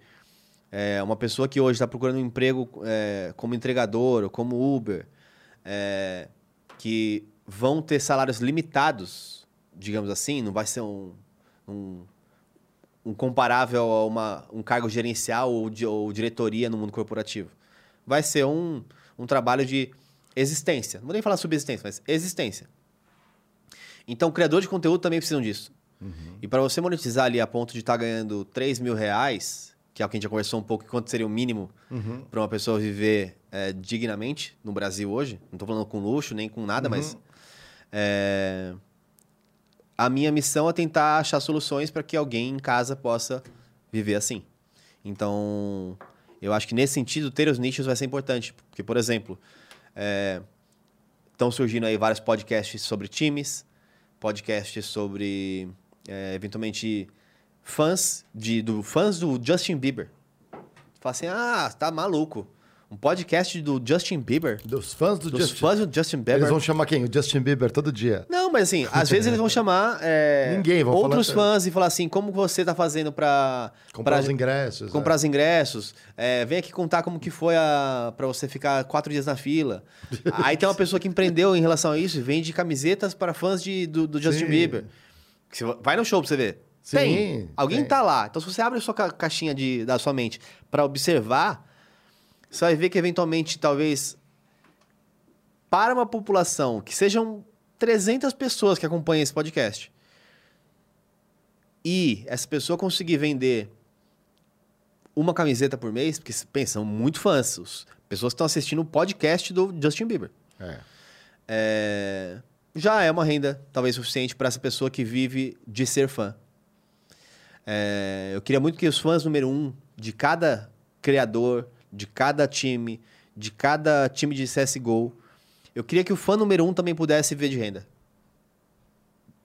é, uma pessoa que hoje está procurando um emprego é, como entregador ou como Uber, é, que vão ter salários limitados, digamos assim, não vai ser um, um, um comparável a uma, um cargo gerencial ou, de, ou diretoria no mundo corporativo. Vai ser um, um trabalho de existência. Não vou nem falar subsistência, mas existência. Então, criador de conteúdo também precisam disso. E para você monetizar ali a ponto de estar ganhando 3 mil reais, que é o que a gente já conversou um pouco, quanto seria o mínimo Uhum. para uma pessoa viver é, dignamente no Brasil hoje. Não estou falando com luxo, nem com nada, Uhum. mas... é, a minha missão é tentar achar soluções para que alguém em casa possa viver assim. Então, eu acho que nesse sentido, ter os nichos vai ser importante. Porque, por exemplo, estão surgindo aí vários podcasts sobre times, podcasts sobre, é, eventualmente, fãs, de, do, fãs do Justin Bieber. Fala assim, ah, tá maluco. Um podcast do Justin Bieber? Dos fãs do Dos Justin fãs do Justin Bieber? Eles vão chamar quem? O Justin Bieber todo dia. Não, mas assim, às vezes eles vão chamar é, Ninguém, vão outros falar- fãs e falar assim, como você tá fazendo pra... Comprar pra- os ingressos, Comprar é. os ingressos. É, vem aqui contar como que foi a, pra você ficar quatro dias na fila. Aí tem uma pessoa que empreendeu em relação a isso e vende camisetas para fãs de, do, do Justin Sim. Bieber. Você vai no show pra você ver. Sim, tem. Alguém tem. tá lá. Então se você abre a sua ca- caixinha de, da sua mente para observar, você vai ver que eventualmente, talvez, para uma população que sejam 300 pessoas que acompanham esse podcast, e essa pessoa conseguir vender uma camiseta por mês, porque pensa, são muito fãs, os- pessoas que estão assistindo o podcast do Justin Bieber. É. É, já é uma renda talvez suficiente para essa pessoa que vive de ser fã. É, eu queria muito que os fãs número um de cada criador, de cada time, de cada time de CSGO, eu queria que o fã número um também pudesse viver de renda.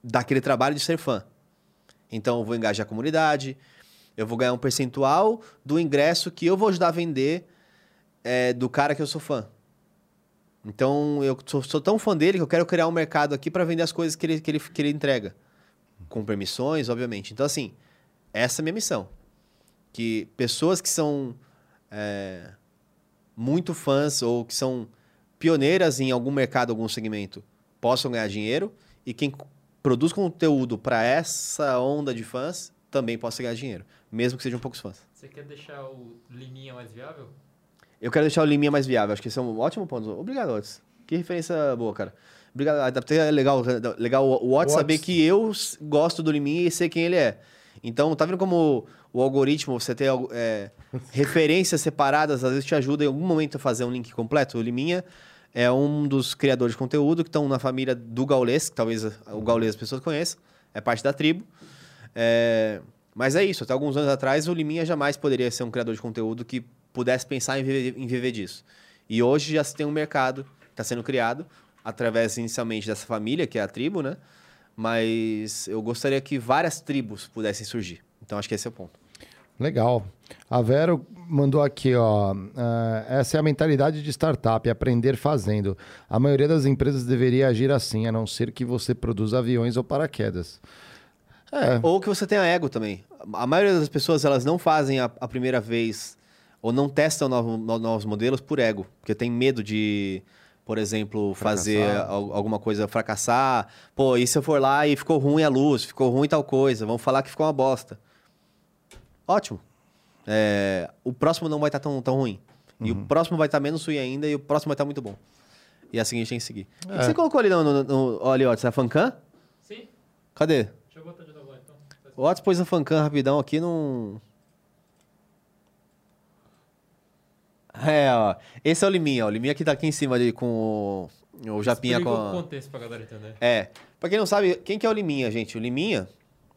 Daquele trabalho de ser fã. Então eu vou engajar a comunidade, eu vou ganhar um percentual do ingresso que eu vou ajudar a vender é, do cara que eu sou fã. Então, eu sou, sou tão fã dele que eu quero criar um mercado aqui para vender as coisas que ele, que, ele, que ele entrega. Com permissões, obviamente. Então, assim, essa é a minha missão. Que pessoas que são é, muito fãs ou que são pioneiras em algum mercado, algum segmento, possam ganhar dinheiro. E quem produz conteúdo para essa onda de fãs também possa ganhar dinheiro. Mesmo que sejam poucos fãs. Você quer deixar o Liminha mais viável? Eu quero deixar o Liminha mais viável. Acho que esse é um ótimo ponto. Obrigado, Otis. Que referência boa, cara. Obrigado. Até é legal, legal o Otis saber que eu gosto do Liminha e sei quem ele é. Então, tá vendo como o algoritmo, você ter é, referências separadas, às vezes te ajuda em algum momento a fazer um link completo? O Liminha é um dos criadores de conteúdo que estão na família do Gaulês, que talvez o Gaulês as pessoas conheçam, é parte da tribo. É, mas é isso, até alguns anos atrás o Liminha jamais poderia ser um criador de conteúdo que pudesse pensar em viver, em viver disso. E hoje já se tem um mercado que está sendo criado através inicialmente dessa família, que é a tribo, né? Mas eu gostaria que várias tribos pudessem surgir. Então acho que esse é o ponto. Legal. A Vero mandou aqui, ó. eh, essa é a mentalidade de startup, aprender fazendo. A maioria das empresas deveria agir assim, a não ser que você produza aviões ou paraquedas. É. Ou que você tenha ego também. A maioria das pessoas, elas não fazem a, a primeira vez ou não testam novo- no- novos modelos por ego. Porque tem medo de, por exemplo, fazer Fracassar. alguma coisa fracassar. Pô, e se eu for lá e ficou ruim a luz, ficou ruim tal coisa, vão falar que ficou uma bosta. Ótimo. É, o próximo não vai estar tão, tão ruim. E o próximo vai estar menos ruim ainda e o próximo vai estar muito bom. E é assim a gente tem que seguir. O que É. você colocou ali no... no, no olha, ó, você é fancam? Sim. Cadê? Deixa eu botar de novo, então. O Otis pôs a fancam rapidão aqui num. É, ó. Esse é o Liminha, ó. O Liminha que tá aqui em cima ali com o, o Japinha com. a- contexto pra galera entender. É. Pra quem não sabe, quem que é o Liminha, gente? O Liminha,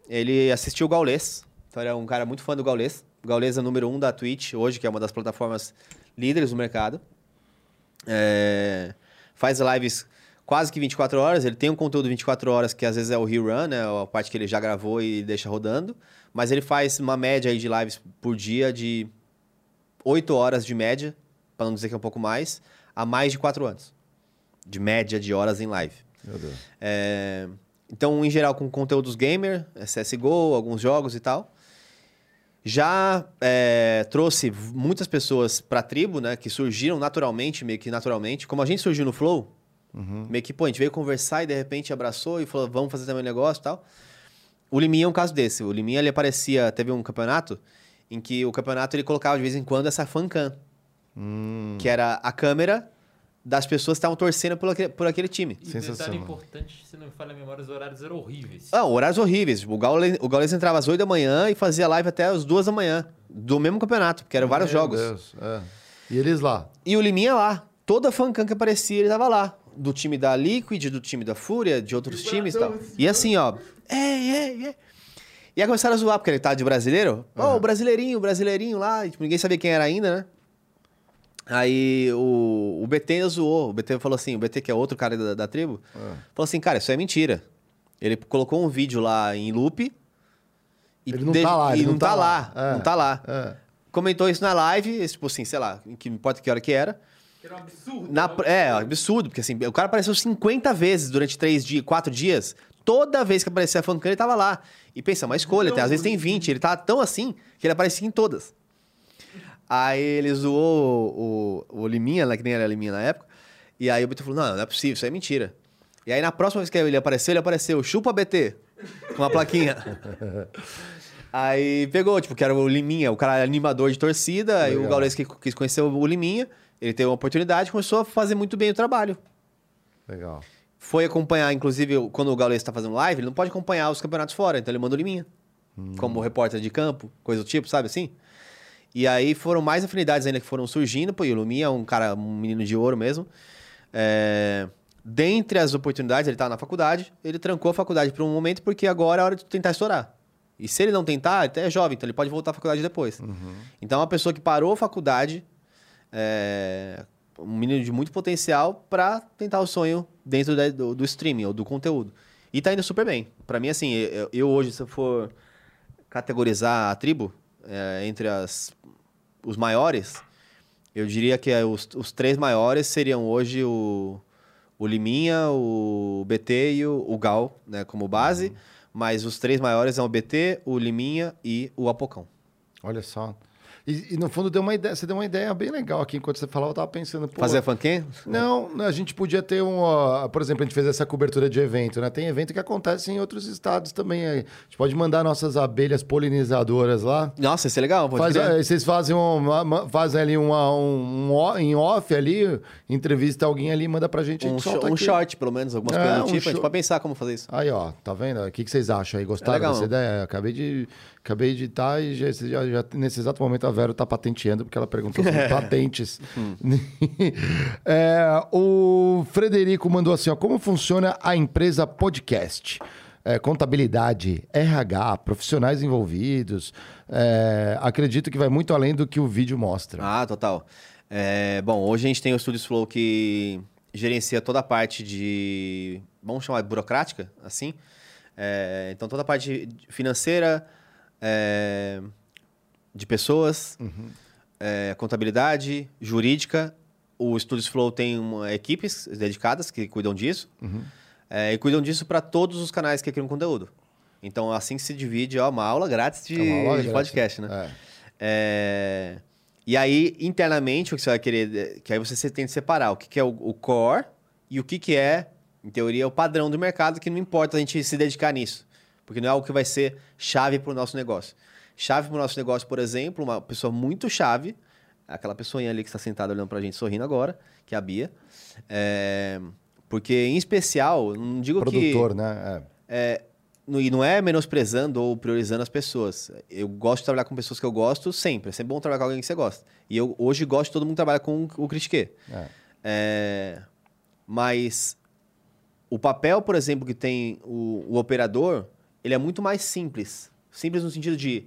ele assistiu o Gaulês. Então ele é um cara muito fã do Gaulês. O Gaulês é número um da Twitch hoje, que é uma das plataformas líderes do mercado. É, Faz lives quase que 24 horas. Ele tem um conteúdo 24 horas, que às vezes é o rerun, né? A parte que ele já gravou e deixa rodando. Mas ele faz uma média aí de lives por dia de 8 horas de média, para não dizer que é um pouco mais, há mais de 4 anos. De média de horas em live. Meu Deus. É, então, em geral, com conteúdos gamer, é CSGO, alguns jogos e tal. Já é, trouxe muitas pessoas para a tribo, né? Que surgiram naturalmente, meio que naturalmente. Como a gente surgiu no Flow, meio que, pô, a gente veio conversar e de repente abraçou e falou, vamos fazer também um negócio e tal. O Liminha é um caso desse. O Liminha, ele aparecia, teve um campeonato em que o campeonato ele colocava de vez em quando essa fancam, que era a câmera das pessoas que estavam torcendo por aquele, por aquele time. E detalhe importante, se não me falha a memória, os horários eram horríveis. Ah, horários horríveis. O Gaules, o Gaules entrava às 8 da manhã e fazia live até às 2 da manhã. Do mesmo campeonato, porque eram vários Meu jogos. Deus, é. E eles lá? E o Liminha lá. Toda fancam que aparecia, ele tava lá. Do time da Liquid, do time da Fúria, de outros times e tal. E assim, ó. É, é, é. E aí começaram a zoar, porque ele tava de brasileiro. Ó, o brasileirinho, o brasileirinho lá. E, tipo, ninguém sabia quem era ainda, né? Aí o, o BT zoou. O BT falou assim: o BT, que é outro cara da, da tribo, falou assim: cara, isso é mentira. Ele colocou um vídeo lá em loop. E Ele não de- tá lá, ele não, não tá, tá lá. lá. É, Não tá lá. é. Comentou isso na live, tipo assim, sei lá, que não importa que hora que era. Era um absurdo. Na, é, absurdo, porque assim, o cara apareceu 50 vezes durante 3 dias, 4 dias. Toda vez que aparecia a fancam, ele tava lá. E pensa, uma escolha, tem- às vezes tem 20. Ele tava tão assim que ele aparecia em todas. Aí ele zoou o, o, Liminha, né, que nem era Liminha na época. E aí o BT falou: não, não é possível, isso é mentira. E aí na próxima vez que ele apareceu, ele apareceu, chupa BT, com uma plaquinha. Aí pegou, tipo, que era o Liminha, o cara animador de torcida, aí o. Gaules que quis conhecer o Liminha, ele teve uma oportunidade, começou a fazer muito bem o trabalho. Legal. Foi acompanhar, inclusive, quando o Gaules está fazendo live, ele não pode acompanhar os campeonatos fora, então ele manda o Liminha. Como repórter de campo, coisa do tipo, sabe assim? E aí foram mais afinidades ainda que foram surgindo, pô, Liminha é um cara, um menino de ouro mesmo. É... Dentre as oportunidades, ele estava na faculdade, ele trancou a faculdade por um momento, porque agora é hora de tentar estourar. E se ele não tentar, até é jovem, então ele pode voltar à faculdade depois. Então, é uma pessoa que parou a faculdade, é, um menino de muito potencial, para tentar o sonho dentro da- do, do streaming ou do conteúdo. E tá indo super bem. Para mim, assim, eu, eu hoje, se eu for categorizar a tribo é, entre as, os maiores, eu diria que é os, os três maiores seriam hoje o, o Liminha, o BT e o, o Gal, né, como base. Mas os três maiores são o BT, o Liminha e o Apocão. Olha só. E, e, no fundo deu uma ideia, você deu uma ideia bem legal aqui enquanto você falava, eu tava pensando, Fazer fanquem? Não, a gente podia ter um, ó, por exemplo, a gente fez essa cobertura de evento, né? Tem evento que acontece em outros estados também. A gente pode mandar nossas abelhas polinizadoras lá. Nossa, isso é legal. Faz, aí vocês fazem, uma, fazem ali uma, um, um em off ali, entrevista alguém ali, manda pra gente. a Um, um short, pelo menos, algumas É, coisas do um tipo. A gente pode pensar como fazer isso. Aí, ó, tá vendo? O que, que vocês acham aí? Gostaram É legal. dessa ideia? Acabei de, acabei de editar e já, já, já- nesse exato momento a Vero tá patenteando, porque ela perguntou sobre patentes. É, o Frederico mandou assim: ó, como funciona a empresa podcast? É, contabilidade, RH, profissionais envolvidos. É, acredito que vai muito além do que o vídeo mostra. Ah, total. É, bom, hoje a gente tem o Studios Flow que gerencia toda a parte de, vamos chamar de burocrática, assim. É, então, toda a parte financeira, é, de pessoas, é, contabilidade, jurídica. O Studios Flow tem uma, equipes dedicadas que cuidam disso. Uhum. É, e cuidam disso para todos os canais que criam conteúdo. Então, assim que se divide, ó, uma aula grátis de, É aula de grátis. podcast, né? É, E aí, internamente, o que você vai querer... Que aí você tem que separar o que, que é o, o core e o que, que é, em teoria, o padrão do mercado, que não importa a gente se dedicar nisso. Porque não é algo que vai ser chave para o nosso negócio. Chave para o nosso negócio, por exemplo, uma pessoa muito chave, aquela pessoinha ali que está sentada olhando para a gente, sorrindo agora, que é a Bia. É, Porque, em especial, não digo que... Produtor, né? É, no- e não é menosprezando ou priorizando as pessoas. Eu gosto de trabalhar com pessoas que eu gosto sempre. É sempre bom trabalhar com alguém que você gosta. E eu hoje gosto de todo mundo trabalha com o Critique. É. É, mas o papel, por exemplo, que tem o, o operador, ele é muito mais simples. Simples no sentido de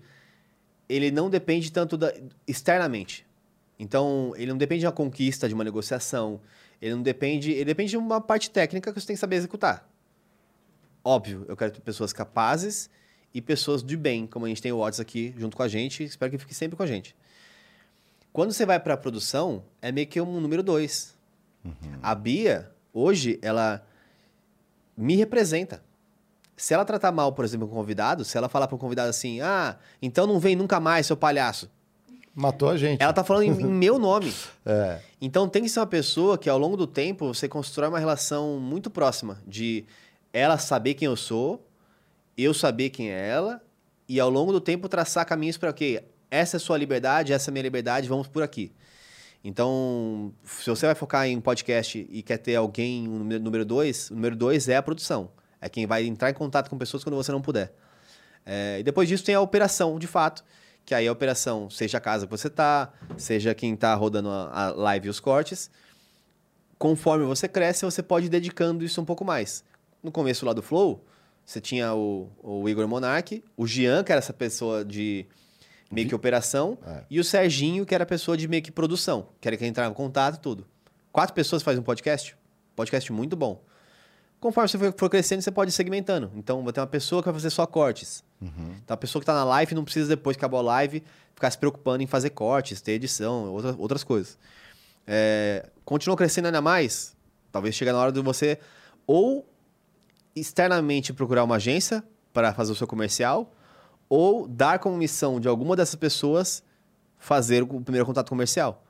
ele não depende tanto da, externamente. Então, ele não depende de uma conquista, de uma negociação. Ele não depende. Ele depende de uma parte técnica que você tem que saber executar. Óbvio, eu quero ter pessoas capazes e pessoas de bem, como a gente tem o Watts aqui junto com a gente, espero que fique sempre com a gente. Quando você vai para a produção, é meio que um número dois. A Bia, hoje, ela me representa. Se ela tratar mal, por exemplo, um convidado, se ela falar para um convidado assim, ah, então não vem nunca mais, seu palhaço. Matou a gente. Ela tá falando em, meu nome. É. Então tem que ser uma pessoa que ao longo do tempo você constrói uma relação muito próxima de ela saber quem eu sou, eu saber quem é ela e ao longo do tempo traçar caminhos para quê? Essa é a sua liberdade, essa é a minha liberdade, vamos por aqui. Então, se você vai focar em podcast e quer ter alguém número- número dois, o número dois é a produção. É quem vai entrar em contato com pessoas quando você não puder. É, e depois disso tem a operação, de fato, que aí a operação, seja a casa que você tá, seja quem tá rodando a, a live e os cortes, conforme você cresce, você pode ir dedicando isso um pouco mais. No começo lá do Flow, você tinha o, o Igor Monark, o Jean, que era essa pessoa de meio que operação, e o Serginho, que era a pessoa de meio que produção, que era quem entrava em contato e tudo. Quatro pessoas fazem um podcast, podcast muito bom. Conforme você for- crescendo, você pode ir segmentando. Então, vai ter uma pessoa que vai fazer só cortes. Então, a pessoa que está na live não precisa, depois que acabou a live, ficar se preocupando em fazer cortes, ter edição, outra- outras coisas. É, continua crescendo ainda mais, talvez chegue na hora de você ou externamente procurar uma agência para fazer o seu comercial, ou dar como missão de alguma dessas pessoas fazer o primeiro contato comercial.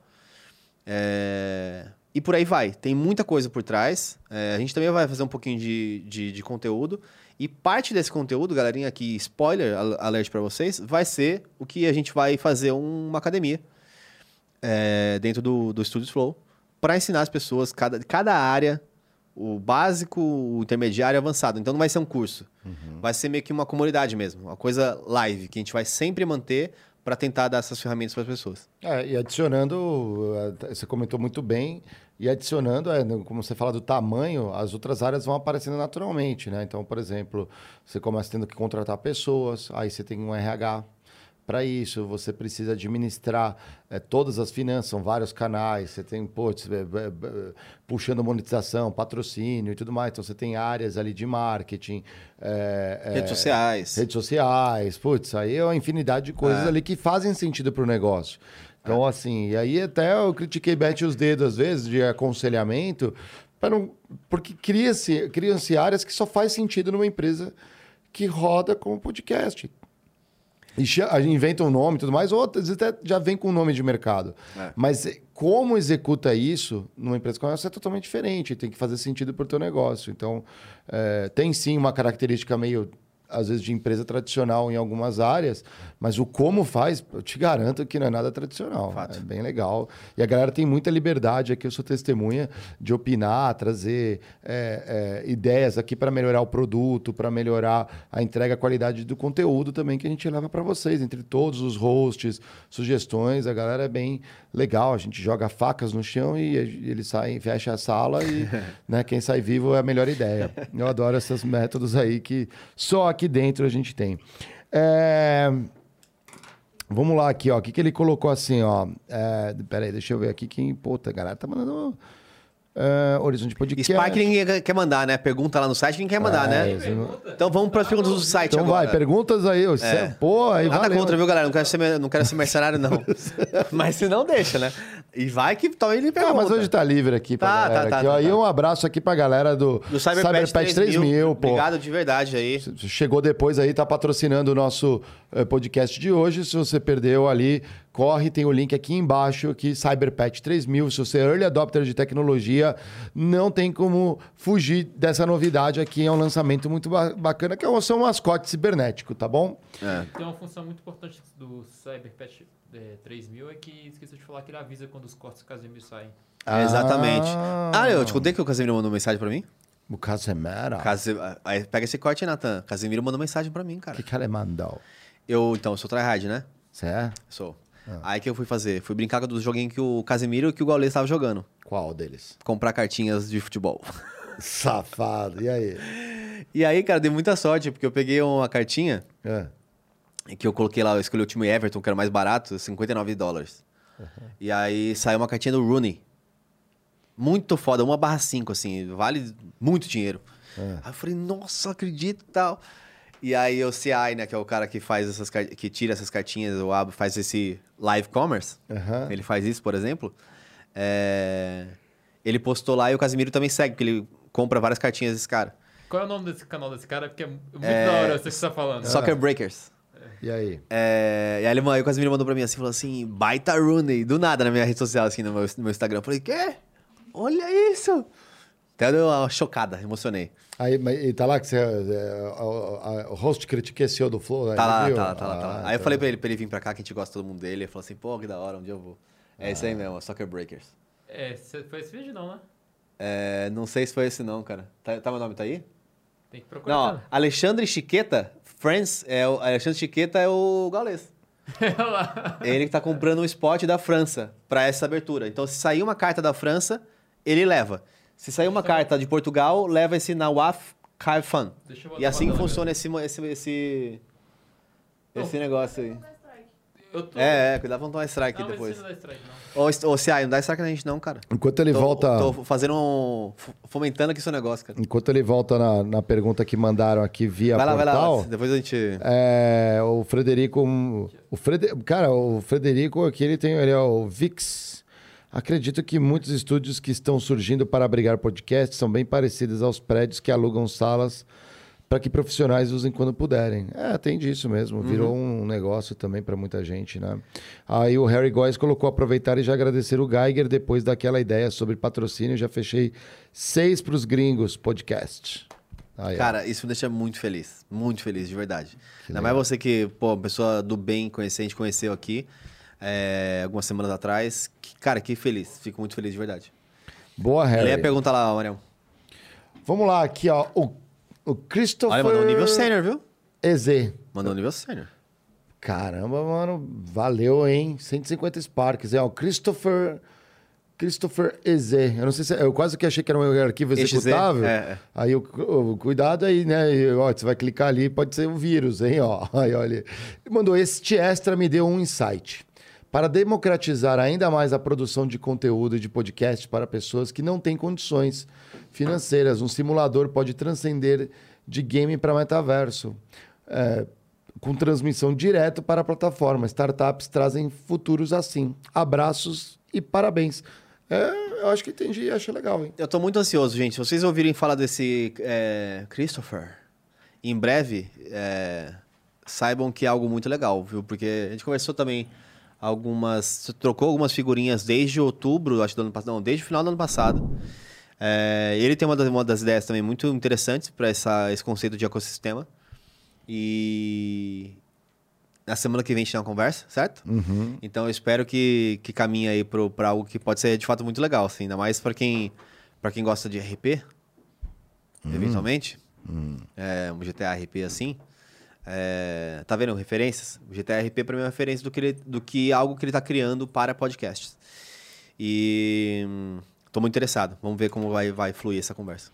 É, E por aí vai. Tem muita coisa por trás. É, a gente também vai fazer um pouquinho de, de, de conteúdo. E parte desse conteúdo, galerinha, aqui, spoiler al- alert para vocês, vai ser o que a gente vai fazer uma academia é, dentro do, do Studios Flow para ensinar as pessoas cada, cada área, o básico, o intermediário e avançado. Então não vai ser um curso. Vai ser meio que uma comunidade mesmo, uma coisa live, que a gente vai sempre manter para tentar dar essas ferramentas para as pessoas. É, e adicionando, eh, você comentou muito bem, e adicionando, é, como você fala do tamanho, as outras áreas vão aparecendo naturalmente, né? Então, por exemplo, você começa tendo que contratar pessoas, aí você tem um RH para isso, você precisa administrar eh, todas as finanças, são vários canais, você tem, putz, eh, eh, puxando monetização, patrocínio e tudo mais, então você tem áreas ali de marketing. eh, Redes sociais. Redes sociais, putz, aí é uma infinidade de coisas É. ali que fazem sentido para o negócio. Então, assim, e aí até eu critiquei Bete os dedos, às vezes, de aconselhamento, não, porque cria-se criam áreas que só faz sentido numa empresa que roda com podcast. E a gente inventa um nome e tudo mais, outras até já vem com um nome de mercado. É. Mas eh, como executa isso numa empresa como essa é totalmente diferente, tem que fazer sentido para o teu negócio. Então, eh, tem sim uma característica meio às vezes, de empresa tradicional em algumas áreas, mas o como faz, eu te garanto que não é nada tradicional. É bem legal. E a galera tem muita liberdade aqui, eu sou testemunha de opinar, trazer é, é, ideias aqui para melhorar o produto, para melhorar a entrega, a qualidade do conteúdo também que a gente leva para vocês, entre todos os hosts, sugestões. A galera é bem legal, a gente joga facas no chão e eles saem, fecha a sala e né, quem sai vivo é a melhor ideia. Eu adoro esses métodos aí que só aqui dentro a gente tem. É... Vamos lá aqui, ó. O que, que ele colocou assim, ó? É... Peraí, deixa eu ver aqui quem. Puta, galera tá mandando. É... Horizonte Podcast. Spike ninguém quer mandar, né? Pergunta lá no site, ninguém quer mandar, É, né? não- Então vamos para as perguntas do site Então agora. vai, perguntas aí. Você... É. Pô, aí Nada valeu. contra, viu, galera? Não quero ser, não quero ser mercenário, não. mas se não, deixa, né? E vai que talvez ele Ah, pergunta. mas hoje tá livre aqui pra Tá, galera. tá, aqui, tá, tá, E tá. um abraço aqui pra galera do, Do Cyberpad, 3000. pô. Obrigado de verdade aí. Chegou depois aí, tá patrocinando o nosso eh, podcast de hoje. Se você perdeu ali, corre, tem o link aqui embaixo, aqui, Cyberpatch 3000. Se você é early adopter de tecnologia, não tem como fugir dessa novidade aqui. É um lançamento muito ba- bacana, que é o seu mascote cibernético, tá bom? Tem uma função muito importante do CyberPatch é, 3000 é que esqueci de falar que ele avisa quando os cortes do Casemiro saem. É, Exatamente. Ah, eu te contei que o Casemiro mandou mensagem pra mim? O Casemiro? Case... Aí pega esse corte aí, Nathan. Casemiro mandou mensagem pra mim, cara. O que, que ele mandou? Eu, então, eu sou tryhard, né? Você é? Sou. Aí que eu fui fazer? Fui brincar com dos joguinhos que o Casemiro e que o Gaules estavam jogando. Qual deles? Comprar cartinhas de futebol. Safado. E aí? E aí, cara, dei muita sorte, porque eu peguei uma cartinha É. que eu coloquei lá, eu escolhi o time Everton, que era o mais barato, 59 dólares. E aí saiu uma cartinha do Rooney. Muito foda, 1 barra 5, assim, vale muito dinheiro. É. Aí eu falei, nossa, acredito e tal. E aí o CI, né, que é o cara que faz essas que tira essas cartinhas, o Abo faz esse live commerce. Aham. Ele faz isso, por exemplo. É, Ele postou lá e o Casimiro também segue, porque ele compra várias cartinhas desse cara. Qual é o nome desse canal desse cara? Porque é muito É, da hora, que você tá falando. Soccer Breakers. E aí? É, e aí, ele, aí o Casimiro mandou pra mim assim, falou assim, baita Rooney, do nada na minha rede social, assim, no meu, no meu Instagram. Eu falei, quê? Olha isso! Até deu uma chocada, emocionei. Aí, mas, e tá lá que você. é, a- a- o host critica esse do Flow, né? Tá lá, Viu? tá lá, tá lá, tá lá. Ah, Aí eu tá. falei pra ele, pra ele vir pra cá, que a gente gosta todo mundo dele. Ele falou assim, pô, que da hora, um dia eu vou. É isso Ah. aí mesmo, Soccer Breakers. É, cê- foi esse vídeo não, né? É, não sei se foi esse não, cara. Tá, tá meu nome, tá aí? Tem que procurar. Não, ó, Alexandre Chiqueta, Friends, é o, Alexandre Chiqueta é o Gaules. ele que tá comprando um spot da França pra essa abertura. Então, se sair uma carta da França, ele leva. Se sair uma carta de Portugal, leva esse. Deixa eu botar E assim funciona esse, esse, esse, esse negócio aí. Tô... É, é, cuidado pra não tomar strike Não, depois. não dá strike, não. Ô, ô, CI, não dá strike na gente não, cara. Enquanto ele Tô- volta- Tô fazendo um... fomentando aqui seu negócio, cara. Enquanto ele volta na, na pergunta que mandaram aqui via Vai lá, vai lá, portal. Alex, depois a gente... É, o Frederico. O Frede, cara, o Frederico aqui ele tem. Ele é o VIX. Acredito que muitos estúdios que estão surgindo para abrigar podcasts são bem parecidos aos prédios que alugam salas para que profissionais usem quando puderem. É, tem disso mesmo. Virou um negócio também para muita gente, né? Aí o Harry Góes colocou aproveitar e já agradecer o Geiger depois daquela ideia sobre patrocínio. Já fechei seis para os gringos podcast. Aí, ó. Cara, isso me deixa muito feliz. Muito feliz, de verdade. Ainda mais você que, pô, pessoa do bem conhecer, a gente conheceu aqui é, algumas semanas atrás. Que- cara, que feliz. Fico muito feliz, de verdade. Boa, Harry. Lê a pergunta lá, Marião. Vamos lá, aqui, ó. O, o Christopher. Olha, mandou um nível sênior, viu? EZ. Mandou um nível sênior. Caramba, mano. Valeu, hein? 150 Sparks. É o Christopher. Christopher EZ. Eu não sei se. Eu quase que achei que era um arquivo EXE, executável. é, é. Aí, o, cuidado aí, né? Ó, você vai clicar ali, pode ser o vírus, hein? Ó, aí, olha. Ele mandou: Este extra me deu um insight. Para democratizar ainda mais a produção de conteúdo e de podcast para pessoas que não têm condições financeiras, um simulador pode transcender de game para metaverso. É, com transmissão direto para a plataforma. Startups trazem futuros assim. Abraços e parabéns. É, eu acho que entendi, acho legal, hein? Eu tô muito ansioso, gente. Se vocês ouvirem falar desse é, Christopher, em breve, é, saibam que é algo muito legal, viu? Porque a gente conversou também algumas. Trocou algumas figurinhas desde outubro, acho do ano passado. Não, desde o final do ano passado. É, ele tem uma das, uma das ideias também muito interessantes para esse conceito de ecossistema. E na semana que vem a gente tem uma conversa, certo? Uhum. Então eu espero que, que caminhe aí pro, pra algo que pode ser de fato muito legal, assim, ainda mais pra quem, pra quem gosta de RP, Hum. eventualmente. É, um GTA RP assim. É, tá vendo referências? O GTA RP pra mim é uma referência do que, ele- do que algo que ele tá criando para podcasts. E hum, tô muito interessado. Vamos ver como vai, vai fluir essa conversa.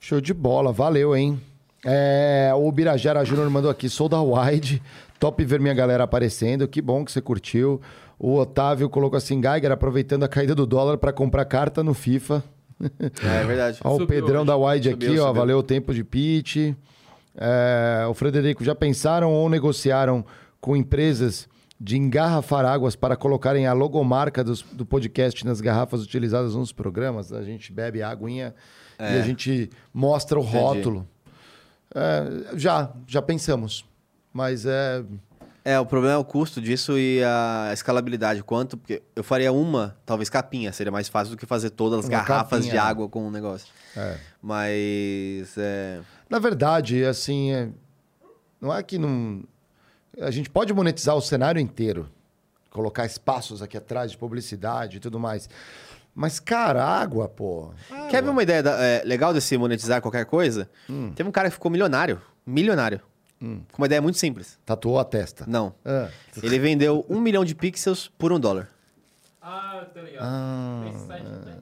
Show de bola, valeu, hein? É, o Birajara Júnior mandou aqui, sou da Wide, top ver minha galera aparecendo, que bom que você curtiu. O Otávio colocou assim, Geiger aproveitando a caída do dólar para comprar carta no FIFA. É verdade. Ó, o Pedrão hoje. da Wide Subiu, aqui, ó, subiu. valeu o tempo de pitch. É, o Frederico, já pensaram ou negociaram com empresas de engarrafar águas para colocarem a logomarca dos- do podcast nas garrafas utilizadas nos programas? A gente bebe a aguinha e É. a gente mostra o Entendi. rótulo. É, já, já pensamos. Mas é. É, o problema é o custo disso e a escalabilidade. Quanto? Porque eu faria uma, talvez capinha, seria mais fácil do que fazer todas as Uma garrafas capinha, de água com o negócio. É. Mas. É... Na verdade, assim, é- não é que não. A gente pode monetizar o cenário inteiro, colocar espaços aqui atrás de publicidade e tudo mais. Mas, cara, água, pô. Quer ver uma ideia da- é, legal desse monetizar qualquer coisa? Hum. Teve um cara que ficou milionário. Milionário. Com uma ideia muito simples. Tatuou a testa. Não. Ah. Ele vendeu um milhão de pixels por um dólar. Ah, tá ligado. Ah,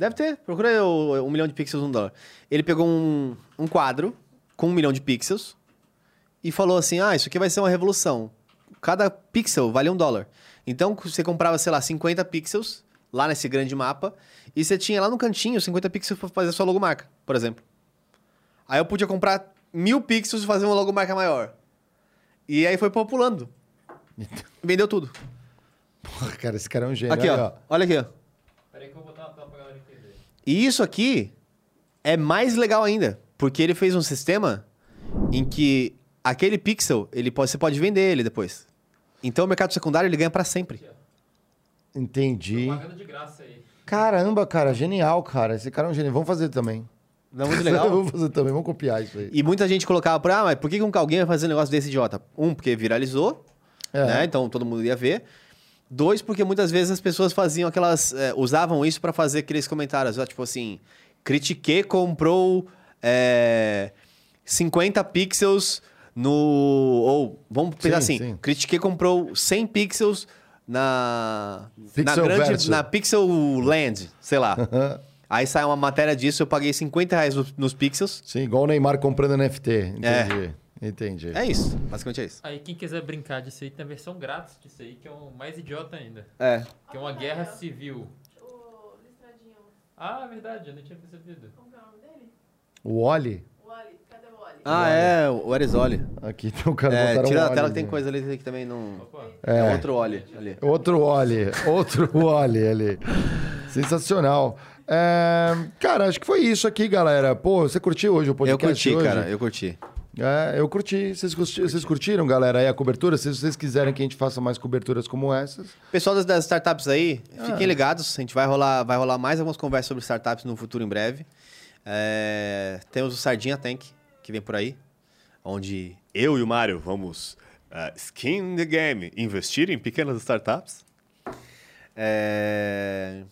Deve ter. Procura aí o, um milhão de pixels, um dólar. Ele pegou um, um quadro com um milhão de pixels e falou assim: ah, isso aqui vai ser uma revolução. Cada pixel vale um dólar. Então você comprava, sei lá, 50 pixels lá nesse grande mapa e você tinha lá no cantinho 50 pixels para fazer a sua logomarca, por exemplo. Aí eu podia comprar mil pixels e fazer uma logomarca maior. E aí foi populando. Vendeu tudo. Porra, cara, esse cara é um gênio. Aqui, ó. Olha aqui, ó. Peraí que eu vou botar uma tela pra galera entender. E isso aqui é mais legal ainda, porque ele fez um sistema em que aquele pixel, ele pode, você pode vender ele depois. Então o mercado secundário ele ganha para sempre. Entendi. Propaganda de graça aí. Caramba, cara, genial, cara. Esse cara é um gênio. Vamos fazer também. Não é muito legal? vamos fazer também, vamos copiar isso aí. E muita gente colocava por, ah, mas por que que um- alguém vai fazer um negócio desse idiota? Um, porque viralizou, É. né? Então todo mundo ia ver. Dois, porque muitas vezes as pessoas faziam aquelas. eh, usavam isso para fazer aqueles comentários, ó, tipo assim, critiquei comprou eh, 50 pixels no. Ou, vamos pensar Sim, assim, sim. critiquei comprou 100 pixels na. na Pixel grande. verso. Na Pixel Land, sei lá. Aí sai uma matéria disso, eu paguei 50 reais nos, nos pixels. Sim, igual o Neymar comprando NFT. Entendi. Entendi. É isso, basicamente é isso. Aí quem quiser brincar disso aí tem a versão grátis disso aí, que é o mais idiota ainda. É. Que é uma guerra civil. Ah, verdade, eu não tinha percebido. O Oli? Ah, é, o Arizoli. Aqui tem o cara É, tira um da tela Oli, que tem coisa ali que também não. É. É outro Oli ali. Outro Oli. Outro Oli ali. Sensacional. É, cara, acho que foi isso aqui, galera. Pô, você curtiu hoje o Eu podcast? curti, hoje? cara, eu curti. É, eu curti. Vocês, curti- vocês curtiram, galera, aí a cobertura? Se vocês quiserem que a gente faça mais coberturas como essas. Pessoal das, das startups aí, fiquem Ah. ligados. A gente vai rolar, vai rolar mais algumas conversas sobre startups no futuro em breve. É, temos o Sardinha Tank, que vem por aí, onde eu e o Mário vamos uh, skin the game, investir em pequenas startups. É,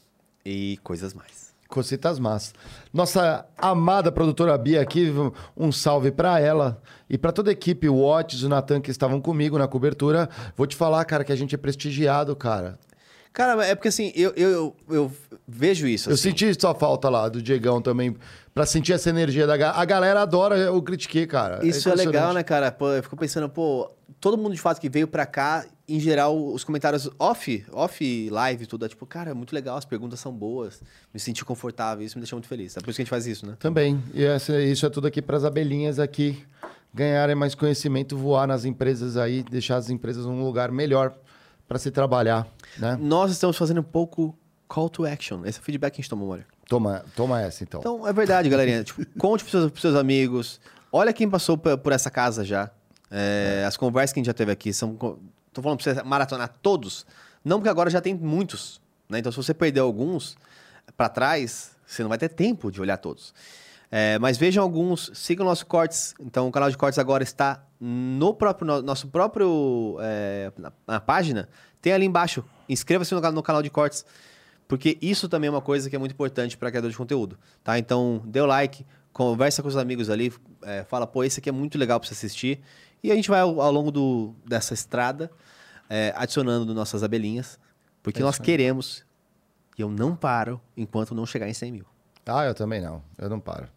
e coisas mais. Cocitas más. Nossa amada produtora Bia aqui, um salve pra ela e pra toda a equipe, o Otis, o Natan, que estavam comigo na cobertura. Vou te falar, cara, que a gente é prestigiado, cara. Cara, é porque assim, eu, eu, eu, eu vejo isso. Eu assim. senti sua falta lá, do Diegão também, pra sentir essa energia da galera. A galera adora o Critique, cara. Isso é, impressionante. legal, né, cara? Pô, eu fico pensando, pô, todo mundo de fato que veio pra cá, em geral, os comentários off, off live, tudo, é tipo, cara, é muito legal, as perguntas são boas, me senti confortável, isso me deixa muito feliz. É por isso que a gente faz isso, né? Também. E essa- isso é tudo aqui pras abelhinhas aqui ganharem mais conhecimento, voar nas empresas aí, deixar as empresas num lugar melhor pra se trabalhar, né? Nós estamos fazendo um pouco call to action. Esse é o feedback que a gente tomou, Mário. Toma, toma essa, então. Então, é verdade, galerinha. tipo, conte pros seus, pros seus amigos. Olha quem passou por, por essa casa já. É, As conversas que a gente já teve aqui são. Tô falando pra você maratonar todos. Não porque agora já tem muitos. Né? Então, se você perder alguns pra trás, você não vai ter tempo de olhar todos. É, mas vejam alguns, sigam o nosso cortes. Então, o canal de cortes agora está no próprio no- nosso próprio é, na, na página. Tem ali embaixo. Inscreva-se no, no canal de cortes, porque isso também é uma coisa que é muito importante para criador de conteúdo, tá? Então, dê o like, conversa com os amigos ali, é, fala, pô, esse aqui é muito legal para você assistir. E a gente vai ao, ao longo do, dessa estrada é, adicionando nossas abelhinhas, porque É nós queremos e eu não paro enquanto não chegar em 100 mil. Ah, eu também não. Eu não paro.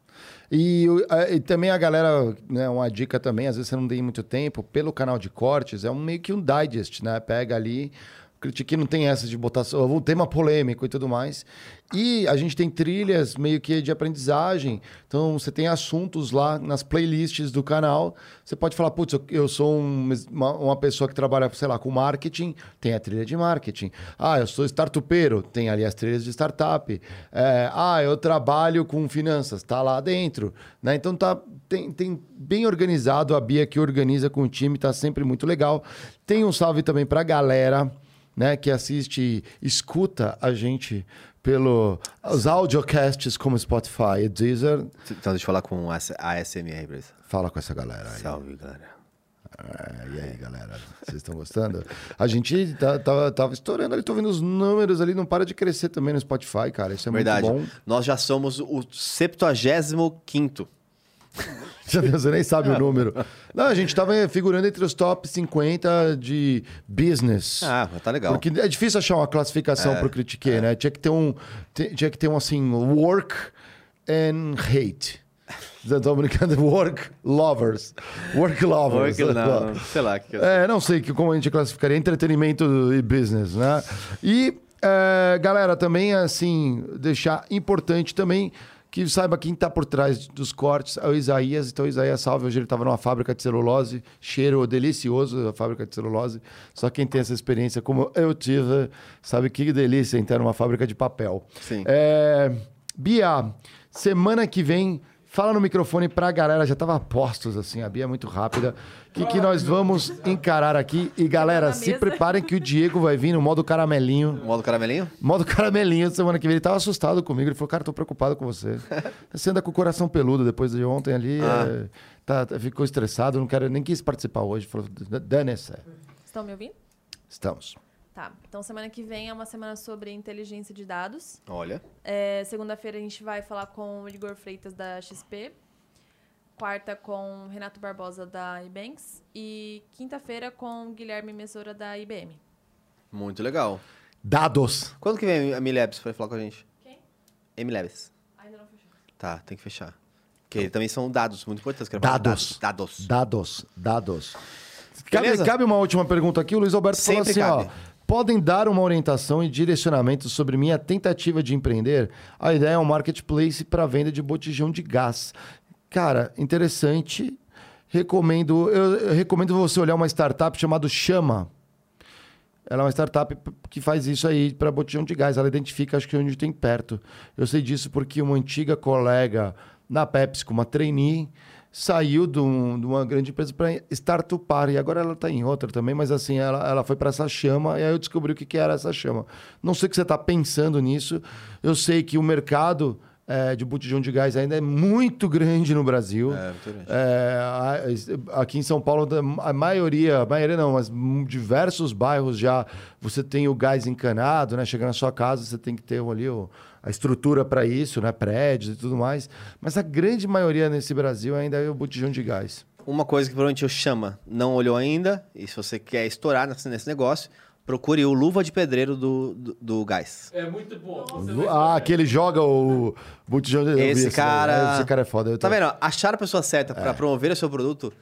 E, e também a galera, né, uma dica também, às vezes você não tem muito tempo, pelo canal de cortes, é um meio que um digest, né? Pega ali, Critique não tem essa de botar um tema polêmico e tudo mais. E a gente tem trilhas meio que de aprendizagem. Então você tem assuntos lá nas playlists do canal. Você pode falar, putz, eu- sou um- uma, uma pessoa que trabalha, sei lá, com marketing, tem a trilha de marketing. Ah, eu sou startupeiro, tem ali as trilhas de startup. É, ah, eu trabalho com finanças, tá lá dentro. Né? Então tá, tem, tem bem organizado, a Bia que organiza com o time, tá sempre muito legal. Tem um salve também pra galera né, que assiste, escuta a gente pelo os audiocasts como Spotify e Deezer. Então deixa eu falar com a ASMR, Brisa. Fala com essa galera aí. Salve, galera. É, e aí, galera? Vocês estão gostando? A gente tá, tava, tava estourando ali, tô vendo os números ali, não para de crescer também no Spotify, cara. Isso é Verdade. muito bom. Nós já somos o 75 Já Deus, você nem sabe o número. Não, a gente tava figurando entre os top 50 de business. Ah, tá legal. Porque é difícil achar uma classificação É, pro Critique, né? Tinha que ter um, ti- tinha que ter um assim, work and hate. Tô brincando, work lovers. Work lovers. Work, não, sei lá. Que É, não sei que, como a gente classificaria, entretenimento e business, né? E, é, galera, também, assim, deixar importante também que saiba quem tá por trás dos cortes, é o Isaías. Então, o Isaías, salve. Hoje ele tava numa fábrica de celulose, cheiro delicioso a fábrica de celulose. Só quem tem essa experiência, como eu tive, sabe que delícia entrar numa fábrica de papel. Sim. É, Bia, semana que vem, fala no microfone pra galera, já tava a postos assim, a Bia é muito rápida. O que, que nós vamos encarar aqui? E galera, se preparem que o Diego vai vir no modo caramelinho. Modo caramelinho? Modo caramelinho semana que vem. Ele tava assustado comigo. Ele falou, cara, tô preocupado com você. Você anda com o coração peludo depois de ontem ali. Ah. é, tá- tá- ficou estressado, não quero, nem quis participar hoje. Falou, dane-se. Estão me ouvindo? Estamos. Tá. Então, semana que vem é uma semana sobre inteligência de dados. Olha. É, Segunda-feira a gente vai falar com o Igor Freitas da XP. Quarta com Renato Barbosa da Ibanks. E quinta-feira com o Guilherme Mesora da IBM. Muito legal. Dados. Quando que vem a Milabs pra falar com a gente? Quem? Milabs. Ainda não fechou. Tá, tem que fechar. Porque também são dados muito importantes. Dados. Dados. Dados. Dados. Cabe, cabe uma última pergunta aqui. O Luiz Alberto Sempre falou assim: cabe. ó. Podem dar uma orientação e direcionamento sobre minha tentativa de empreender? A ideia é um marketplace para venda de botijão de gás. Cara, interessante. Recomendo, eu, eu recomendo você olhar uma startup chamada Chama. Ela é uma startup que faz isso aí para botijão de gás. Ela identifica, acho que onde tem perto. Eu sei disso porque uma antiga colega na Pepsi, uma trainee, saiu de, um- de uma grande empresa para startupar. E agora ela está em outra também, mas assim, ela, ela foi para essa chama e aí eu descobri o que, que era essa chama. Não sei o que você está pensando nisso. Eu sei que o mercado eh, de botijão de gás ainda é muito grande no Brasil. É, muito grande. É, aqui em São Paulo, a maioria, a maioria não, mas diversos bairros já você tem o gás encanado, né? Chega na sua casa, você tem que ter ali o- a estrutura para isso, né? Prédios e tudo mais. Mas a grande maioria nesse Brasil ainda é o botijão de gás. Uma coisa que provavelmente o Chama não olhou ainda, e se você quer estourar nesse, negócio, procure o Luva de Pedreiro do, do, do gás. É muito bom. Ah, que ele joga o botijão de Esse cara. Esse cara é foda. eu tô- Tá vendo? Achar a pessoa certa pra promover o seu produto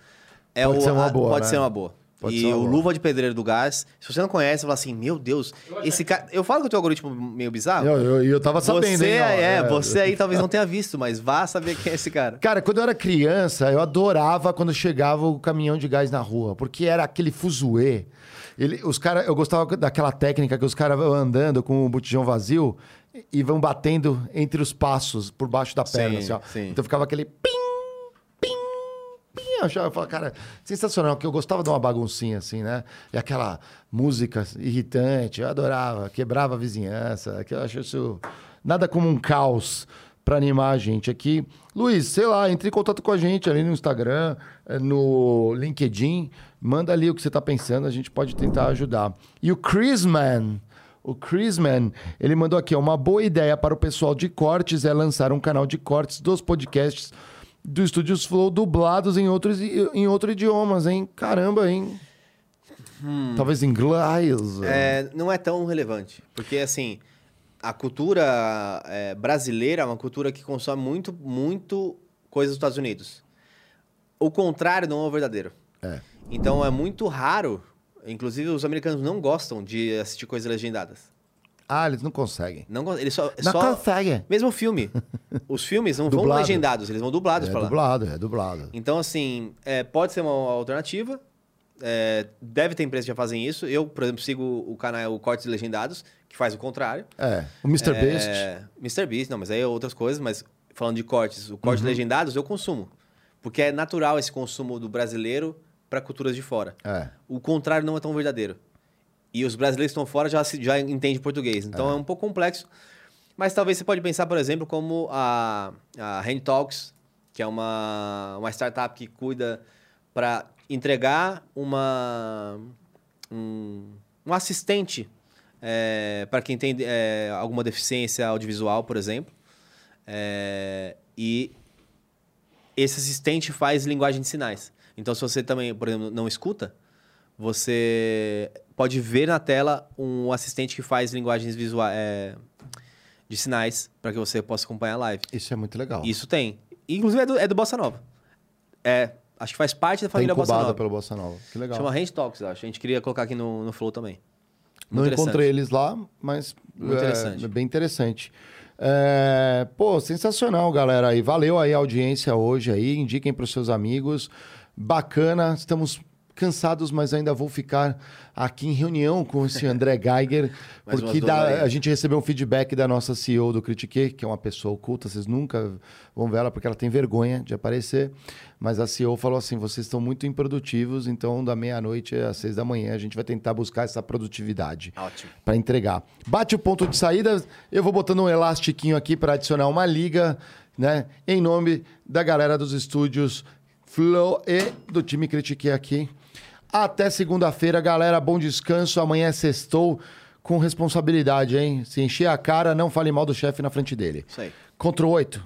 é Pode o, ser uma boa, Pode né? ser uma boa. Pode e o. Luva de Pedreiro do Gás, se você não conhece, você fala assim: Meu Deus, esse cara. Eu falo que o teu algoritmo é meio bizarro. Eu, eu, eu tava sabendo, Você, hein, ó, é, é. você aí talvez não tenha visto, mas vá saber quem é esse cara. Cara, quando eu era criança, eu adorava quando chegava o caminhão de gás na rua, porque era aquele fuzuê. Ele, os cara, eu gostava daquela técnica que os caras vão andando com o botijão vazio e vão batendo entre os passos por baixo da perna. Sim, assim, ó. sim. Então ficava aquele pim. Eu achava, eu falava, cara, sensacional, que eu gostava de uma baguncinha assim, né? E aquela música irritante, eu adorava, quebrava a vizinhança, que eu acho isso nada como um caos pra animar a gente aqui. Luiz, sei lá, entre em contato com a gente ali no Instagram, eh, no LinkedIn. Manda ali o que você tá pensando, a gente pode tentar ajudar. E o Chrisman, o Chrisman, ele mandou aqui, uma boa ideia para o pessoal de cortes é lançar um canal de cortes dos podcasts do Estúdios Flow dublados em outros, em outros idiomas, hein? Caramba, hein? Talvez em inglês. É, não é tão relevante. Porque, assim, a cultura é, brasileira é uma cultura que consome muito, muito coisas dos Estados Unidos. O contrário não é o verdadeiro. É. Então, é muito raro. Inclusive, os americanos não gostam de assistir coisas legendadas. Ah, eles não conseguem. Não, eles só, Não só- conseguem. Mesmo filme. Os filmes não vão Dublado. legendados, eles vão dublados É pra lá. dublado, é dublado. Então, assim, é, pode ser uma alternativa. É, deve ter empresas que já fazem isso. Eu, por exemplo, sigo o canal o Cortes Legendados, que faz o contrário. É, o Mr. Beast. É, Mr. Beast, não, mas aí é outras coisas. Mas falando de cortes, o corte Uhum. legendados eu consumo. Porque é natural esse consumo do brasileiro para culturas de fora. É. O contrário não é tão verdadeiro. E os brasileiros que estão fora já, já entendem português. Então é. um pouco complexo. Mas talvez você pode pensar, por exemplo, como a, a Hand Talks, que é uma, uma startup que cuida para entregar uma, um, um assistente para quem tem é, alguma deficiência audiovisual, por exemplo. É, e esse assistente faz linguagem de sinais. Então, se você também, por exemplo, não escuta, você pode ver na tela um assistente que faz linguagens visuais de sinais para que você possa acompanhar a live. Isso é muito legal. Isso tem. Inclusive é do, é do Bossa Nova. É, acho que faz parte da Tá família Bossa incubada Nova. pelo Bossa Nova. Que legal. Chama Hand Talks, acho. A gente queria colocar aqui no, no Flow também. Não Muito encontrei interessante. eles lá, mas Muito é, interessante. é bem interessante. É, pô, sensacional, galera. aí valeu aí a audiência hoje aí. Indiquem para os seus amigos. Bacana. Estamos cansados, mas ainda vou ficar aqui em reunião com esse André Geiger, porque dá- a gente recebeu um feedback da nossa CEO do Critique, que é uma pessoa oculta, vocês nunca vão ver ela porque ela tem vergonha de aparecer, mas a CEO falou assim, vocês estão muito improdutivos, então da meia-noite às seis da manhã a gente vai tentar buscar essa produtividade para entregar. Bate o ponto de saída, eu vou botando um elastiquinho aqui para adicionar uma liga, né? Em nome da galera dos estúdios Flow e do time Critique aqui. Até segunda-feira, galera. Bom descanso. Amanhã é sextou com responsabilidade, hein? Se encher a cara, não fale mal do chefe na frente dele. Isso aí. Contra o 8.